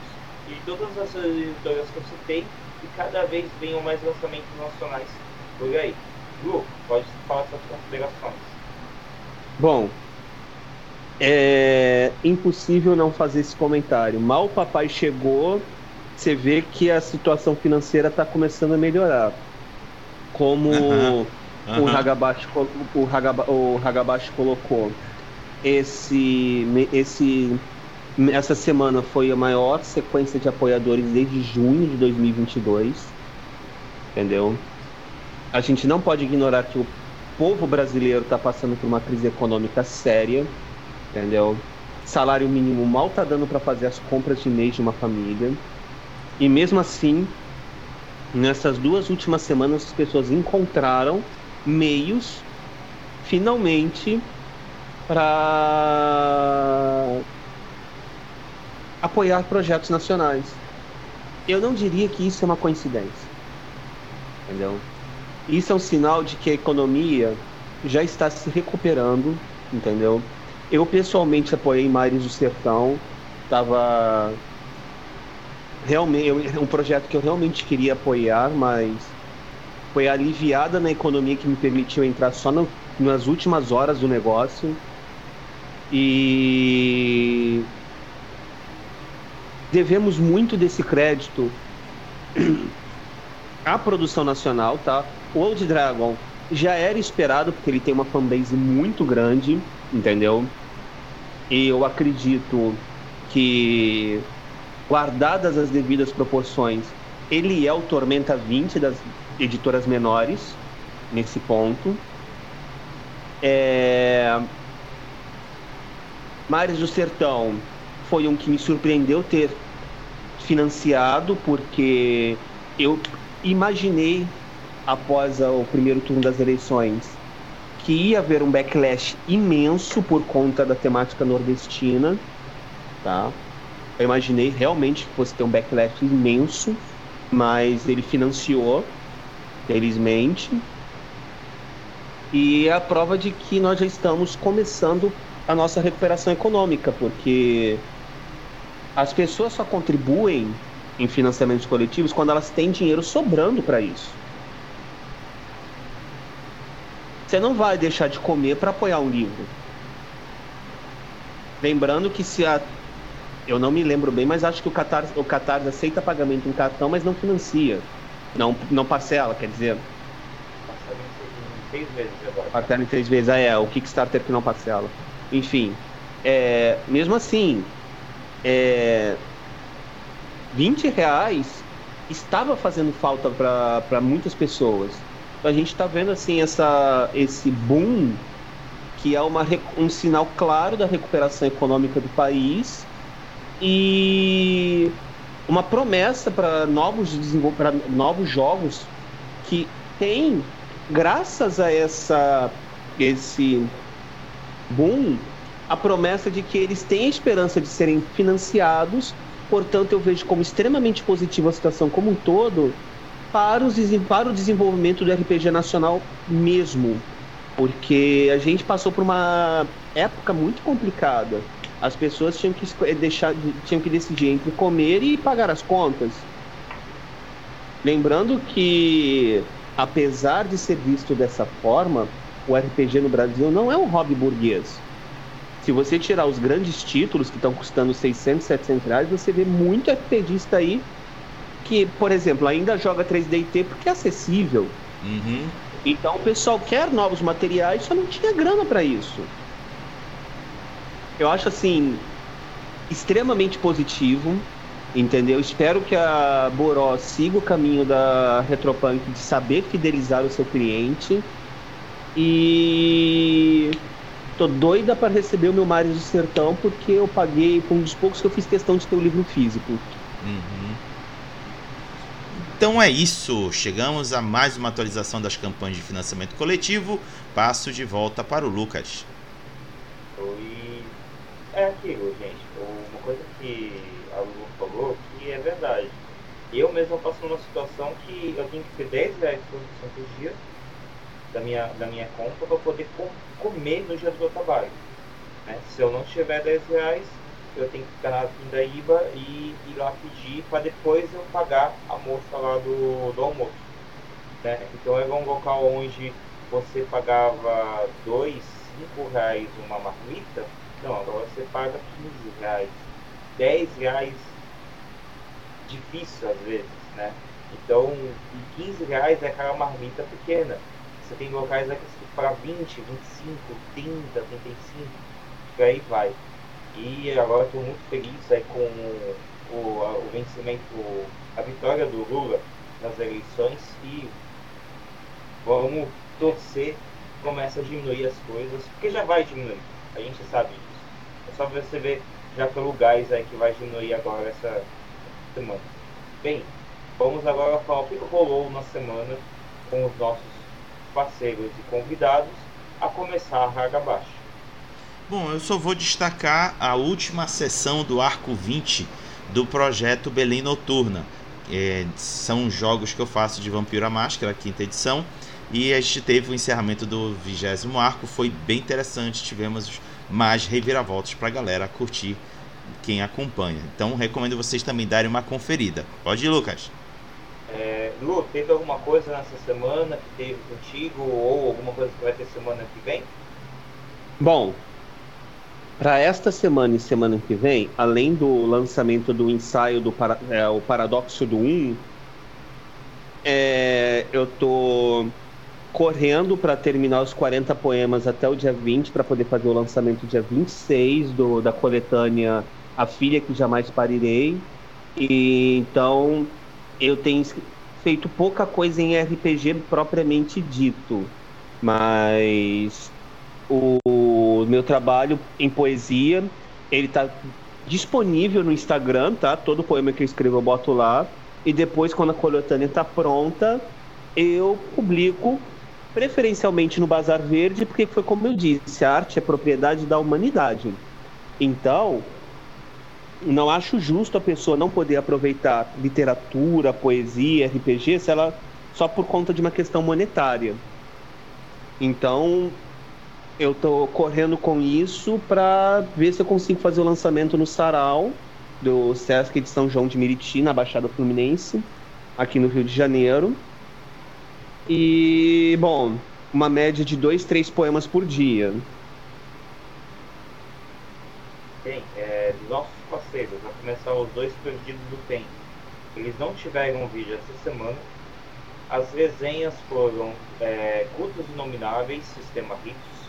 de todas as editoras que eu citei e cada vez venham mais lançamentos nacionais por aí. Lu, pode falar suas considerações. Bom, é impossível não fazer esse comentário. Mal o papai chegou, você vê que a situação financeira está começando a melhorar. Como uh -huh. o Hagabashi, o, o Hagabashi colocou, esse, esse, essa semana foi a maior sequência de apoiadores desde junho de 2022. Entendeu? A gente não pode ignorar que o povo brasileiro está passando por uma crise econômica séria. Entendeu? Salário mínimo mal está dando para fazer as compras de mês de uma família. E mesmo assim, nessas duas últimas semanas, as pessoas encontraram meios, finalmente, para apoiar projetos nacionais. Eu não diria que isso é uma coincidência. Entendeu? Isso é um sinal de que a economia já está se recuperando, entendeu? Eu pessoalmente apoiei Mares do Sertão, estava realmente um projeto que eu realmente queria apoiar, mas foi aliviada na economia que me permitiu entrar só no, nas últimas horas do negócio. E devemos muito desse crédito à produção nacional, tá? O Old Dragon já era esperado porque ele tem uma fanbase muito grande, entendeu? Eu acredito que guardadas as devidas proporções, ele é o Tormenta 20 das editoras menores, nesse ponto. É... Mares do Sertão foi um que me surpreendeu ter financiado, porque eu imaginei, após o primeiro turno das eleições, que ia haver um backlash imenso por conta da temática nordestina, tá? Eu imaginei realmente que fosse ter um backlash imenso, mas ele financiou, felizmente. E é a prova de que nós já estamos começando a nossa recuperação econômica, porque as pessoas só contribuem em financiamentos coletivos quando elas têm dinheiro sobrando para isso. Você não vai deixar de comer para apoiar um livro. Lembrando que se a eu não me lembro bem, mas acho que o Qatar, o Qatar aceita pagamento em cartão, mas não financia. Não, não parcela, quer dizer. Parcela em seis vezes agora. Parcela em seis vezes, ah, é, o Kickstarter que não parcela. Enfim, é, mesmo assim, é, 20 reais estava fazendo falta para muitas pessoas. A gente está vendo assim essa, esse boom que é uma, um sinal claro da recuperação econômica do país e uma promessa para novos novos jogos que tem graças a essa esse boom a promessa de que eles têm a esperança de serem financiados. Portanto eu vejo como extremamente positiva a situação como um todo para, os, para o desenvolvimento do RPG nacional mesmo. Porque a gente passou por uma época muito complicada. As pessoas tinham que deixar, tinham que decidir entre comer e pagar as contas. Lembrando que, apesar de ser visto dessa forma, o RPG no Brasil não é um hobby burguês. Se você tirar os grandes títulos que estão custando 600, 700 reais, você vê muito RPGista aí que, por exemplo, ainda joga 3D porque é acessível. Uhum. Então o pessoal quer novos materiais, só não tinha grana para isso. Eu acho assim extremamente positivo, entendeu? Espero que a Boró siga o caminho da Retropunk de saber fidelizar o seu cliente. E tô doida para receber o meu Mario do Sertão porque eu paguei, foi um dos poucos que eu fiz questão de ter o livro físico. Uhum. Então é isso, chegamos a mais uma atualização das campanhas de financiamento coletivo. Passo de volta para o Lucas. Oi. É aquilo, gente. Uma coisa que a Lu falou que é verdade. Eu mesmo passo numa situação que eu tenho que ter 10 reais por dia da minha, da minha conta para poder comer no dia do meu trabalho. Né? Se eu não tiver 10 reais, eu tenho que ficar na Pindaíba e ir lá pedir para depois eu pagar a moça lá do, do almoço. Né? Então era um local onde você pagava 2, 5 reais uma marmita, não, agora você paga 15 reais, 10 reais, difícil às vezes, né? Então, 15 reais é aquela marmita pequena. Você tem locais aqui para 20, 25, 30, 35, e aí vai. E agora estou muito feliz aí com o, o vencimento, a vitória do Lula nas eleições e vamos torcer começa a diminuir as coisas, porque já vai diminuir, a gente sabe disso. É só você ver já pelo gás aí que vai diminuir agora essa semana. Bem, vamos agora falar o que rolou na semana com os nossos parceiros e convidados, a começar a Raga Baixa. Bom, eu só vou destacar a última sessão do Arco 20 do projeto Belém Noturna. É, são jogos que eu faço de Vampiro à Máscara, quinta edição. E a gente teve o encerramento do vigésimo arco, foi bem interessante. Tivemos mais reviravoltas para a galera curtir quem acompanha. Então recomendo vocês também darem uma conferida. Pode ir, Lucas. É, Lu, teve alguma coisa nessa semana que teve contigo ou alguma coisa que vai ter semana que vem? Bom, para esta semana e semana que vem, além do lançamento do ensaio do para, é, o Paradoxo do 1, é, eu tô correndo para terminar os 40 poemas até o dia 20 para poder fazer o lançamento dia 26 do, da coletânea A Filha que Jamais Parirei. E então eu tenho feito pouca coisa em RPG propriamente dito, mas o meu trabalho em poesia, ele tá disponível no Instagram, tá? Todo poema que eu escrevo eu boto lá. E depois, quando a coletânea tá pronta, eu publico preferencialmente no Bazar Verde, porque foi como eu disse, a arte é propriedade da humanidade. Então, não acho justo a pessoa não poder aproveitar literatura, poesia, RPG, se ela só por conta de uma questão monetária. Então, eu tô correndo com isso para ver se eu consigo fazer o lançamento no Sarau do Sesc de São João de Meriti, na Baixada Fluminense, aqui no Rio de Janeiro. E, bom, uma média de dois, três poemas por dia. Bem, é, nossos parceiros, vai começar os dois perdidos do tempo. Eles não tiveram vídeo essa semana. As resenhas foram é, Cultos Inomináveis, Sistema Ritos,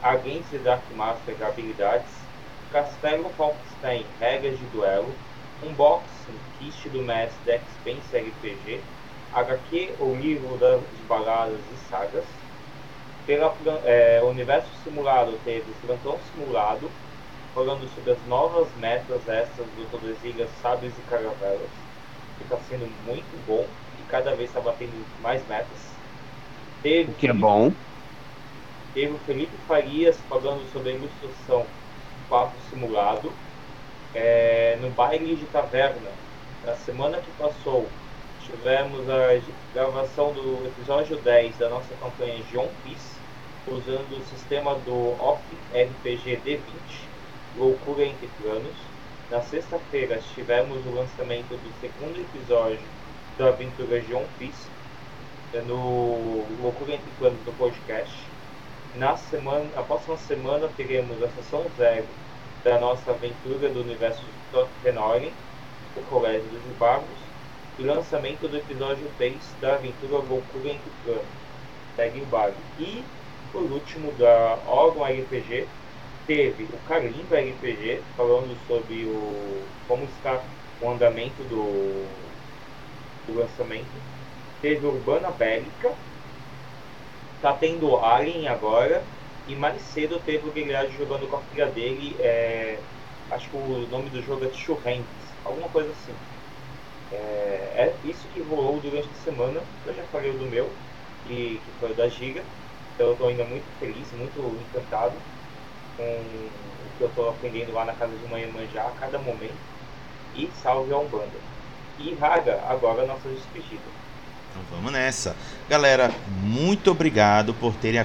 De Dark Master habilidades, Castelo Falkenstein regras de duelo, unboxing kit do mestre Dex Spencer RPG, HQ ou livro das baladas e sagas. Pela é, Universo Simulado teve Plantão Simulado, falando sobre as novas metas extras do Tordesilhas Sábios e Caravelas, que está sendo muito bom e cada vez está batendo mais metas. Teve, o que é bom teve o Felipe Farias falando sobre a ilustração Papo Simulado é, no baile de taverna. Na semana que passou, tivemos a gravação do episódio 10 da nossa campanha de One Piece, usando o sistema do OP RPG D20, Loucura entre Planos. Na sexta-feira tivemos o lançamento do segundo episódio da aventura de One Piece, no Loucura entre Planos do podcast. Na semana, a próxima semana teremos a sessão zero da nossa aventura do universo de Tottenham, o Colégio dos Bagos, e lançamento do episódio 3 da aventura Loucura entre segue o bag. E, por último, da órgão RPG, teve o Carimba RPG, falando sobre o, como está o andamento do, do lançamento. Teve Urbana Bélica, tá tendo Alien agora, e mais cedo teve o Guilherme jogando com a filha dele, é, acho que o nome do jogo é Churrentes, alguma coisa assim. É, é, isso que rolou durante a semana. Eu já falei do meu, que, que foi o da Giga. Então eu estou ainda muito feliz, muito encantado com o que eu estou aprendendo lá na casa de manhã manjar a cada momento. E salve a Umbanda. E Raga, agora a nossa despedida. Então vamos nessa. Galera, muito obrigado por terem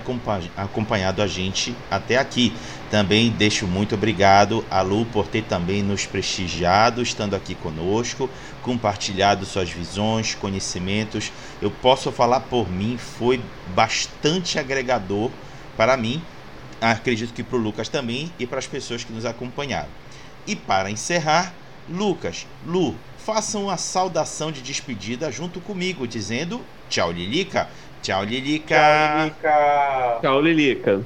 acompanhado a gente até aqui. Também deixo muito obrigado a Lu por ter também nos prestigiado, estando aqui conosco, compartilhado suas visões, conhecimentos. Eu posso falar por mim, foi bastante agregador para mim, acredito que para o Lucas também e para as pessoas que nos acompanharam. E para encerrar, Lucas, Lu, façam a saudação de despedida junto comigo, dizendo tchau, Lilica. Tchau, Lilica. Tchau, Lilica. Tchau, Lilica.